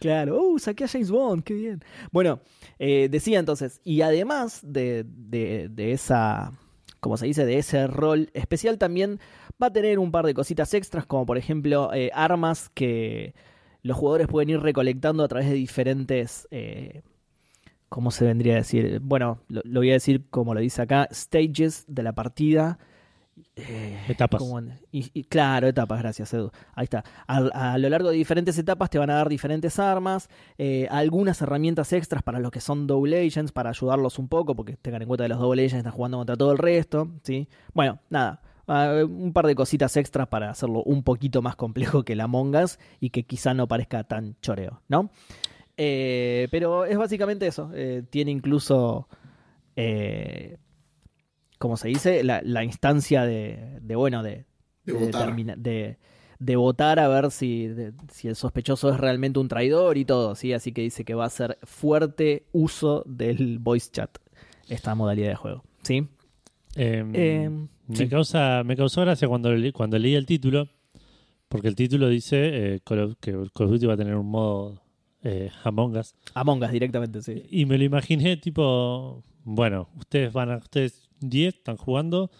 B: claro, uh, saqué a James Bond, qué bien. Bueno, eh, decía entonces, y además de, de, de esa, como se dice, de ese rol especial, también va a tener un par de cositas extras, como por ejemplo eh, armas que los jugadores pueden ir recolectando a través de diferentes... eh, ¿Cómo se vendría a decir? Bueno, lo, lo voy a decir como lo dice acá, stages de la partida. Eh,
C: Etapas.
B: y- y- claro, etapas, gracias Edu. Ahí está. A, lo largo de diferentes etapas te van a dar diferentes armas, eh, algunas herramientas extras para los que son double agents, para ayudarlos un poco, porque tengan en cuenta que los double agents están jugando contra todo el resto. ¿sí? Bueno, nada. un par de cositas extras para hacerlo un poquito más complejo que la Mongas y que quizá no parezca tan choreo, ¿no? Eh, pero es básicamente eso. Eh, tiene incluso, eh, como se dice, la, la instancia de, de, bueno, de,
A: De
B: de
A: votar.
B: determina- de- de votar a ver si, de- si el sospechoso es realmente un traidor y todo, ¿sí? Así que dice que va a ser fuerte uso del voice chat, esta modalidad de juego, ¿sí?
C: Em,
B: Eh,
C: me,
B: sí.
C: causa, me causó gracia cuando, le- cuando leí el título, porque el título dice eh, Call of- que Call of Duty va a tener un modo eh, Among Us.
B: Among Us directamente, sí.
C: Y me lo imaginé tipo, bueno, ustedes van a, ustedes 10 están jugando,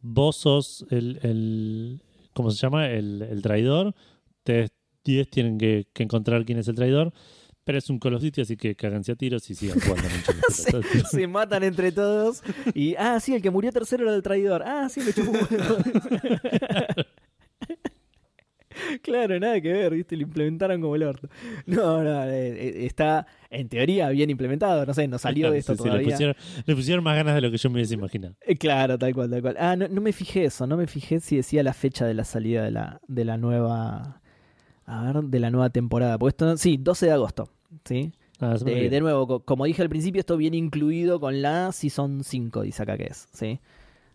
C: vos sos el, el ¿cómo se llama? El, el traidor, ustedes 10 tienen que, que encontrar quién es el traidor, pero es un Call of Duty, así que cáganse a tiros y sigan jugando mucho.
B: se, se matan entre todos y ah sí el que murió tercero era el traidor ah sí me chupó. claro nada que ver viste lo implementaron como el orto. No no eh, eh, está en teoría bien implementado no sé no salió de esto
C: Sí, sí, le,
B: todavía.
C: pusieron, le pusieron más ganas de lo que yo me hubiese imaginado.
B: Eh, claro tal cual tal cual. Ah no, no me fijé eso no me fijé si decía la fecha de la salida de la de la nueva a ver de la nueva temporada porque esto sí 12 de agosto sí
C: Ah,
B: de, nuevo, co- como dije al principio, esto viene incluido con la Season 5, dice acá que es, ¿sí?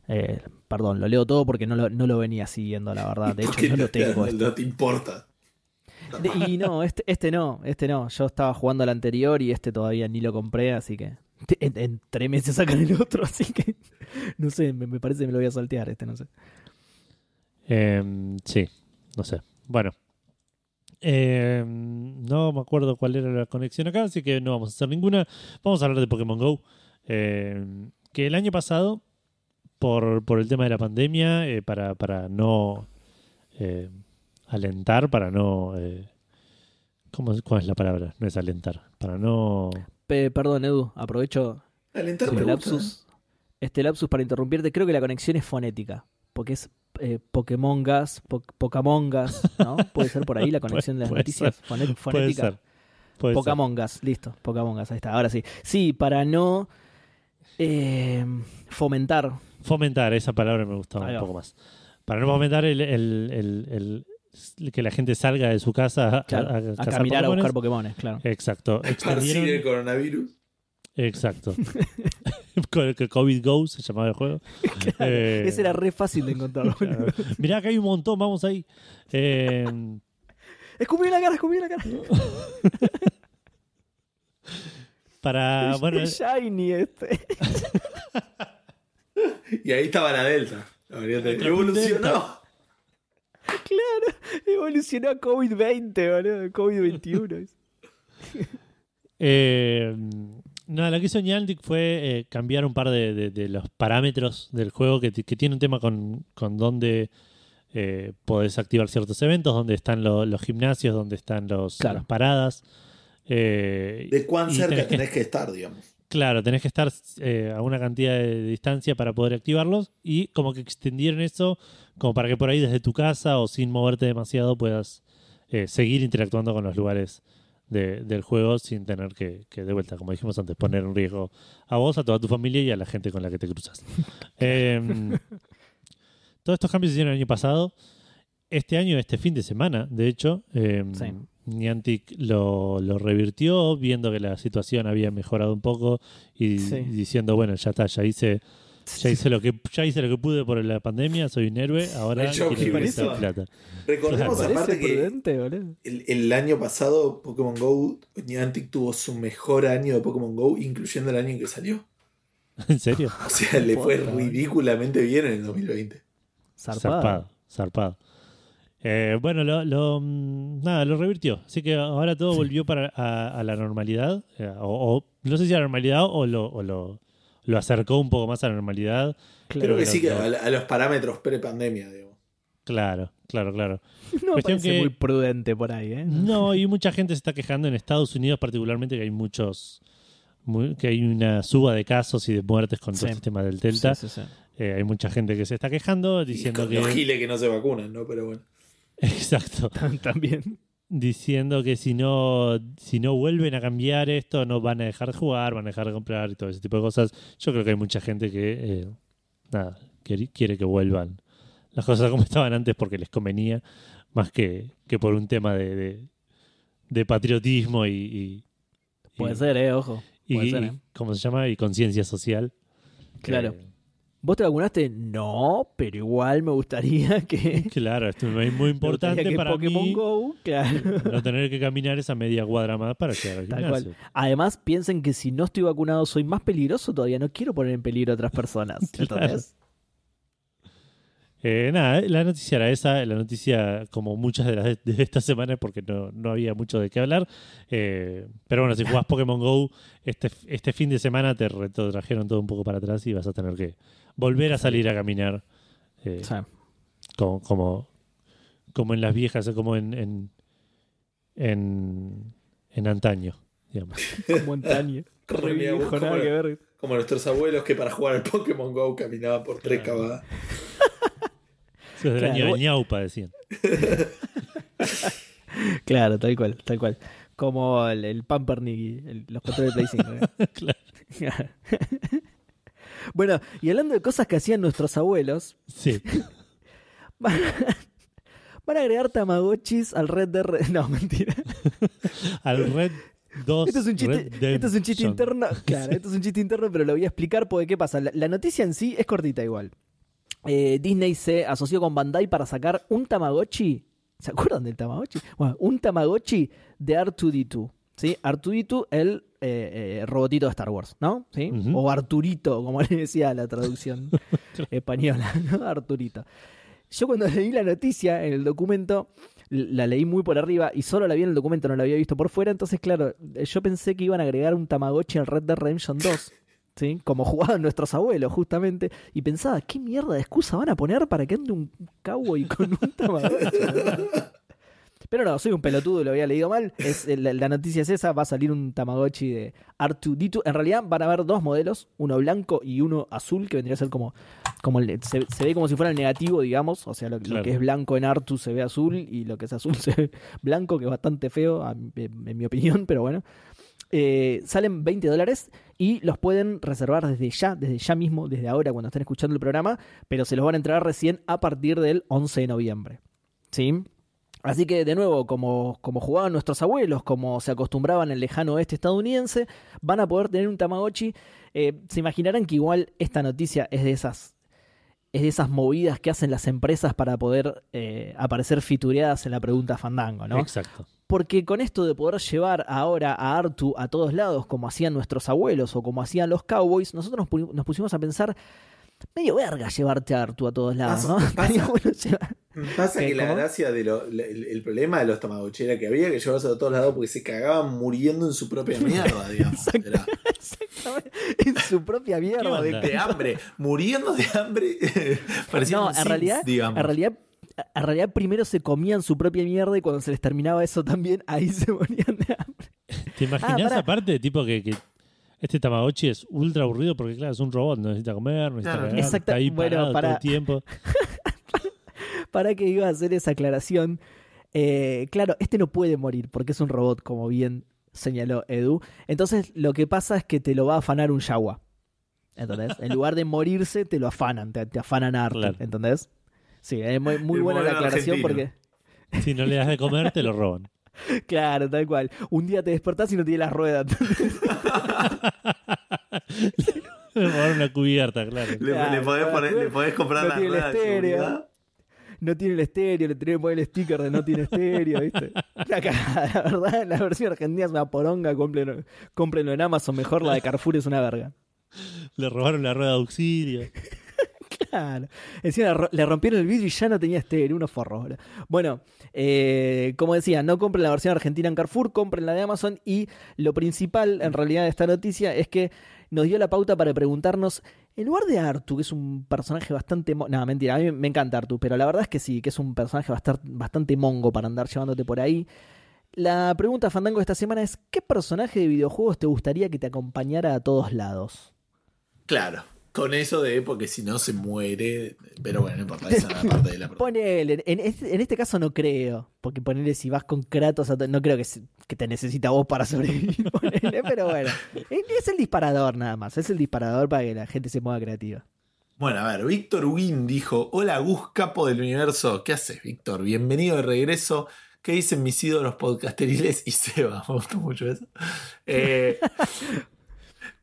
B: Eh, perdón, lo leo todo porque no lo, no lo venía siguiendo, la verdad. De hecho, no lo tengo.
A: no, no te importa.
B: De- y no, este, este no, este no. Yo estaba jugando al anterior y este todavía ni lo compré, así que en, en tres meses sacan el otro, así que no sé, me, me parece que me lo voy a saltear este, no sé.
C: Em, sí, no sé. Bueno. Em, no me acuerdo cuál era la conexión acá, así que no vamos a hacer ninguna. Vamos a hablar de Pokémon Go. Em, que el año pasado, por, por el tema de la pandemia, eh, para, para no eh, alentar, para no... eh, ¿cómo, es- ¿Cuál es la palabra? No es alentar. Para no...
B: Pe- perdón, Edu, aprovecho
A: Alentar
B: este
A: gusta.
B: lapsus, este lapsus para interrumpirte. Creo que la conexión es fonética, porque es eh, Pokémon Gas, po Pokémon Gas, ¿no? Puede ser por ahí la conexión de las noticias
C: Puede
B: fonética.
C: ser. Puede ser.
B: Pokémon Gas, listo, Pokémon Gas, ahí está, ahora sí. Sí, para no eh, fomentar.
C: Fomentar, esa palabra me gustaba un poco más. Para no fomentar el, el- el- el- que la gente salga de su casa a,
B: Claro,
C: a,
B: a,
C: cazar
B: caminar a
C: Pokémones.
B: buscar Pokémones, claro.
C: Exacto.
A: Esparcir el
C: Extendieron,
A: coronavirus.
C: exacto. Con el que COVID Go se llamaba el juego. Eh,
B: Ese era re fácil de encontrar.
C: claro. Mirá que hay un montón, vamos ahí. Eh,
B: Escupí la cara, escupí la cara.
C: Para, bueno,
B: Es shiny este.
A: Y ahí estaba la Delta. La variante.
C: Otra
A: Evolucionó.
B: Claro, evolucionó a COVID-20, boludo. COVID-21.
C: Eh, no, lo que hizo Niantic fue eh, cambiar un par de, de- de los parámetros del juego que, que tiene un tema con, con dónde eh, podés activar ciertos eventos, dónde están lo- los gimnasios, dónde están los,
B: Claro.
C: las paradas. Eh,
A: De cuán cerca
C: tenés que-
A: tenés que estar, digamos.
C: Claro, tenés que estar eh, a una cantidad de distancia para poder activarlos y como que extendieron eso como para que por ahí desde tu casa o sin moverte demasiado puedas eh, seguir interactuando con los lugares de- del juego sin tener que, que, de vuelta, como dijimos antes, poner en riesgo a vos, a toda tu familia y a la gente con la que te cruzas. Em, todos estos cambios se hicieron el año pasado. Este año, este fin de semana, de hecho, em,
B: Sí.
C: Niantic lo, lo revirtió, viendo que la situación había mejorado un poco y
B: Sí.
C: diciendo, bueno, ya está, ya hice, ya hice lo que ya hice lo que pude por la pandemia, soy un héroe, ahora quiero esta plata.
A: Recordemos
C: Claro.
A: aparte que el, el año pasado Pokémon Go, Niantic tuvo su mejor año de Pokémon Go, incluyendo el año en que salió.
C: ¿En serio?
A: O sea, le fue ridículamente bien en el 2020.
B: Zarpado.
C: Zarpado, zarpado. Eh, bueno, lo, lo, mm, nada, lo revirtió. Así que ahora todo volvió para, a, a la normalidad. eh, o, o- no sé si a la normalidad o lo, o lo, lo acercó un poco más a la normalidad.
B: Claro.
A: Creo que
C: lo-
A: sí, que
C: lo-
A: a, a los parámetros pre-pandemia, digamos.
C: Claro, claro, claro.
B: No
C: Cuestión
B: parece
C: que-
B: muy prudente por ahí, ¿eh?
C: No, y mucha gente se está quejando en Estados Unidos particularmente que hay muchos, muy- que hay una suba de casos y de muertes con todo el sistema del Delta.
B: Sí, sí, sí.
C: Eh, hay mucha gente que se está quejando
A: Y
C: diciendo
A: con
C: que...
A: los giles que no se vacunan, ¿no? Pero bueno.
C: Exacto.
B: También.
C: Diciendo que si no, si no vuelven a cambiar esto, no van a dejar de jugar, van a dejar de comprar y todo ese tipo de cosas. Yo creo que hay mucha gente que, eh, nada, quiere, quiere que vuelvan las cosas como estaban antes porque les convenía, más que, que por un tema de, de, de patriotismo y, y-
B: Puede
C: y-
B: ser, ¿eh? Ojo.
C: y,
B: ser, ¿eh?
C: ¿cómo se llama? Y conciencia social.
B: Claro. ¿Vos te vacunaste? No, pero igual me gustaría que.
C: claro, esto es muy importante
B: que
C: para
B: Pokémon
C: mí
B: Go, claro.
C: no tener que caminar esa media cuadra más para llegar al
B: Tal
C: gimnasio.
B: cual. Además, piensen que si no estoy vacunado soy más peligroso todavía. No quiero poner en peligro a otras personas.
C: Claro.
B: ¿entendés?
C: Eh, nada, la noticia era esa, la noticia como muchas de las de, de esta semana porque no, no había mucho de qué hablar. Eh, pero bueno, si jugás Pokémon Go, este, este fin de semana te retrotrajeron todo un poco para atrás y vas a tener que volver a salir a caminar eh,
B: O sea,
C: como, como, como en las viejas, como en, en, en, en antaño, digamos.
A: Como
B: Re
A: mi
B: viejo, nada
A: como-
B: que ver.
A: Como nuestros abuelos que para jugar al Pokémon Go caminaban por tres cavadas.
C: Eso es del
B: Claro,
C: año de ñaupa, decían.
B: Claro, tal cual, tal cual. Como el, el Pampernick el- los controles de Play 5. ¿eh?
C: Claro.
B: bueno, y hablando de cosas que hacían nuestros abuelos,
C: Sí.
B: van a, van a agregar Tamagotchis al Red Dead Red- No, mentira.
C: Al Red 2.
B: Esto es un chiste, esto es un chiste interno. Claro, esto es un chiste interno, pero lo voy a explicar porque qué pasa. La, la noticia en sí es cortita igual. Eh, Disney se asoció con Bandai para sacar un Tamagotchi. ¿Se acuerdan del Tamagotchi? Bueno, un Tamagotchi de R2D2. ¿Sí? R2D2, el eh, eh, robotito de Star Wars, ¿no? O Arturito, como le decía la traducción española, ¿no? Arturito. Yo cuando leí la noticia en el documento, la leí muy por arriba y solo la vi en el documento, no la había visto por fuera. Entonces, claro, yo pensé que iban a agregar un Tamagotchi al Red Dead Redemption 2. ¿Sí? Como jugaban nuestros abuelos, justamente. Y pensaba, ¿qué mierda de excusa van a poner para que ande un cowboy con un Tamagotchi? Pero no, soy un pelotudo lo había leído mal. Es, eh, la, la noticia es esa, va a salir un Tamagotchi de R2D2. En realidad van a haber dos modelos, uno blanco y uno azul, que vendría a ser como... como el- se, se ve como si fuera el negativo, digamos. O sea, lo, lo que es blanco en R2 se ve azul y lo que es azul se ve blanco, que es bastante feo, en mi opinión, pero bueno. Eh, salen 20 dólares y los pueden reservar desde ya, desde ya mismo, desde ahora cuando estén escuchando el programa, pero se los van a entregar recién a partir del 11 de noviembre. ¿Sí? Así que, de nuevo, como, como jugaban nuestros abuelos, como se acostumbraban en el lejano oeste estadounidense, van a poder tener un Tamagotchi. Eh, se imaginarán que igual esta noticia es de esas es de esas movidas que hacen las empresas para poder eh, aparecer fitureadas en la pregunta Fandango, ¿no?
C: Exacto.
B: Porque con esto de poder llevar ahora a Artu a todos lados, como hacían nuestros abuelos o como hacían los cowboys, nosotros nos pu- nos pusimos a pensar, medio verga llevarte a Artu a todos lados, ¿no?
A: Pasa-
B: bueno llevar-
A: Pasa
B: ¿Qué,
A: que la gracia de lo, la- el, el problema de los tamagotchi era que había que llevarse a todos lados porque se cagaban muriendo en su propia mierda, digamos. Era
B: Exactamente, en su propia mierda. de-
A: de hambre, muriendo de hambre. Parecía
B: No, en
A: Sims,
B: realidad,
A: digamos.
B: en realidad, en realidad primero se comían su propia mierda y cuando se les terminaba eso también, ahí se morían de hambre.
C: ¿Te imaginas
B: pará.
C: aparte, tipo, que, que este Tamagotchi es ultra aburrido porque, claro, es un robot, no necesita comer, no necesita
A: Claro.
C: está ahí
B: bueno,
C: parado todo
B: para-
C: el tiempo.
B: Para que iba a hacer esa aclaración. Eh, claro, este no puede morir porque es un robot, como bien señaló Edu. Entonces lo que pasa es que te lo va a afanar un Yawa. ¿Entendés? En lugar de morirse, te lo afanan, te, te afanan a Arthur,
C: Claro.
B: ¿entendés? Sí, es muy, muy
A: El
B: buena la aclaración
A: argentino.
B: porque,
C: Si no le das de comer, te lo roban.
B: claro, tal cual. Un día te despertás y no tiene las ruedas.
C: Le robaron una cubierta, claro.
A: Le,
B: Claro,
A: le podés,
B: claro.
A: poner- le podés comprar
B: No
A: la
B: tiene el
A: rueda de
B: estéreo. no tiene el estéreo, le tenés que poner el sticker de no tiene estéreo, ¿viste? La verdad, la versión argentina es una poronga, cómprenlo, cómprenlo en Amazon, mejor la de Carrefour es una verga.
C: Le robaron la rueda de auxilio.
B: Claro. Encima le ro- le rompieron el vidrio y ya no tenía estéreo, unos forros. Bueno, eh, como decía, no compren la versión argentina en Carrefour, compren la de Amazon y lo principal en realidad de esta noticia es que nos dio la pauta para preguntarnos, en lugar de Artu, que es un personaje bastante... No, mentira, a mí me encanta Artu, pero la verdad es que sí, que es un personaje bastante mongo para andar llevándote por ahí. La pregunta Fandango de esta semana es, ¿qué personaje de videojuegos te gustaría que te acompañara a todos lados?
A: Claro, con eso de porque si no se muere. Pero bueno, no importa, esa es la parte de la pregunta.
B: Ponele, en este, en este caso no creo, porque ponele si vas con Kratos, a no creo que, se- que te necesita vos para sobrevivir, ponele, pero bueno, es el disparador nada más, es el disparador para que la gente se mueva creativa.
A: Bueno, a ver, Víctor Win dijo: Hola, Gus Capo del universo. ¿Qué haces, Víctor? Bienvenido de regreso. ¿Qué dicen mis ídolos podcasteriles y Seba? Me gustó mucho eso. Eh,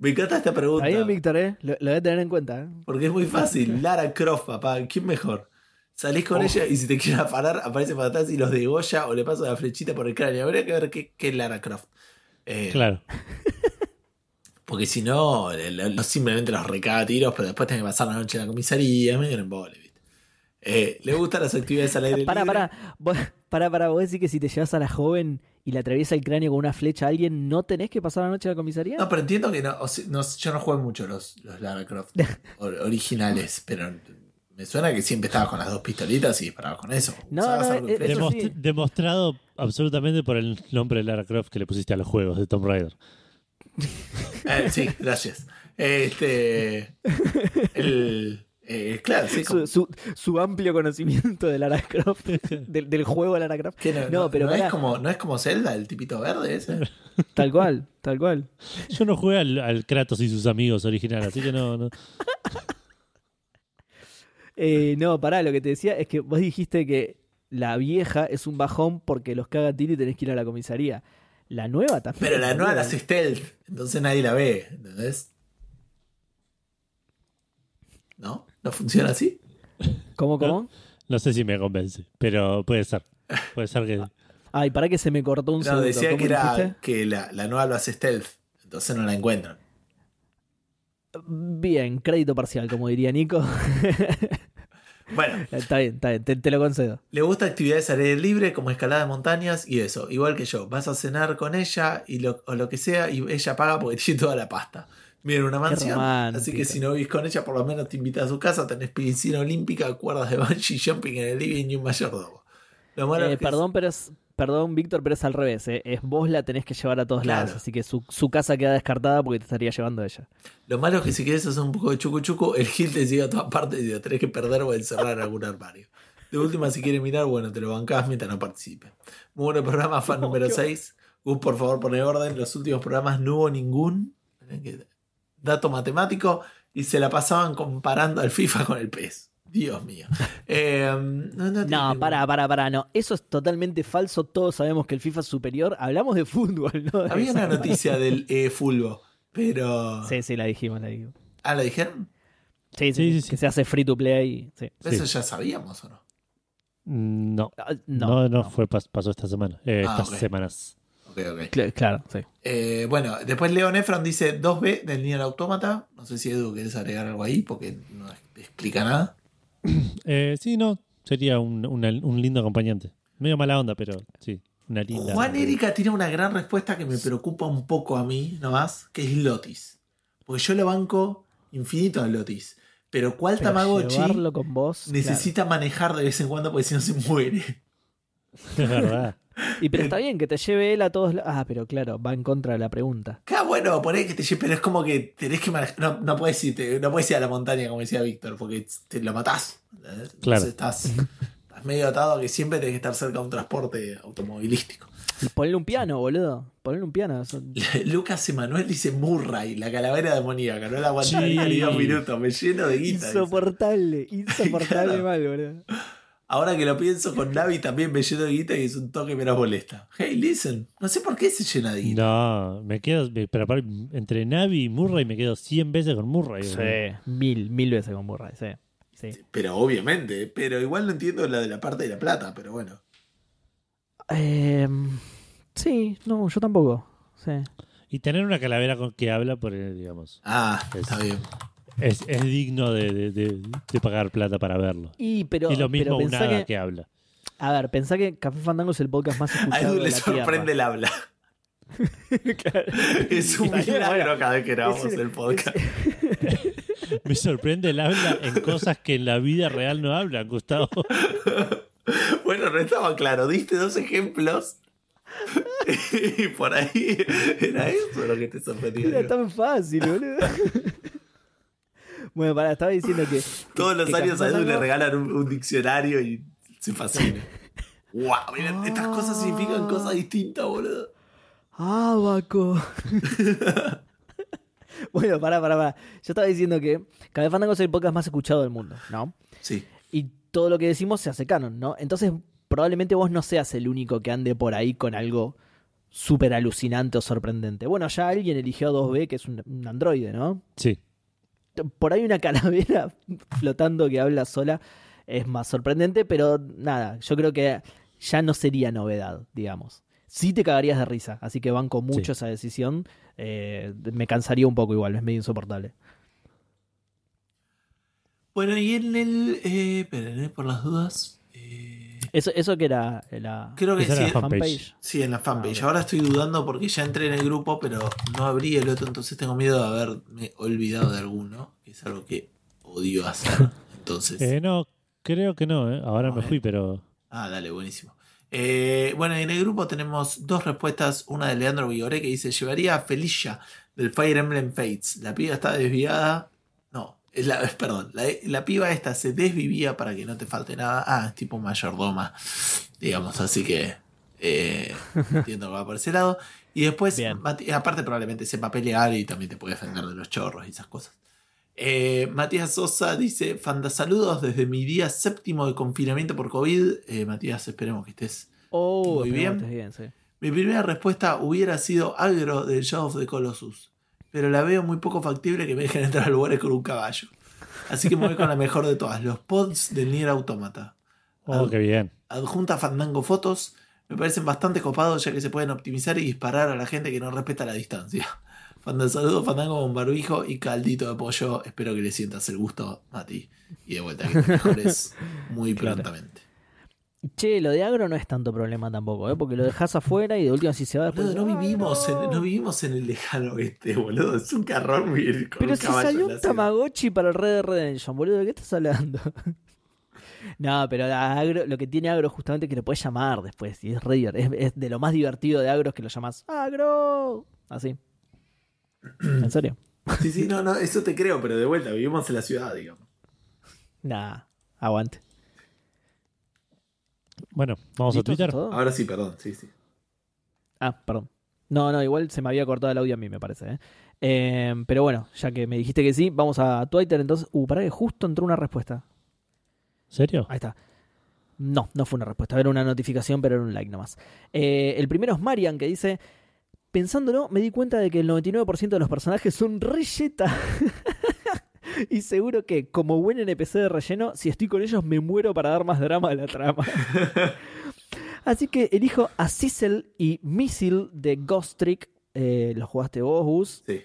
A: me encanta esta pregunta.
B: Bien, Víctor, ¿eh? Lo, lo voy a tener en cuenta, ¿eh?
A: Porque es muy fácil. Lara Croft, papá. ¿Quién mejor? Salís con
B: Oh.
A: ella y si te quieren parar, aparece para atrás y los degolla o le pasa la flechita por el cráneo. Habría que ver qué, qué es Lara Croft. Eh,
C: Claro.
A: Porque si no, le- le- no simplemente los recaga a tiros, pero después tiene que pasar la noche en la comisaría. Me en embole, ¿viste? Eh, ¿Le gustan las actividades al aire libre?
B: pará, vos, pará, pará, vos decís que si te llevas a la joven y le atraviesa el cráneo con una flecha a alguien, ¿no tenés que pasar la noche en la comisaría?
A: No, pero entiendo que no, o sea, no- yo no juego mucho los, los Lara Croft or- originales, pero me suena que siempre estabas con las dos pistolitas y disparabas con eso.
B: No, no, eh, eso sí.
C: Demostrado absolutamente por el nombre de Lara Croft que le pusiste a los juegos de Tomb Raider.
A: Eh, sí, gracias. Este. El. Eh, claro, sí, como-
B: su, su- su amplio conocimiento de Lara Croft, del, del juego de Lara Croft.
A: no,
B: No,
A: no-
B: pero
A: no
B: pará.
A: es como, no es como Zelda, el tipito verde ese.
B: Tal cual, tal cual.
C: Yo no jugué al, al Kratos y sus amigos original, así que no. no.
B: Eh, no, pará, lo que te decía es que vos dijiste que la vieja es un bajón porque los caga a tiro y tenés que ir a la comisaría. La nueva también.
A: Pero la nueva la hace stealth, entonces nadie la ve, ¿entendés? ¿No? ¿No funciona así?
B: ¿Cómo, cómo?
C: No sé si me convence, pero puede ser. Puede ser que.
B: Ay, pará que se me cortó un
A: No,
B: segundo.
A: decía
B: ¿Cómo
A: que, era, que la, la nueva lo hace stealth, entonces no la encuentran.
B: Bien, crédito parcial, como diría Nico.
A: Bueno,
B: está bien, está bien, te, te lo concedo.
A: le gusta actividades al aire libre como escalada de montañas y eso, igual que yo. Vas a cenar con ella y lo, o lo que sea y ella paga porque tiene toda la pasta. Miren una mansión, así que si no vivís con ella, por lo menos te invita a su casa, tenés piscina olímpica, cuerdas de bungee jumping en el living y un mayordomo. Lo malo
B: Eh,
A: es que
B: perdón, pero es. Perdón, Víctor, pero es al revés. eh. Es vos la tenés que llevar a todos
A: Claro.
B: lados. Así que su, su casa queda descartada porque te estaría llevando ella.
A: Lo malo es que si quieres hacer un poco de chucu chucu, el Gil te sigue a todas partes y te tenés que perder o encerrar en algún armario. De última, si quieres mirar, bueno, te lo bancás mientras no participe. Muy bueno programa, fan número
B: qué
A: 6. Gus, por favor, pone orden. Los últimos programas no hubo ningún dato matemático y se la pasaban comparando al FIFA con el PES. Dios mío. Eh, no, no,
B: No, pará, pará, pará. No, eso es totalmente falso. Todos sabemos que el FIFA es superior. Hablamos de fútbol, ¿no? De
A: Había una noticia del eh, fulbo, pero.
B: Sí, sí, la dijimos, la dijimos.
A: Ah, ¿la dijeron?
B: Sí, sí,
C: Sí,
B: sí,
C: sí, sí.
B: que se hace free to play. Sí.
A: ¿Eso ya sabíamos o no?
C: Mm, No,
B: Ah,
C: no, no, fue pas- pasó esta semana, eh,
A: Ah,
C: estas semanas.
A: Ok, ok.
B: Cl- Claro, sí.
A: Eh, bueno, después Leon Efron dice 2B del Nier Automata. No sé si Edu querés agregar algo ahí porque no explica nada.
C: Eh, sí, no, sería un, una- un lindo acompañante. Medio mala onda, pero sí, una linda.
A: Juan Erika tiene una gran respuesta que me preocupa un poco a mí, nomás, que es Lotis. Porque yo lo banco infinito a Lotis. Pero ¿cuál
B: Pero
A: Tamagotchi
B: llevarlo con vos.
A: necesita manejar de vez en cuando porque si no se muere?
C: Es verdad.
B: Y pero está bien que te lleve él a todos. Ah, pero claro, va en contra de la pregunta.
A: Claro, bueno, poné que te lleve, pero es como que tenés que manejar. No, no puedes irte, no puedes ir a la montaña, como decía Víctor, porque te lo matás.
C: Claro.
A: Estás, estás medio atado a que siempre tenés que estar cerca de un transporte automovilístico.
B: Ponle un piano, boludo. Ponle un piano.
A: Lucas Emanuel dice Murray, la calavera demoníaca. No la aguantaría
C: Sí.
A: ni dos minutos, me lleno de guita. dice.
B: Insoportable, insoportable
A: Claro.
B: mal, boludo.
A: Ahora que lo pienso con Navi también me lleno de guita y es un toque menos molesta. Hey, listen, no sé por qué se llena de guita.
C: No, me quedo, me- pero aparte, entre Navi y Murray me quedo 100 veces con Murray. boludo.
B: Sí, mil, mil veces con Murray, sí. sí.
A: Pero obviamente, pero igual no entiendo la de la parte de la plata, pero bueno.
B: Em, sí, no, yo tampoco. Sí.
C: Y tener una calavera con que habla, por eh, digamos,
A: Ah,
C: Es-
A: está bien.
C: Es, es digno de, de- de- de pagar plata para verlo.
B: Y, pero,
C: y lo
B: pero
C: mismo un
B: pensá
C: hada
B: que,
C: que habla.
B: A ver, pensá que Café Fandango es el podcast más
A: A
B: escuchado
A: Edu
B: de
A: le
B: la
A: sorprende el habla. Es un milagro
B: bueno,
A: cada vez que grabamos el podcast.
C: Me sorprende el habla en cosas que en la vida real no hablan, Gustavo.
A: Bueno, no estaba claro. Diste dos ejemplos. y por ahí era eso lo que te sorprendía.
B: Era tan fácil, boludo. Bueno, pará, estaba diciendo que.
A: Todos los
B: que
A: años a Edu le regalan un, un diccionario y se fascina. ¡Wow! Miren, estas cosas significan cosas distintas, boludo.
B: Abaco. bueno, pará, pará, pará. Yo estaba diciendo que Café Fandango es el podcast más escuchado del mundo, ¿no?
A: Sí.
B: Y todo lo que decimos se hace canon, ¿no? Entonces, probablemente vos no seas el único que ande por ahí con algo súper alucinante o sorprendente. Bueno, ya alguien eligió a 2B, que es un, un androide, ¿no?
C: Sí.
B: Por ahí una calavera flotando que habla sola es más sorprendente, pero nada, yo creo que ya no sería novedad, digamos. Sí te cagarías de risa, así que banco mucho
C: Sí.
B: esa decisión. Eh, me cansaría un poco igual, es medio insoportable.
A: Bueno, y en el. Eh, esperen, eh, por las dudas. eh,
B: Eso, eso que era la
A: creo que sí.
C: era la fanpage.
A: Sí, en la fanpage.
B: Ah, ok.
A: Ahora estoy dudando porque ya entré en el grupo, pero no abrí el otro, entonces tengo miedo de haberme olvidado de alguno, que es algo que odio hacer. Entonces.
C: Eh, no, creo que no, ¿eh? ahora
A: No,
C: me
A: eh.
C: fui, pero.
A: Ah, dale, buenísimo. Eh, bueno, en el grupo tenemos dos respuestas. Una de Leandro Vigoré que dice: Llevaría a Felicia del Fire Emblem Fates. La piba está desviada. La, perdón. La, la piba esta se desvivía para que no te falte nada. Ah, es tipo mayordoma, digamos. Así que eh, entiendo que va por ese lado. Y después. Mati- aparte, probablemente sepa pelear y también te puede defender de los chorros y esas cosas. Eh, Matías Sosa dice: Fanda, saludos desde mi día séptimo de confinamiento por COVID. Eh, Matías, esperemos que estés.
B: Oh,
A: Muy bien.
B: sí.
A: Mi primera respuesta hubiera sido agro del Shadow of the Colossus, pero la veo muy poco factible que me dejen entrar a lugares con un caballo. Así que me voy con la mejor de todas: los pods del Nier Automata.
C: Oh, qué bien.
A: Adjunta Fandango fotos. Me parecen bastante copados ya que se pueden optimizar y disparar a la gente que no respeta la distancia. Fanda, saludo Fandango con barbijo y caldito de pollo. Espero que le sientas el gusto, Mati. Y de vuelta, que te mejores muy
B: Claro.
A: prontamente.
B: Che, lo de agro no es tanto problema tampoco, ¿eh? porque lo dejas afuera y de última si se va después.
A: Boludo, no
B: ¡Ah,
A: vivimos,
B: no!
A: en, no vivimos en el lejano oeste, boludo. Es un carrón vivir con
B: Pero
A: un
B: si salió un. Tamagotchi para el Red Dead Redemption, boludo, ¿de qué estás hablando? no, pero agro, lo que tiene agro justamente es que lo puedes llamar después. Y es, re es de lo más divertido de agro es que lo llamas agro. Así. ¿En serio?
A: Sí, sí, no, no, eso te creo, pero de vuelta, vivimos en la ciudad, digamos.
B: Nah, aguante.
C: Bueno, vamos a. Twitter.
B: ¿Todo?
A: Ahora sí, perdón, sí, sí.
B: Ah, perdón. No, no, igual se me había cortado el audio a mí, me parece. ¿eh? Eh, pero bueno, ya que me dijiste que sí, vamos a Twitter entonces. Uh, pará que justo entró una respuesta.
C: ¿Serio?
B: Ahí está. No, no fue una respuesta, era una notificación, pero era un like nomás. Eh, el primero es Marian, que dice: Pensándolo, me di cuenta de que el 99% de los personajes son re yeta. Y seguro que, como buen NPC de relleno, si estoy con ellos me muero para dar más drama a la trama. Así que elijo a Cecil y Missile de Ghost Trick. Eh, los jugaste vos, Gus.
A: Sí.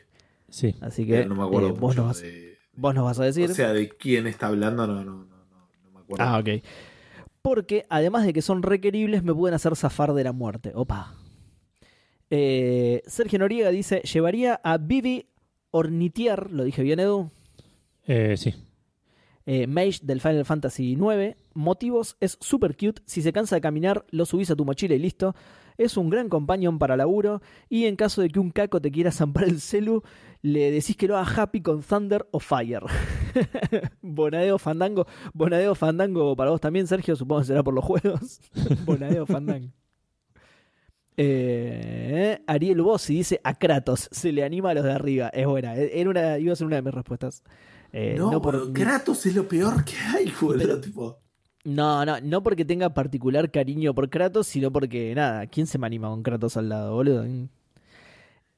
C: Sí.
B: Así que
A: no me acuerdo
B: eh, vos,
A: mucho
B: nos vas,
A: de-
B: vos nos vas a decir.
A: O sea, de quién está hablando, no, no, no, no, no me acuerdo.
B: ah, ok. Porque además de que son requeribles, me pueden hacer zafar de la muerte. Opa. Eh, Sergio Noriega dice: Llevaría a Vivi Ornitier, lo dije bien, Edu.
C: Eh, sí.
B: eh, Mage del Final Fantasy IX. Motivos es super cute. Si se cansa de caminar, lo subís a tu mochila y listo. Es un gran companion para laburo. Y en caso de que un caco te quiera zampar el celu, le decís que lo haga happy con Thunder o Fire. Bonadeo Fandango. Bonadeo Fandango para vos también, Sergio. Supongo que será por los juegos. Bonadeo Fandango. Eh, Ariel Bossi dice a Kratos, se le anima a los de arriba. Es buena, era una, iba a ser una de mis respuestas. Eh,
A: no,
B: no por-
A: pero Kratos es lo peor que hay, boludo. tipo.
B: No, no, no porque tenga particular cariño por Kratos, sino porque, nada, ¿quién se me anima con Kratos al lado, boludo?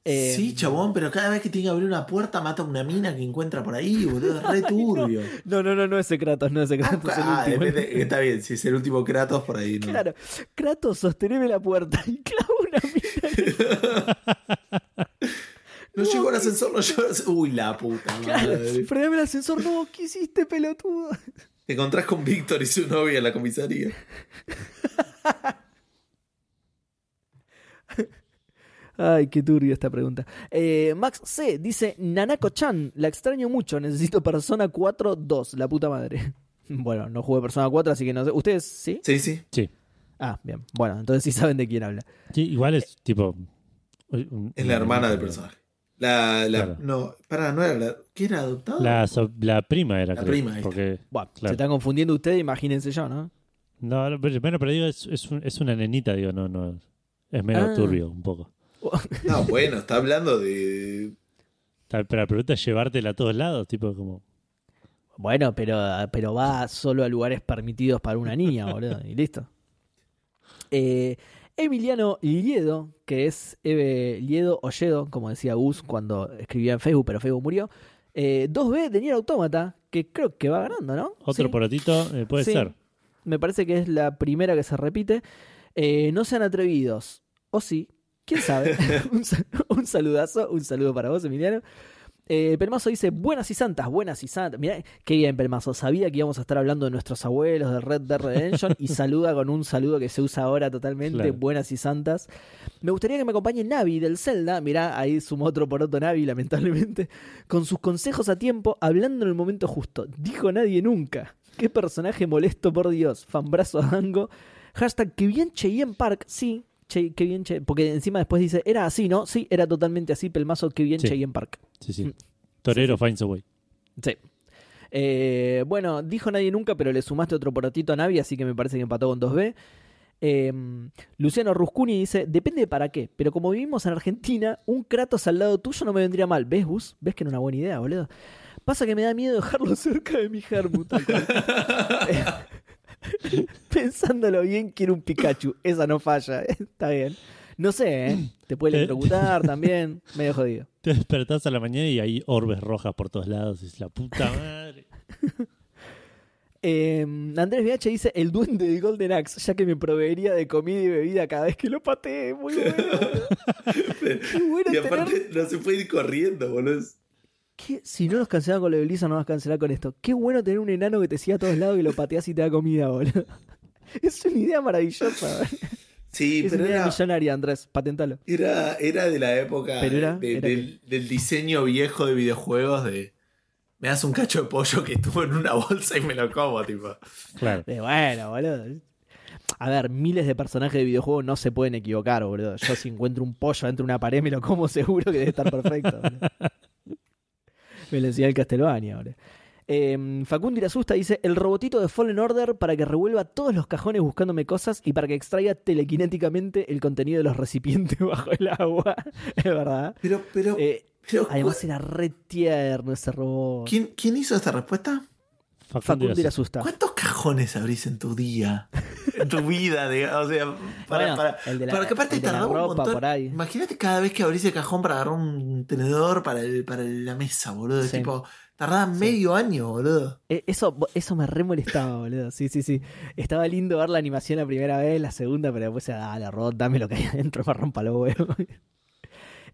B: Eh,
A: sí, chabón, pero cada vez que tiene que abrir una puerta mata a una mina que encuentra por ahí, boludo. Es re turbio.
B: No, no, no, no ese Kratos, no ese Kratos. el
A: Ah,
B: último.
A: depende- está bien, si es el último Kratos por ahí, ¿no?
B: Claro, Kratos, sosteneme la puerta y clava una mina.
A: No llegó el ascensor, no llegó el ascensor. Uy, la puta
B: Claro,
A: madre.
B: frename el ascensor, no, ¿qué hiciste, pelotudo?
A: Te encontrás con Víctor y su novia en la comisaría.
B: Ay, qué turbio esta pregunta. Eh, Max C. dice, Nanako-chan, la extraño mucho, necesito Persona 4 2, la puta madre. Bueno, no jugué Persona 4, así que no sé. ¿Ustedes sí?
A: Sí, sí.
C: Sí.
B: Ah, bien. Bueno, entonces sí saben de quién habla.
C: Sí, igual es tipo.
A: Es la hermana del personaje. La, la,
C: Claro.
A: No, para, no era la. ¿Qué era adoptada?
C: La, so- la prima era,
A: La
C: creo,
A: prima.
C: Porque.
B: Bueno,
C: Claro.
B: se están confundiendo ustedes, imagínense yo, ¿no?
C: No, bueno, pero digo, es, es, un- es una nenita, digo, no, no. Es medio
B: Ah.
C: turbio un poco.
A: No, bueno, está hablando de.
C: Pero la pregunta es llevártela a todos lados, tipo como.
B: Bueno, pero, pero va solo a lugares permitidos para una niña, boludo, y listo. Eh, Emiliano Liedo, que es Eve Liedo Olledo, como decía Gus cuando escribía en Facebook, pero Facebook murió. Eh, 2B de Nier Automata, que creo que va ganando, ¿no?
C: Otro
B: Sí.
C: porotito, eh, puede
B: Sí.
C: ser.
B: Me parece que es la primera que se repite. Eh, no sean atrevidos. O sí, quién sabe. un, sa- un saludazo, un saludo para vos, Emiliano. Eh, Pelmazo dice, buenas y santas, buenas y santas. Mirá, qué bien, Pelmazo. Sabía que íbamos a estar hablando de nuestros abuelos, de Red Dead Redemption, y saluda con un saludo que se usa ahora totalmente,
C: Claro.
B: buenas y santas. Me gustaría que me acompañe Navi del Zelda, mirá, ahí sumó otro poroto Navi, lamentablemente, con sus consejos a tiempo, hablando en el momento justo. Dijo nadie nunca. Qué personaje molesto, por Dios. Fanbrazo a Dango. Hashtag que bien Cheyenne Park, sí. Che, que bien Che- porque encima después dice, era así, ¿no? Sí, era totalmente así, Pelmazo, que bien
C: Sí.
B: Cheyenne Park.
C: Sí, sí.
B: Mm.
C: Torero finds a way.
B: Sí. Eh, bueno, dijo nadie nunca, pero le sumaste otro porotito a Navi, así que me parece que empató con 2B. Eh, Luciano Ruscuni dice: Depende de para qué, pero como vivimos en Argentina, un Kratos al lado tuyo no me vendría mal. ¿Ves, Gus? ¿Ves que era una buena idea, boludo? Pasa que me da miedo dejarlo cerca de mi Hermut. Pensándolo bien, quiero un Pikachu. Esa no falla, eh, está bien. No sé, ¿eh? Te puede electrocutar también. Medio jodido.
C: Te despertás a la mañana y hay orbes rojas por todos lados. Y es la puta madre.
B: Eh, Andrés VH dice el duende del Golden Axe, ya que me proveería de comida y bebida cada vez que lo patee. Muy bueno. Qué bueno
A: Y
B: tener-
A: aparte no se puede ir corriendo, boludo.
B: Qué- Si no nos cancelan con lo de Blizzard, no nos cancelan con esto. Qué bueno tener un enano que te siga a todos lados y lo pateas y te da comida, boludo. Es una idea maravillosa.
A: Sí,
B: es
A: pero
B: una idea
A: era,
B: millonaria, Andrés. Patentalo.
A: era, era de la época
B: Pero era-
A: de-
B: era
A: del, del diseño viejo de videojuegos de me das un cacho de pollo que estuvo en una bolsa y me lo como, tipo.
C: Claro.
B: Eh, bueno, boludo. A ver, miles de personajes de videojuegos no se pueden equivocar, boludo. Yo si encuentro un pollo dentro de una pared me lo como seguro que debe estar perfecto. boludo. Me lo enseñó el Castlevania, boludo. Eh, Facundo Irasusta dice: El robotito de Fallen Order para que revuelva todos los cajones buscándome cosas y para que extraiga telequinéticamente el contenido de los recipientes bajo el agua. es verdad.
A: Pero, pero,
B: Eh,
A: pero
B: además era re tierno ese robot.
A: ¿quién, ¿quién hizo esta respuesta?
C: Facundo
B: Facundo
C: Irasusta.
A: ¿Cuántos cajones abrís en tu día? en tu vida, digamos. O sea, para,
B: Bueno,
A: para,
B: el de la-
A: para que aparte tardaba un
B: ropa
A: montón.
B: por ahí.
A: Imagínate cada vez que abrís el cajón para agarrar un tenedor para, el, para la mesa, boludo.
B: Sí.
A: Tipo, tardaba medio año, boludo.
B: Eh, Eso, eso me re molestaba, boludo. Sí, sí, sí. Estaba lindo ver la animación la primera vez, la segunda, pero después, ah, la robot, dame lo que hay adentro, me rompa los huevos.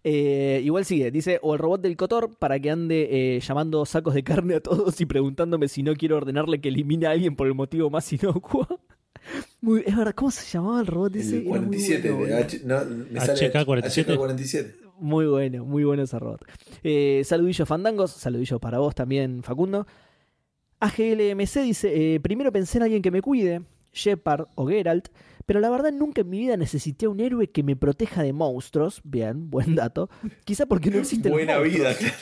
B: Eh, igual sigue, dice, o el robot del Cotor para que ande eh, llamando sacos de carne a todos y preguntándome si no quiero ordenarle que elimine a alguien por el motivo más inocuo. Muy, es verdad, ¿cómo se llamaba el robot ese? Bueno,
A: no, me sale
C: HK-47.
A: HK-47.
B: Muy bueno, muy bueno ese robot. Eh, saludillos fandangos, saludillos para vos también, Facundo. AGLMC dice, eh, primero pensé en alguien que me cuide, Shepard o Geralt, pero la verdad nunca en mi vida necesité a un héroe que me proteja de monstruos. Bien, buen dato. Quizá porque no existen los
A: Buena vida, claro.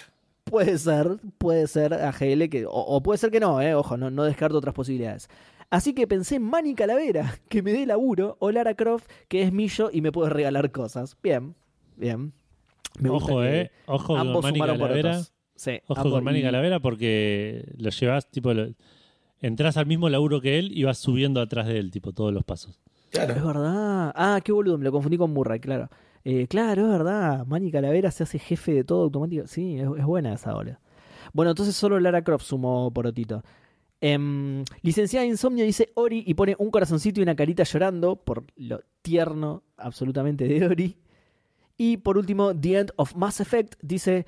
B: Puede ser, puede ser AGL, que, o, o puede ser que no, eh, ojo, no, no descarto otras posibilidades. Así que pensé en Manny Calavera, que me dé laburo, o Lara Croft, que es millo y me puede regalar cosas. Bien, bien. Me gusta
C: Ojo,
B: que
C: eh. Ojo con Manny Calavera.
B: Sí,
C: Ojo con Manny
B: Y-
C: Calavera porque lo llevas, tipo, lo- entras al mismo laburo que él y vas subiendo atrás de él, tipo, todos los pasos.
B: Es verdad. Ah, qué boludo, me lo confundí con Murray, claro. Eh, claro, es verdad. Manny Calavera se hace jefe de todo automático. Sí, es, buena esa ola. Bueno, entonces solo Lara Croft sumó porotito. Em, licenciada Insomnio dice Ori y pone un corazoncito y una carita llorando por lo tierno absolutamente de Ori. Y por último, The End of Mass Effect dice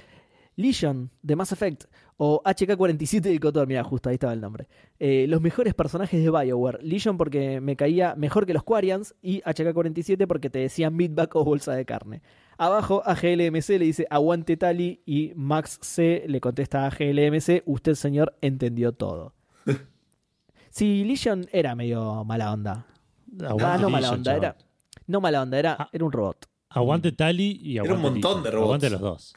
B: Legion de Mass Effect o HK-47 del Cotor. Mira, justo ahí estaba el nombre. Eh, los mejores personajes de Bioware. Legion porque me caía mejor que los Quarians y HK-47 porque te decían meatback o bolsa de carne. Abajo AGLMC le dice aguante Tali y Max C le contesta a AGLMC, usted señor entendió todo. Sí, Legion era medio mala onda.
C: Aguante
B: ah, no mala
C: Legion,
B: onda, era... No mala onda, era,
C: Ah.
B: era un robot.
C: Aguante Tali y aguante
A: un montón
C: Legion.
A: de robots.
C: Aguante los dos.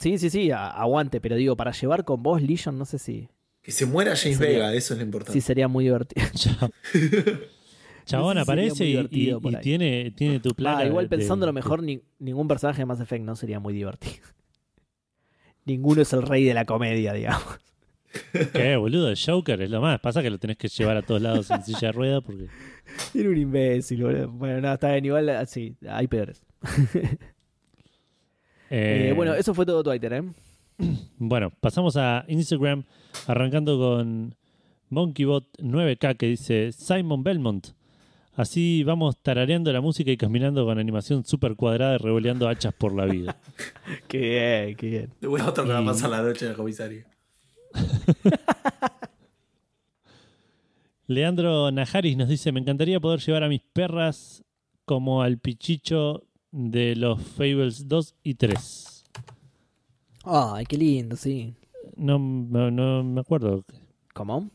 B: Sí, sí, sí, aguante, pero digo, para llevar con vos Legion no sé si,
A: Que se muera James
B: Sería-
A: Vega, eso es lo importante.
B: si sería muy divertido.
C: Chao. Chabón
B: No sé si
C: aparece y, tiene, tiene tu placa.
B: Ah, igual
C: de-
B: pensándolo
C: de-
B: mejor, ni- ningún personaje de Mass Effect no sería muy divertido. Ninguno es el rey de la comedia, digamos.
C: ¿Qué, boludo? El Joker es lo más. Pasa que lo tenés que llevar a todos lados en silla de rueda porque.
B: Era un imbécil, boludo. Bueno, no, está bien, igual, ah, sí, hay peores.
C: Eh,
B: Eh, bueno, eso fue todo Twitter, ¿eh?
C: Bueno, pasamos a Instagram, arrancando con MonkeyBot9K que dice Simon Belmont. Así vamos tarareando la música y caminando con animación súper cuadrada y revoleando hachas por la vida.
B: Qué bien, qué bien.
A: Le voy a otro que va a pasar la noche en el comisario.
C: Leandro Najaris nos dice: Me encantaría poder llevar a mis perras como al pichicho de los Fables 2 y 3.
B: Ay, qué lindo, sí.
C: No, no, no me acuerdo.
B: ¿Cómo?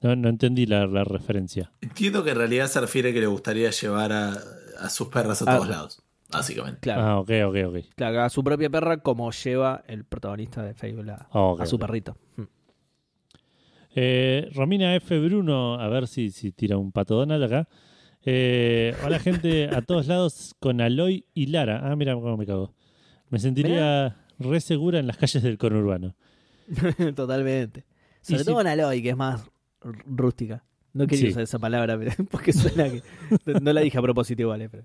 C: No, no entendí la, la referencia.
A: Entiendo que en realidad se refiere que le gustaría llevar a, a sus perras a
B: Ah.
A: todos lados. Básicamente.
B: Claro,
C: Ah, ok, ok, ok.
B: claro, a su propia perra como lleva el protagonista de Fable a,
C: Ah,
B: a su perrito. Mm.
C: Eh, Romina F. Bruno, a ver si, si tira un pato Donald acá. Eh, hola gente, a todos lados con Aloy y Lara. Ah, mira cómo me cago. Me sentiría re segura en las calles del conurbano.
B: Totalmente.
C: Y
B: Sobre
C: si-
B: todo en Aloy, que es más rústica. No quería
C: Sí.
B: usar esa palabra, porque suena que. No la dije a propósito igual, eh, pero.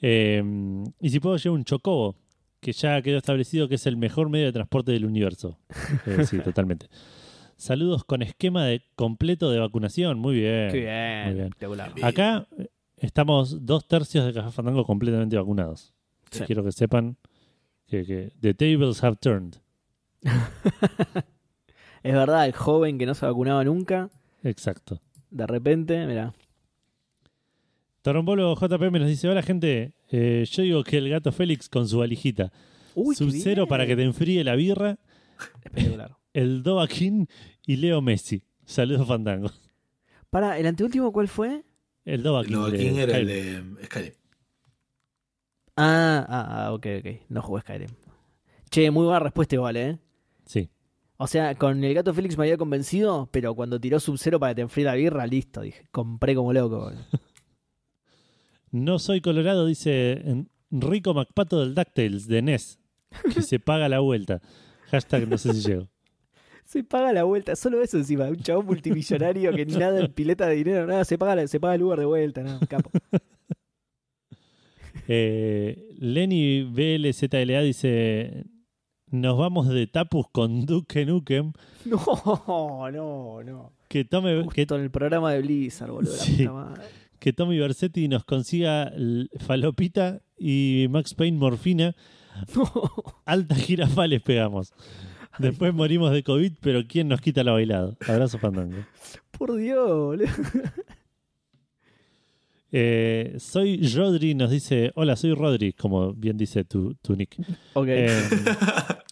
C: Eh, y si puedo llevar un chocobo, que ya quedó establecido que es el mejor medio de transporte del universo. Eh, sí, totalmente. Saludos con esquema de completo de vacunación. Muy bien.
B: Qué bien,
C: muy bien. Acá eh, estamos dos tercios de Café Fandango completamente vacunados.
B: Sí.
C: Quiero que sepan que, que the tables have turned.
B: Es verdad, el joven que no se vacunaba nunca,
C: Exacto.
B: de repente, mira.
C: Torombolo JPM nos dice, hola gente, eh, yo digo que el gato Félix con su valijita,
B: Uy,
C: Sub-Zero
B: bien.
C: para que te enfríe la birra,
B: Espectacular.
C: El Dovaquín y Leo Messi. Saludos Fandango.
B: Para, ¿el anteúltimo cuál fue?
C: El Dovaquín. De
A: King era el de Skyrim.
B: Ah, ah, ah, ok, ok. No jugué Skyrim. Che, muy buena respuesta igual, ¿eh?
C: Sí.
B: O sea, con el gato Félix me había convencido, pero cuando tiró Sub-Zero para que te enfríe la birra, listo, dije. Compré como loco.
C: No soy colorado, dice Rico MacPato del DuckTales de NES, que se paga la vuelta. Hashtag no sé si llego.
B: Se paga la vuelta, solo eso encima, un chabón multimillonario que ni nada en pileta de dinero, nada, se paga, la- se paga el Uber de vuelta, nada, capo.
C: Eh, Lenny BLZLA dice: Nos vamos de Tapus con Duke Nukem.
B: No, no, no.
C: Que tome, que,
B: Justo en el programa de Blizzard, boludo, la
C: Sí.
B: puta madre.
C: que Tommy Versetti nos consiga falopita y Max Payne morfina.
B: No.
C: Alta jirafa les pegamos. Después morimos de COVID, pero ¿quién nos quita la bailada? Abrazo fandango.
B: Por Dios, boludo.
C: Eh, soy Rodri, nos dice, hola, soy Rodri, como bien dice tu, tu nick.
B: Ok.
C: Eh,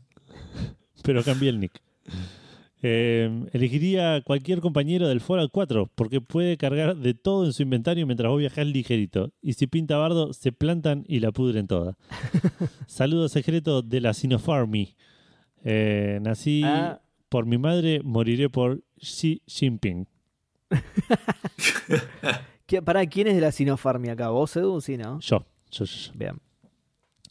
C: pero cambié el nick. Eh, elegiría cualquier compañero del Fallout 4 porque puede cargar de todo en su inventario mientras vos viajás ligerito. Y si pinta bardo, se plantan y la pudren toda. Saludo secreto de la Sinopharmy. Eh, nací
B: Ah.
C: por mi madre, moriré por Xi Jinping.
B: ¿Qué- Pará, ¿quién es de la Sinopharmia acá? ¿Vos, Edu? Sí, ¿no?
C: Yo, yo, yo, yo.
B: Bien.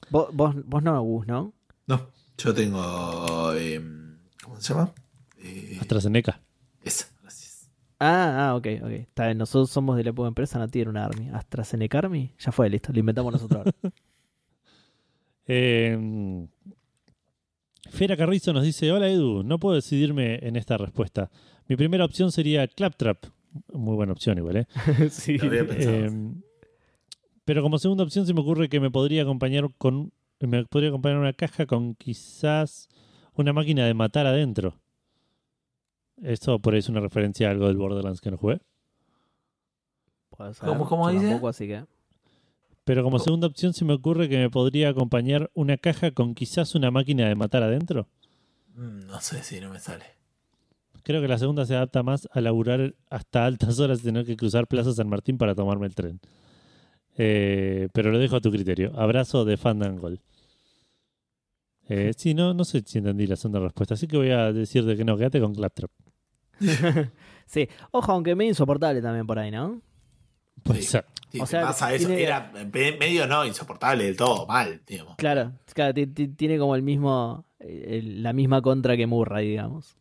B: Vos, vos, vos no, Gus, ¿no?
A: No, yo tengo. em, ¿Cómo se llama? Eh,
C: AstraZeneca.
A: esa, gracias.
B: Ah, ah, ok, ok. Está bien, nosotros somos de la época empresa, no tiene una Army. AstraZeneca Army, ya fue, listo, lo inventamos nosotros ahora.
C: Eh, Fera Carrizo nos dice: Hola Edu, no puedo decidirme en esta respuesta. Mi primera opción sería Claptrap. Muy buena opción, igual, ¿eh?
B: sí.
C: Eh, pero como segunda opción se me ocurre que me podría acompañar con me podría acompañar una caja con quizás una máquina de matar adentro. Esto por ahí es una referencia a algo del Borderlands que no jugué.
B: Puede ser,
A: ¿Cómo- cómo
B: yo
A: dice?
B: tampoco, así que...
C: Pero como segunda opción se me ocurre que me podría acompañar una caja con quizás una máquina de matar adentro.
A: Mm, No sé si no me sale.
C: Creo que la segunda se adapta más a laburar hasta altas horas y tener que cruzar Plaza San Martín para tomarme el tren. Eh, pero lo dejo a tu criterio. Abrazo de Fandangol. Eh, sí, no, no sé si entendí la segunda respuesta, así que voy a decirte que no, quédate con Claptrap.
B: sí, ojo, aunque medio insoportable también por ahí, ¿no?
C: Puede
A: Sí.
C: ser.
A: Sí,
B: O sea,
A: pasa eso.
B: tiene-
A: Era me- medio no insoportable del todo, mal, digamos.
B: Claro, claro, ti- ti- tiene como el mismo, el- la misma contra que Murray, digamos.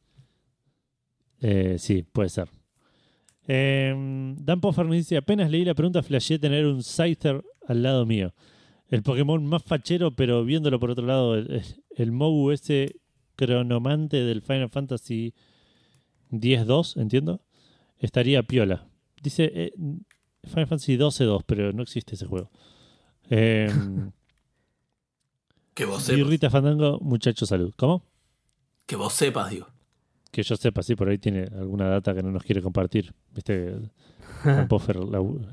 C: Eh, sí, puede ser. Eh, Dan Poffer me dice: apenas leí la pregunta, flashé tener un Scyther al lado mío. El Pokémon más fachero, pero viéndolo por otro lado, el, el- el Mogu ese cronomante del Final Fantasy X-2, entiendo, estaría piola. Dice eh, Final Fantasy 12-2, pero no existe ese juego. Eh,
A: Que vos
C: y
A: sepas.
C: Rita Fandango, muchacho, salud. ¿Cómo?
A: Que vos sepas, digo.
C: Que yo sepa, sí, por ahí tiene alguna data que no nos quiere compartir. Viste, Poffer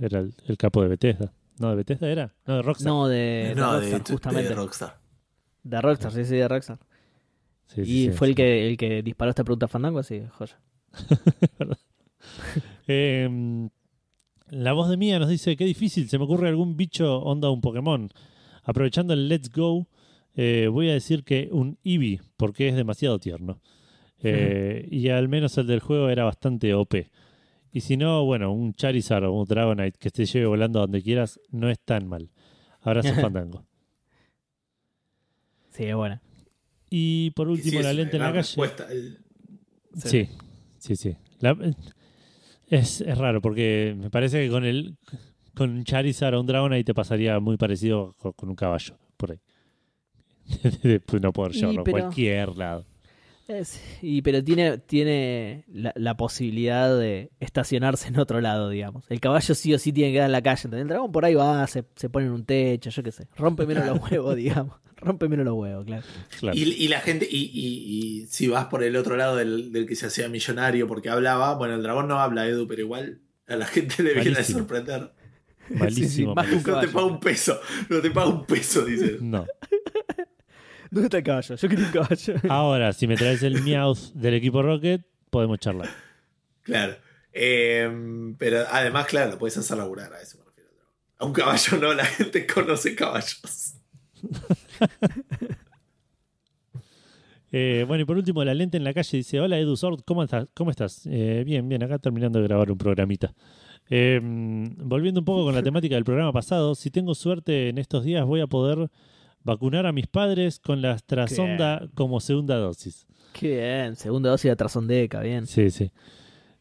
C: era el, el capo de Bethesda. ¿No, de Bethesda era? No, de Rockstar.
B: No, de, de
A: no,
B: Rockstar,
A: de, de
B: justamente.
A: Rockstar.
B: De Rockstar, sí, sí, de Rockstar.
C: Sí, sí,
B: y
C: sí,
B: fue
C: sí.
B: el que el que disparó esta pregunta a Fandango, así, joya.
C: Eh, la voz de Mía nos dice, qué difícil, se me ocurre algún bicho onda un Pokémon. Aprovechando el Let's Go, eh, voy a decir que un Eevee, porque es demasiado tierno. Eh, y al menos el del juego era bastante OP. Y si no, bueno, un Charizard o un Dragonite que te lleve volando a donde quieras, no es tan mal. Abrazo Fandango.
B: Sí, es buena.
C: Y por
A: Y
C: último,
A: sí,
C: la lente en la calle.
A: El-
C: Sí, sí, sí. La- es, es raro porque me parece que con el con un Charizard o un Dragonite te pasaría muy parecido co- con, un caballo, por ahí. No poder llevarlo a
B: pero-
C: cualquier lado.
B: Es- y, pero tiene, tiene la, la posibilidad de estacionarse en otro lado, digamos. El caballo sí o sí tiene que quedar en la calle. ¿entendés? El dragón por ahí va, se, se pone en un techo, yo qué sé. Rompe menos los huevos, digamos. Rompe menos los huevos, claro.
C: Claro.
A: Y, y la gente, y, y- y si vas por el otro lado del, del que se hacía millonario porque hablaba, bueno, el dragón no habla, Edu, pero igual a la gente le viene a sorprender.
C: Malísimo.
B: Sí, sí, más que un
A: No te paga un peso, no te paga un peso, dice.
C: No.
B: ¿Dónde está el caballo? Yo quería un caballo.
C: Ahora, si me traes el Meowth del equipo Rocket, podemos charlar.
A: Claro. Eh, pero además, claro, lo puedes hacer laburar, a eso me refiero. A un caballo no, la gente conoce caballos.
C: Eh, bueno, y por último, la lente en la calle dice: Hola Edu Sord, ¿cómo estás? ¿Cómo estás? Eh, bien, bien, acá terminando de grabar un programita. Eh, volviendo un poco con la temática del programa pasado, si tengo suerte en estos días voy a poder Vacunar a mis padres con la AstraZonda como segunda dosis.
B: Qué bien, segunda dosis de Trazondeca, bien.
C: Sí, sí.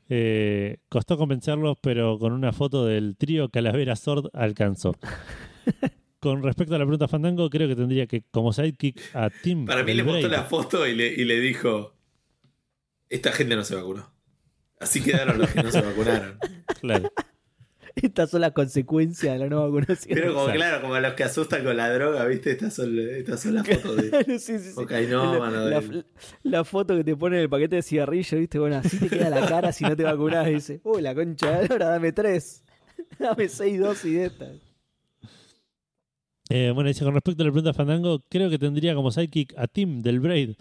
C: Eh, costó convencerlos, pero con una foto del trío Calavera Sword alcanzó. con respecto a la pregunta Fandango, creo que tendría que, como sidekick, a Tim.
A: Para mí le mostró la foto y le, y le dijo: Esta gente no se vacunó. Así quedaron los que no se vacunaron.
C: Claro.
B: Estas son las consecuencias de la no vacunación.
A: Pero como
C: Exacto.
A: claro, como a los que asustan con la droga, ¿viste? Estas son, estas son las fotos de
B: sí, sí, sí. la,
A: del-
B: la- la foto que te pone en el paquete de cigarrillo, ¿viste? Bueno, así te queda la cara si no te vacunás. Dice, uy, la concha de ahora, dame tres. Dame seis dosis de estas.
C: Eh, bueno, dice con respecto a la pregunta Fandango, creo que tendría como sidekick a Tim del Braid.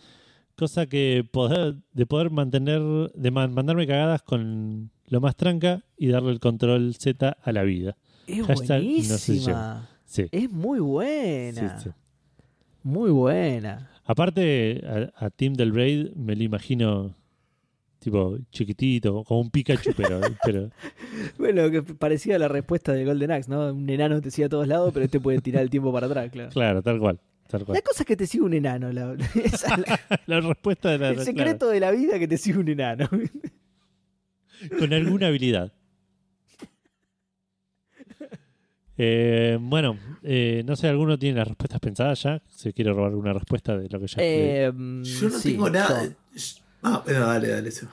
C: Cosa que poder, de poder mantener, de man- mandarme cagadas con lo más tranca y darle el control Z a la vida.
B: Es
C: Hashtag no
B: buenísima.
C: Sí.
B: es muy buena.
C: sí, sí.
B: Muy buena.
C: Aparte, a, a Tim del Braid me lo imagino tipo chiquitito, como un Pikachu, pero, pero
B: Bueno, que parecía la respuesta del Golden Axe, ¿no? Un enano te sigue a todos lados, pero este puede tirar el tiempo para atrás, claro.
C: claro, tal cual. Tal
B: La
C: cual.
B: cosa es que te sigue un enano. la- esa la-
C: La respuesta de la
B: el secreto de la vida que te sigue un enano.
C: Con alguna habilidad. Eh, bueno, eh, no sé, ¿alguno tiene las respuestas pensadas ya? Se quiere robar una respuesta de lo que ya
B: Eh,
A: Yo no
B: sí,
A: tengo nada.
B: yo-
A: Ah, bueno, dale, dale. Seba.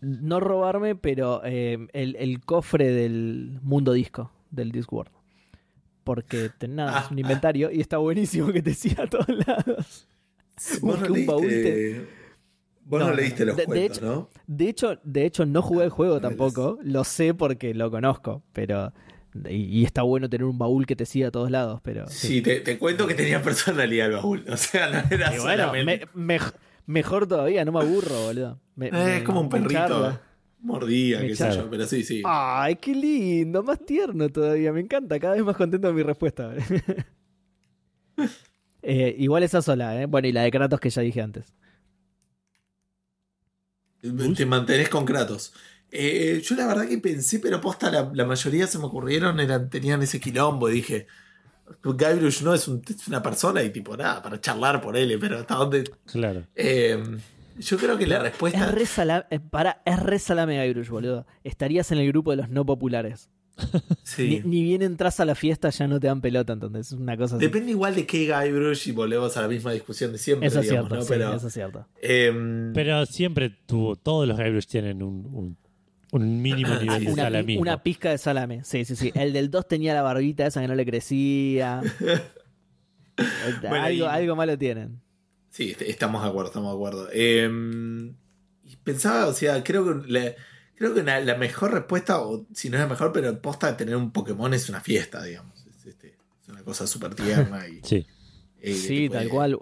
B: no robarme, pero eh, el, el cofre del mundo disco, del Discworld. Porque ten- nada, es un inventario y está buenísimo que te siga a todos lados.
A: Vos
B: Busque
A: no
B: un baúl
A: vos
B: No,
A: no leíste los
B: De- hecho-
A: ¿no?
B: De hecho, de hecho, no jugué el juego tampoco. Lo sé porque lo conozco, pero. Y, y está bueno tener un baúl que te siga a todos lados, pero.
A: Sí, te, te cuento que tenía personalidad el baúl. O sea, no era
B: Y bueno, me- mejor todavía, no me aburro, boludo. Me-
A: Eh,
B: me-
A: es como un perrito.
B: charla.
A: Mordía,
B: Me
A: qué sé yo, pero sí, sí.
B: Ay, qué lindo, más tierno todavía, me encanta, cada vez más contento de mi respuesta. Eh, igual esa sola, ¿eh? Bueno, y la de Kratos que ya dije antes.
A: Te mantenés con Kratos. Eh, yo la verdad que pensé, pero posta, la, la mayoría se me ocurrieron, eran, tenían ese quilombo. Y dije, Guybrush no es, un- es una persona y tipo, nada, para charlar por él, pero hasta dónde.
C: Claro.
A: Eh, yo creo que la respuesta.
B: Es re, eh, para, es re salame Guybrush, boludo. Estarías en el grupo de los no populares.
A: Sí.
B: Ni, ni bien entras a la fiesta ya no te dan pelota, entonces es una cosa así.
A: Depende igual de qué Guybrush y volvemos a la misma discusión de siempre.
B: Eso es
A: digamos,
B: cierto,
A: ¿no?
B: sí,
A: Pero,
B: eso es cierto.
A: em,
C: Pero siempre tuvo, todos los Guybrush tienen un, un, un mínimo nivel de salamismo.
B: una pizca de salame. Sí, sí, sí. El del 2 tenía la barbita esa que no le crecía.
A: Bueno,
B: algo,
A: y-
B: algo malo tienen.
A: Sí, est- estamos de acuerdo, estamos de acuerdo. Eh, y pensaba, o sea, creo que la, creo que una- la mejor respuesta, o si no es la mejor, pero posta de tener un Pokémon es una fiesta, digamos. Es, este, es una cosa súper tierna y.
C: Sí.
A: eh,
B: Sí, tal cual.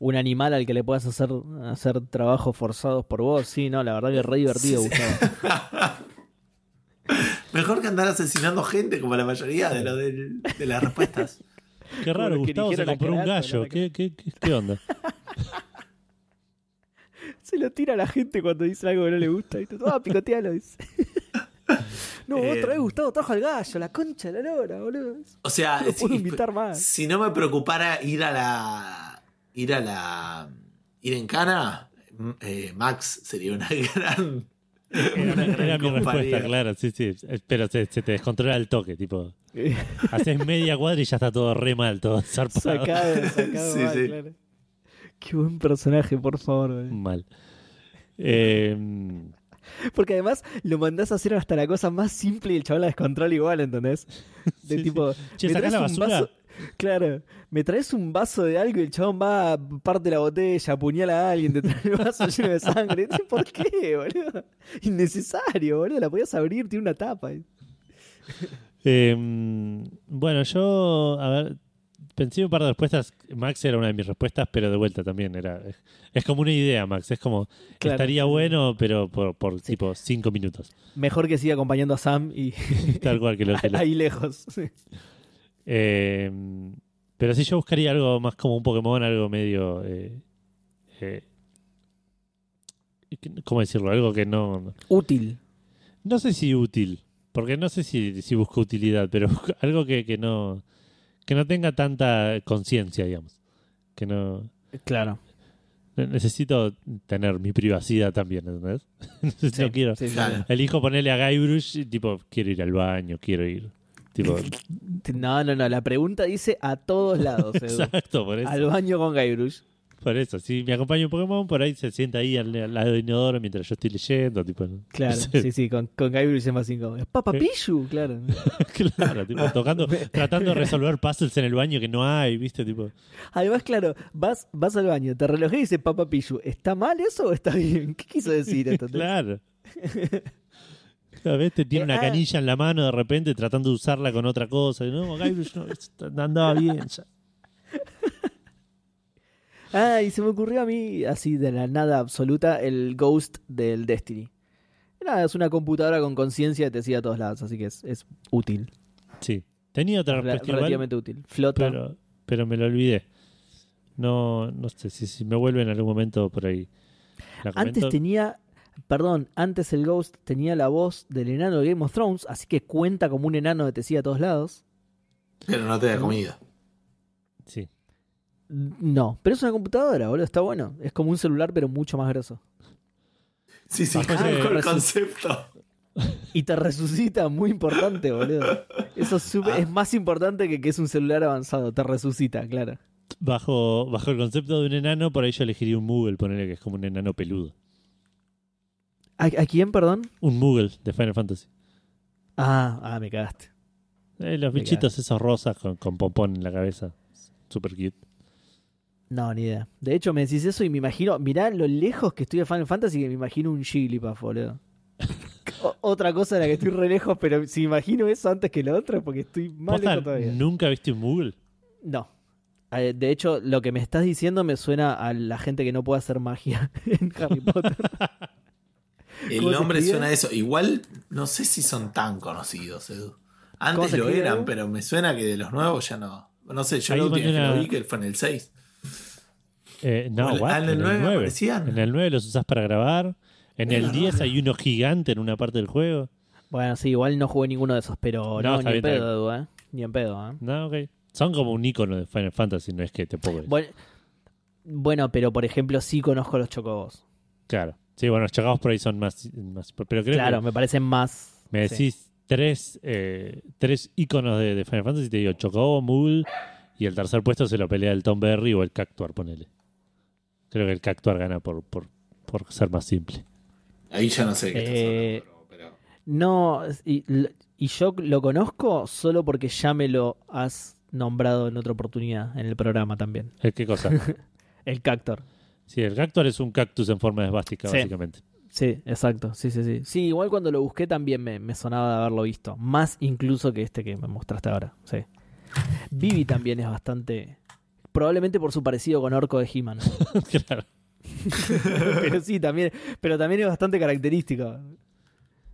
B: Un animal al que le puedas hacer, hacer trabajos forzados por vos. Sí, no, la verdad que es re divertido,
A: Sí, sí.
B: Gustavo.
A: Mejor que andar asesinando gente como la mayoría de, lo del- de las respuestas.
C: Qué raro, Gustavo se compró un gallo.
B: ¿no?
C: ¿Qué, qué, qué, qué onda?
B: Se lo tira a la gente cuando dice algo que no le gusta. ¿viste? Ah, picotealo, dice. No,
A: Eh,
B: otra vez Gustavo trajo al gallo, la concha de la lora, boludo.
A: O sea,
B: No puedo invitar más.
A: si no me preocupara ir a la. ir a la. ir en cana, m- eh, Max sería una gran. una gran
C: Era mi respuesta, claro. Sí, sí. Pero se, se te descontrola el toque, tipo. Haces media cuadra y ya está todo re mal, todo zarpado.
B: Sacado, sacado
A: Sí,
B: mal,
A: sí.
B: claro. Qué buen personaje, por favor. boludo.
C: Mal. Eh,
B: Porque además lo mandás a hacer hasta la cosa más simple y el chaval la descontrola igual, ¿entendés? De
C: Sí,
B: tipo,
C: Che,
B: ¿me
C: ¿sacás
B: traes
C: la
B: un
C: basura?
B: vaso? Claro, me traes un vaso de algo y el chabón va, parte la botella, apuñala a alguien, te trae el vaso lleno de sangre. ¿Por qué, boludo? Innecesario, boludo. La podías abrir, tiene una tapa.
C: eh, bueno, yo. A ver. Pensé un par de respuestas. Max era una de mis respuestas, pero de vuelta también era. Es, como una idea, Max. Es como.
B: Claro.
C: Estaría bueno, pero por, por tipo cinco minutos.
B: Mejor que siga acompañando a Sam y
C: Tal cual que lo que
B: ahí lejos.
C: Eh, pero sí, yo buscaría algo más como un Pokémon, algo medio. Eh, eh, ¿Cómo decirlo? Algo que no.
B: Útil.
C: No sé si útil, porque no sé si, si busco utilidad, pero algo que, que no. Que no tenga tanta conciencia, digamos. Que no.
B: Claro.
C: Necesito tener mi privacidad también, ¿entendés?
B: Sí,
C: no quiero.
B: sí,
A: Claro.
C: Elijo ponerle a Guybrush, tipo, quiero ir al baño, quiero ir. Tipo.
B: No, no, no. La pregunta dice a todos lados, Edu.
C: exacto, por eso.
B: Al baño con Guybrush.
C: Por eso, si me acompaña un Pokémon, por ahí se sienta ahí al, al lado del inodoro mientras yo estoy leyendo, tipo, ¿no?
B: Claro,
C: Sí.
B: sí, con, con Guybrush es más incómodo. Papa Pichu, claro.
C: claro, tipo, tocando, tratando de resolver puzzles en el baño que no hay, ¿viste? Tipo,
B: Además, claro, vas, vas al baño, te relojé y dice Papa Pichu. ¿Está mal eso o está bien? ¿Qué quiso decir esto?
C: claro. A veces tiene una
B: ah.
C: canilla en la mano de repente tratando de usarla con otra cosa. No, Guybrush no, andaba bien. ya.
B: Ah, y se me ocurrió a mí, así de la nada absoluta, el Ghost del Destiny. Nada, es una computadora con conciencia que te sigue a todos lados, así que es, es útil.
C: Sí. Tenía otra igual,
B: relativamente útil. Flota.
C: pero, pero me lo olvidé. No, no sé si, si me vuelve en algún momento por ahí.
B: Antes tenía, perdón, antes el Ghost tenía la voz del enano de Game of Thrones, así que cuenta como un enano que te sigue a todos lados.
A: Pero no te da comida.
C: Sí.
B: No, pero es una computadora, boludo, está bueno. Es como un celular, pero mucho más grosso.
A: Sí, sí,
C: ese-
A: el concepto.
B: Y te resucita, muy importante, boludo. Eso es,
A: Ah.
B: es más importante que que es un celular avanzado, te resucita, claro.
C: Bajo, bajo el concepto de un enano, por ahí yo elegiría un Moogle, ponerle que es como un enano peludo.
B: ¿A, a quién, perdón?
C: Un Moogle de Final Fantasy.
B: Ah, ah, me cagaste.
C: Eh, los
B: Me
C: bichitos esos rosas con, con pompón en la cabeza. Super cute.
B: No, ni idea. De hecho, me decís eso y me imagino, mirá lo lejos que estoy de Final Fantasy que me imagino un Jigglypuff, boludo. Otra cosa de la que estoy re lejos, pero si imagino eso antes que lo otro, porque estoy más
C: ¿Posta,
B: lejos todavía.
C: ¿Nunca viste un Moogle?
B: No. Eh, De hecho, lo que me estás diciendo me suena a la gente que no puede hacer magia en Harry Potter.
A: El
B: ¿Cómo se
A: nombre suena a eso. Igual no sé si son tan conocidos, Edu. Antes lo eran, pero me suena que de los nuevos ya no. No sé, yo la última vez que lo vi que fue en el 6.
C: Eh, no,
A: O el-
C: what?
A: ah, en el 9 aparecían.
C: En el 9 los usás para grabar. En el
A: Mira,
C: 10
A: no.
C: hay uno gigante en una parte del juego.
B: bueno, sí, igual no jugué ninguno de esos, pero
C: No,
B: ni en pedo, Edu, ¿eh? Ni en pedo, ¿eh?
C: No, ok. Son como un icono de Final Fantasy, no es que te pongo.
B: Bueno, bueno, pero por ejemplo, sí conozco los chocobos.
C: Claro. Sí, bueno, los chocados por ahí son más. más- pero creo
B: Claro,
C: que
B: me parecen más.
C: me
B: sí.
C: decís tres, eh, tres iconos de, de Final Fantasy y te digo Chocobo, Moogle y el tercer puesto se lo pelea el Tom Berry o el Cactuar, ponele. Creo que el Cactuar gana por, por, por ser más simple.
A: Ahí ya no sé qué estás
B: Eh,
A: hablando, pero-
B: No, y, y yo lo conozco solo porque ya me lo has nombrado en otra oportunidad en el programa también.
C: Eh, ¿Qué cosa?
B: El Cactor.
C: sí, el Cactuar es un cactus en forma de esvástica,
B: Sí.
C: básicamente.
B: Sí, exacto. Sí, sí, sí. Sí, igual cuando lo busqué también me, me sonaba de haberlo visto. Más incluso que este que me mostraste ahora. Sí. Vivi también es bastante. Probablemente por su parecido con Orco de He-Man.
C: claro.
B: pero sí, también. Pero también es bastante característico.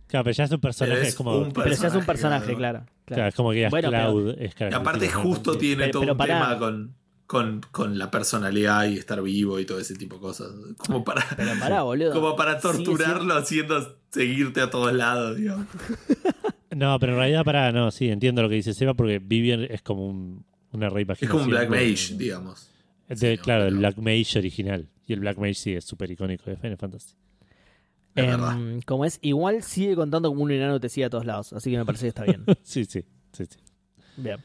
C: Claro, pero ya es un personaje,
A: Pero
C: es
A: es
C: como.
A: un
B: Pero ya es un
A: personaje,
B: personaje,
A: claro.
B: claro.
C: claro,
B: claro.
C: es como que ya
B: Bueno,
C: Cloud es
A: Y
C: característico.
A: aparte justo tiene
B: Pero-
A: todo
B: pero
A: un
B: pará.
A: tema con, con, con la personalidad y estar vivo y todo ese tipo de cosas. Como para,
B: Pero pará, boludo.
A: como para
B: siendo-
A: torturarlo haciendo seguirte a todos lados, digamos.
C: No, pero en realidad, para, no, sí, entiendo lo que dice Seba, porque Vivian es como un, una
A: Es
C: reimaginación.
A: como un Black
C: de-
A: Mage, digamos.
C: de-
A: Sí,
C: claro, el Black Mage original. Y el Black Mage sí es súper icónico de Final Fantasy.
A: Es verdad.
B: como es, igual sigue contando como un enano que te sigue a todos lados. Así que me parece que está bien.
C: sí, sí, sí, sí.
B: Bien.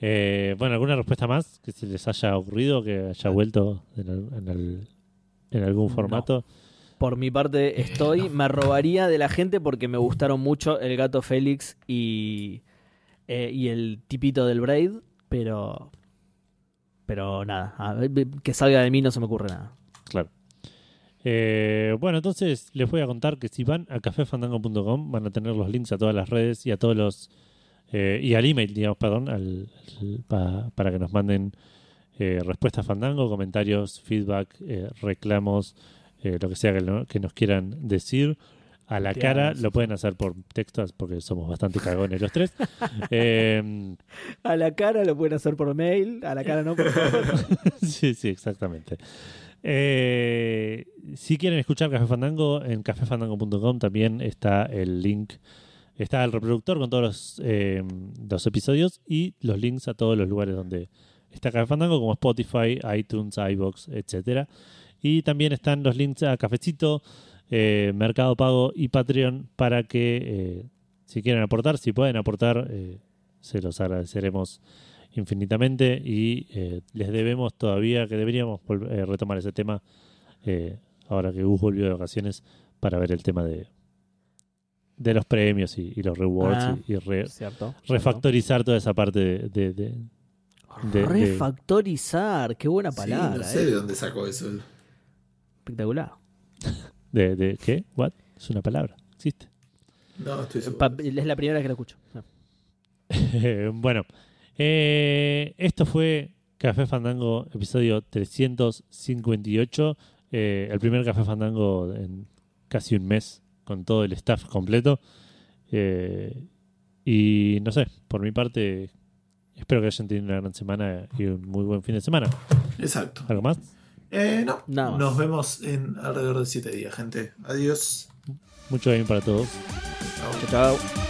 C: Eh, bueno, ¿alguna respuesta más que se les haya ocurrido, que haya vuelto en, al- en al- en algún
B: No. Por mi parte estoy, me robaría de la gente porque me gustaron mucho el gato Félix y, eh, y el tipito del Braid, pero pero nada, a ver, que salga de mí no se me ocurre nada.
C: Claro. Eh, bueno, entonces les voy a contar que si van a cafefandango.com van a tener los links a todas las redes y a todos los. eh, y al email, digamos, perdón, al- al- pa- para que nos manden eh, respuestas Fandango, comentarios, feedback, eh, reclamos, eh, lo que sea que, no- que nos quieran decir. A la cara lo pueden hacer por textos porque somos bastante cagones los tres. Eh,
B: A la cara lo pueden hacer por mail, a la cara no, por favor.
C: sí, sí, exactamente. Eh, si quieren escuchar Café Fandango, en cafefandango.com también está el link está el reproductor con todos los, eh, los episodios y los links a todos los lugares donde está Café Fandango, como Spotify, iTunes, iBox, etcétera. Y también están los links a Cafecito, eh, Mercado Pago y Patreon para que eh, si quieren aportar, si pueden aportar, eh, se los agradeceremos infinitamente y eh, les debemos todavía que deberíamos volver- eh, retomar ese tema eh, ahora que Gus volvió de vacaciones para ver el tema de de los premios y, y los rewards
B: Ah,
C: y, y re-
B: Cierto.
C: refactorizar toda esa parte de, de- de- de- de-
B: Refactorizar, qué buena
A: Sí,
B: palabra.
A: no sé
B: eh.
A: de dónde sacó eso.
B: Espectacular.
C: de, de- ¿qué? ¿What? Es una palabra, existe.
A: No, estoy seguro.
B: Pa- es la primera vez que lo escucho. Ah.
C: bueno, eh, esto fue Café Fandango, episodio 358. eh, el primer Café Fandango en casi un mes, con todo el staff completo. Eh, y no sé, por mi parte, espero que hayan tenido una gran semana y un muy buen fin de semana.
A: Exacto.
C: ¿Algo más?
A: Eh, no,
B: Nada más.
A: nos vemos en alrededor de 7 días, gente. Adiós.
C: Mucho bien para todos.
A: Chao.
B: Chao, chao.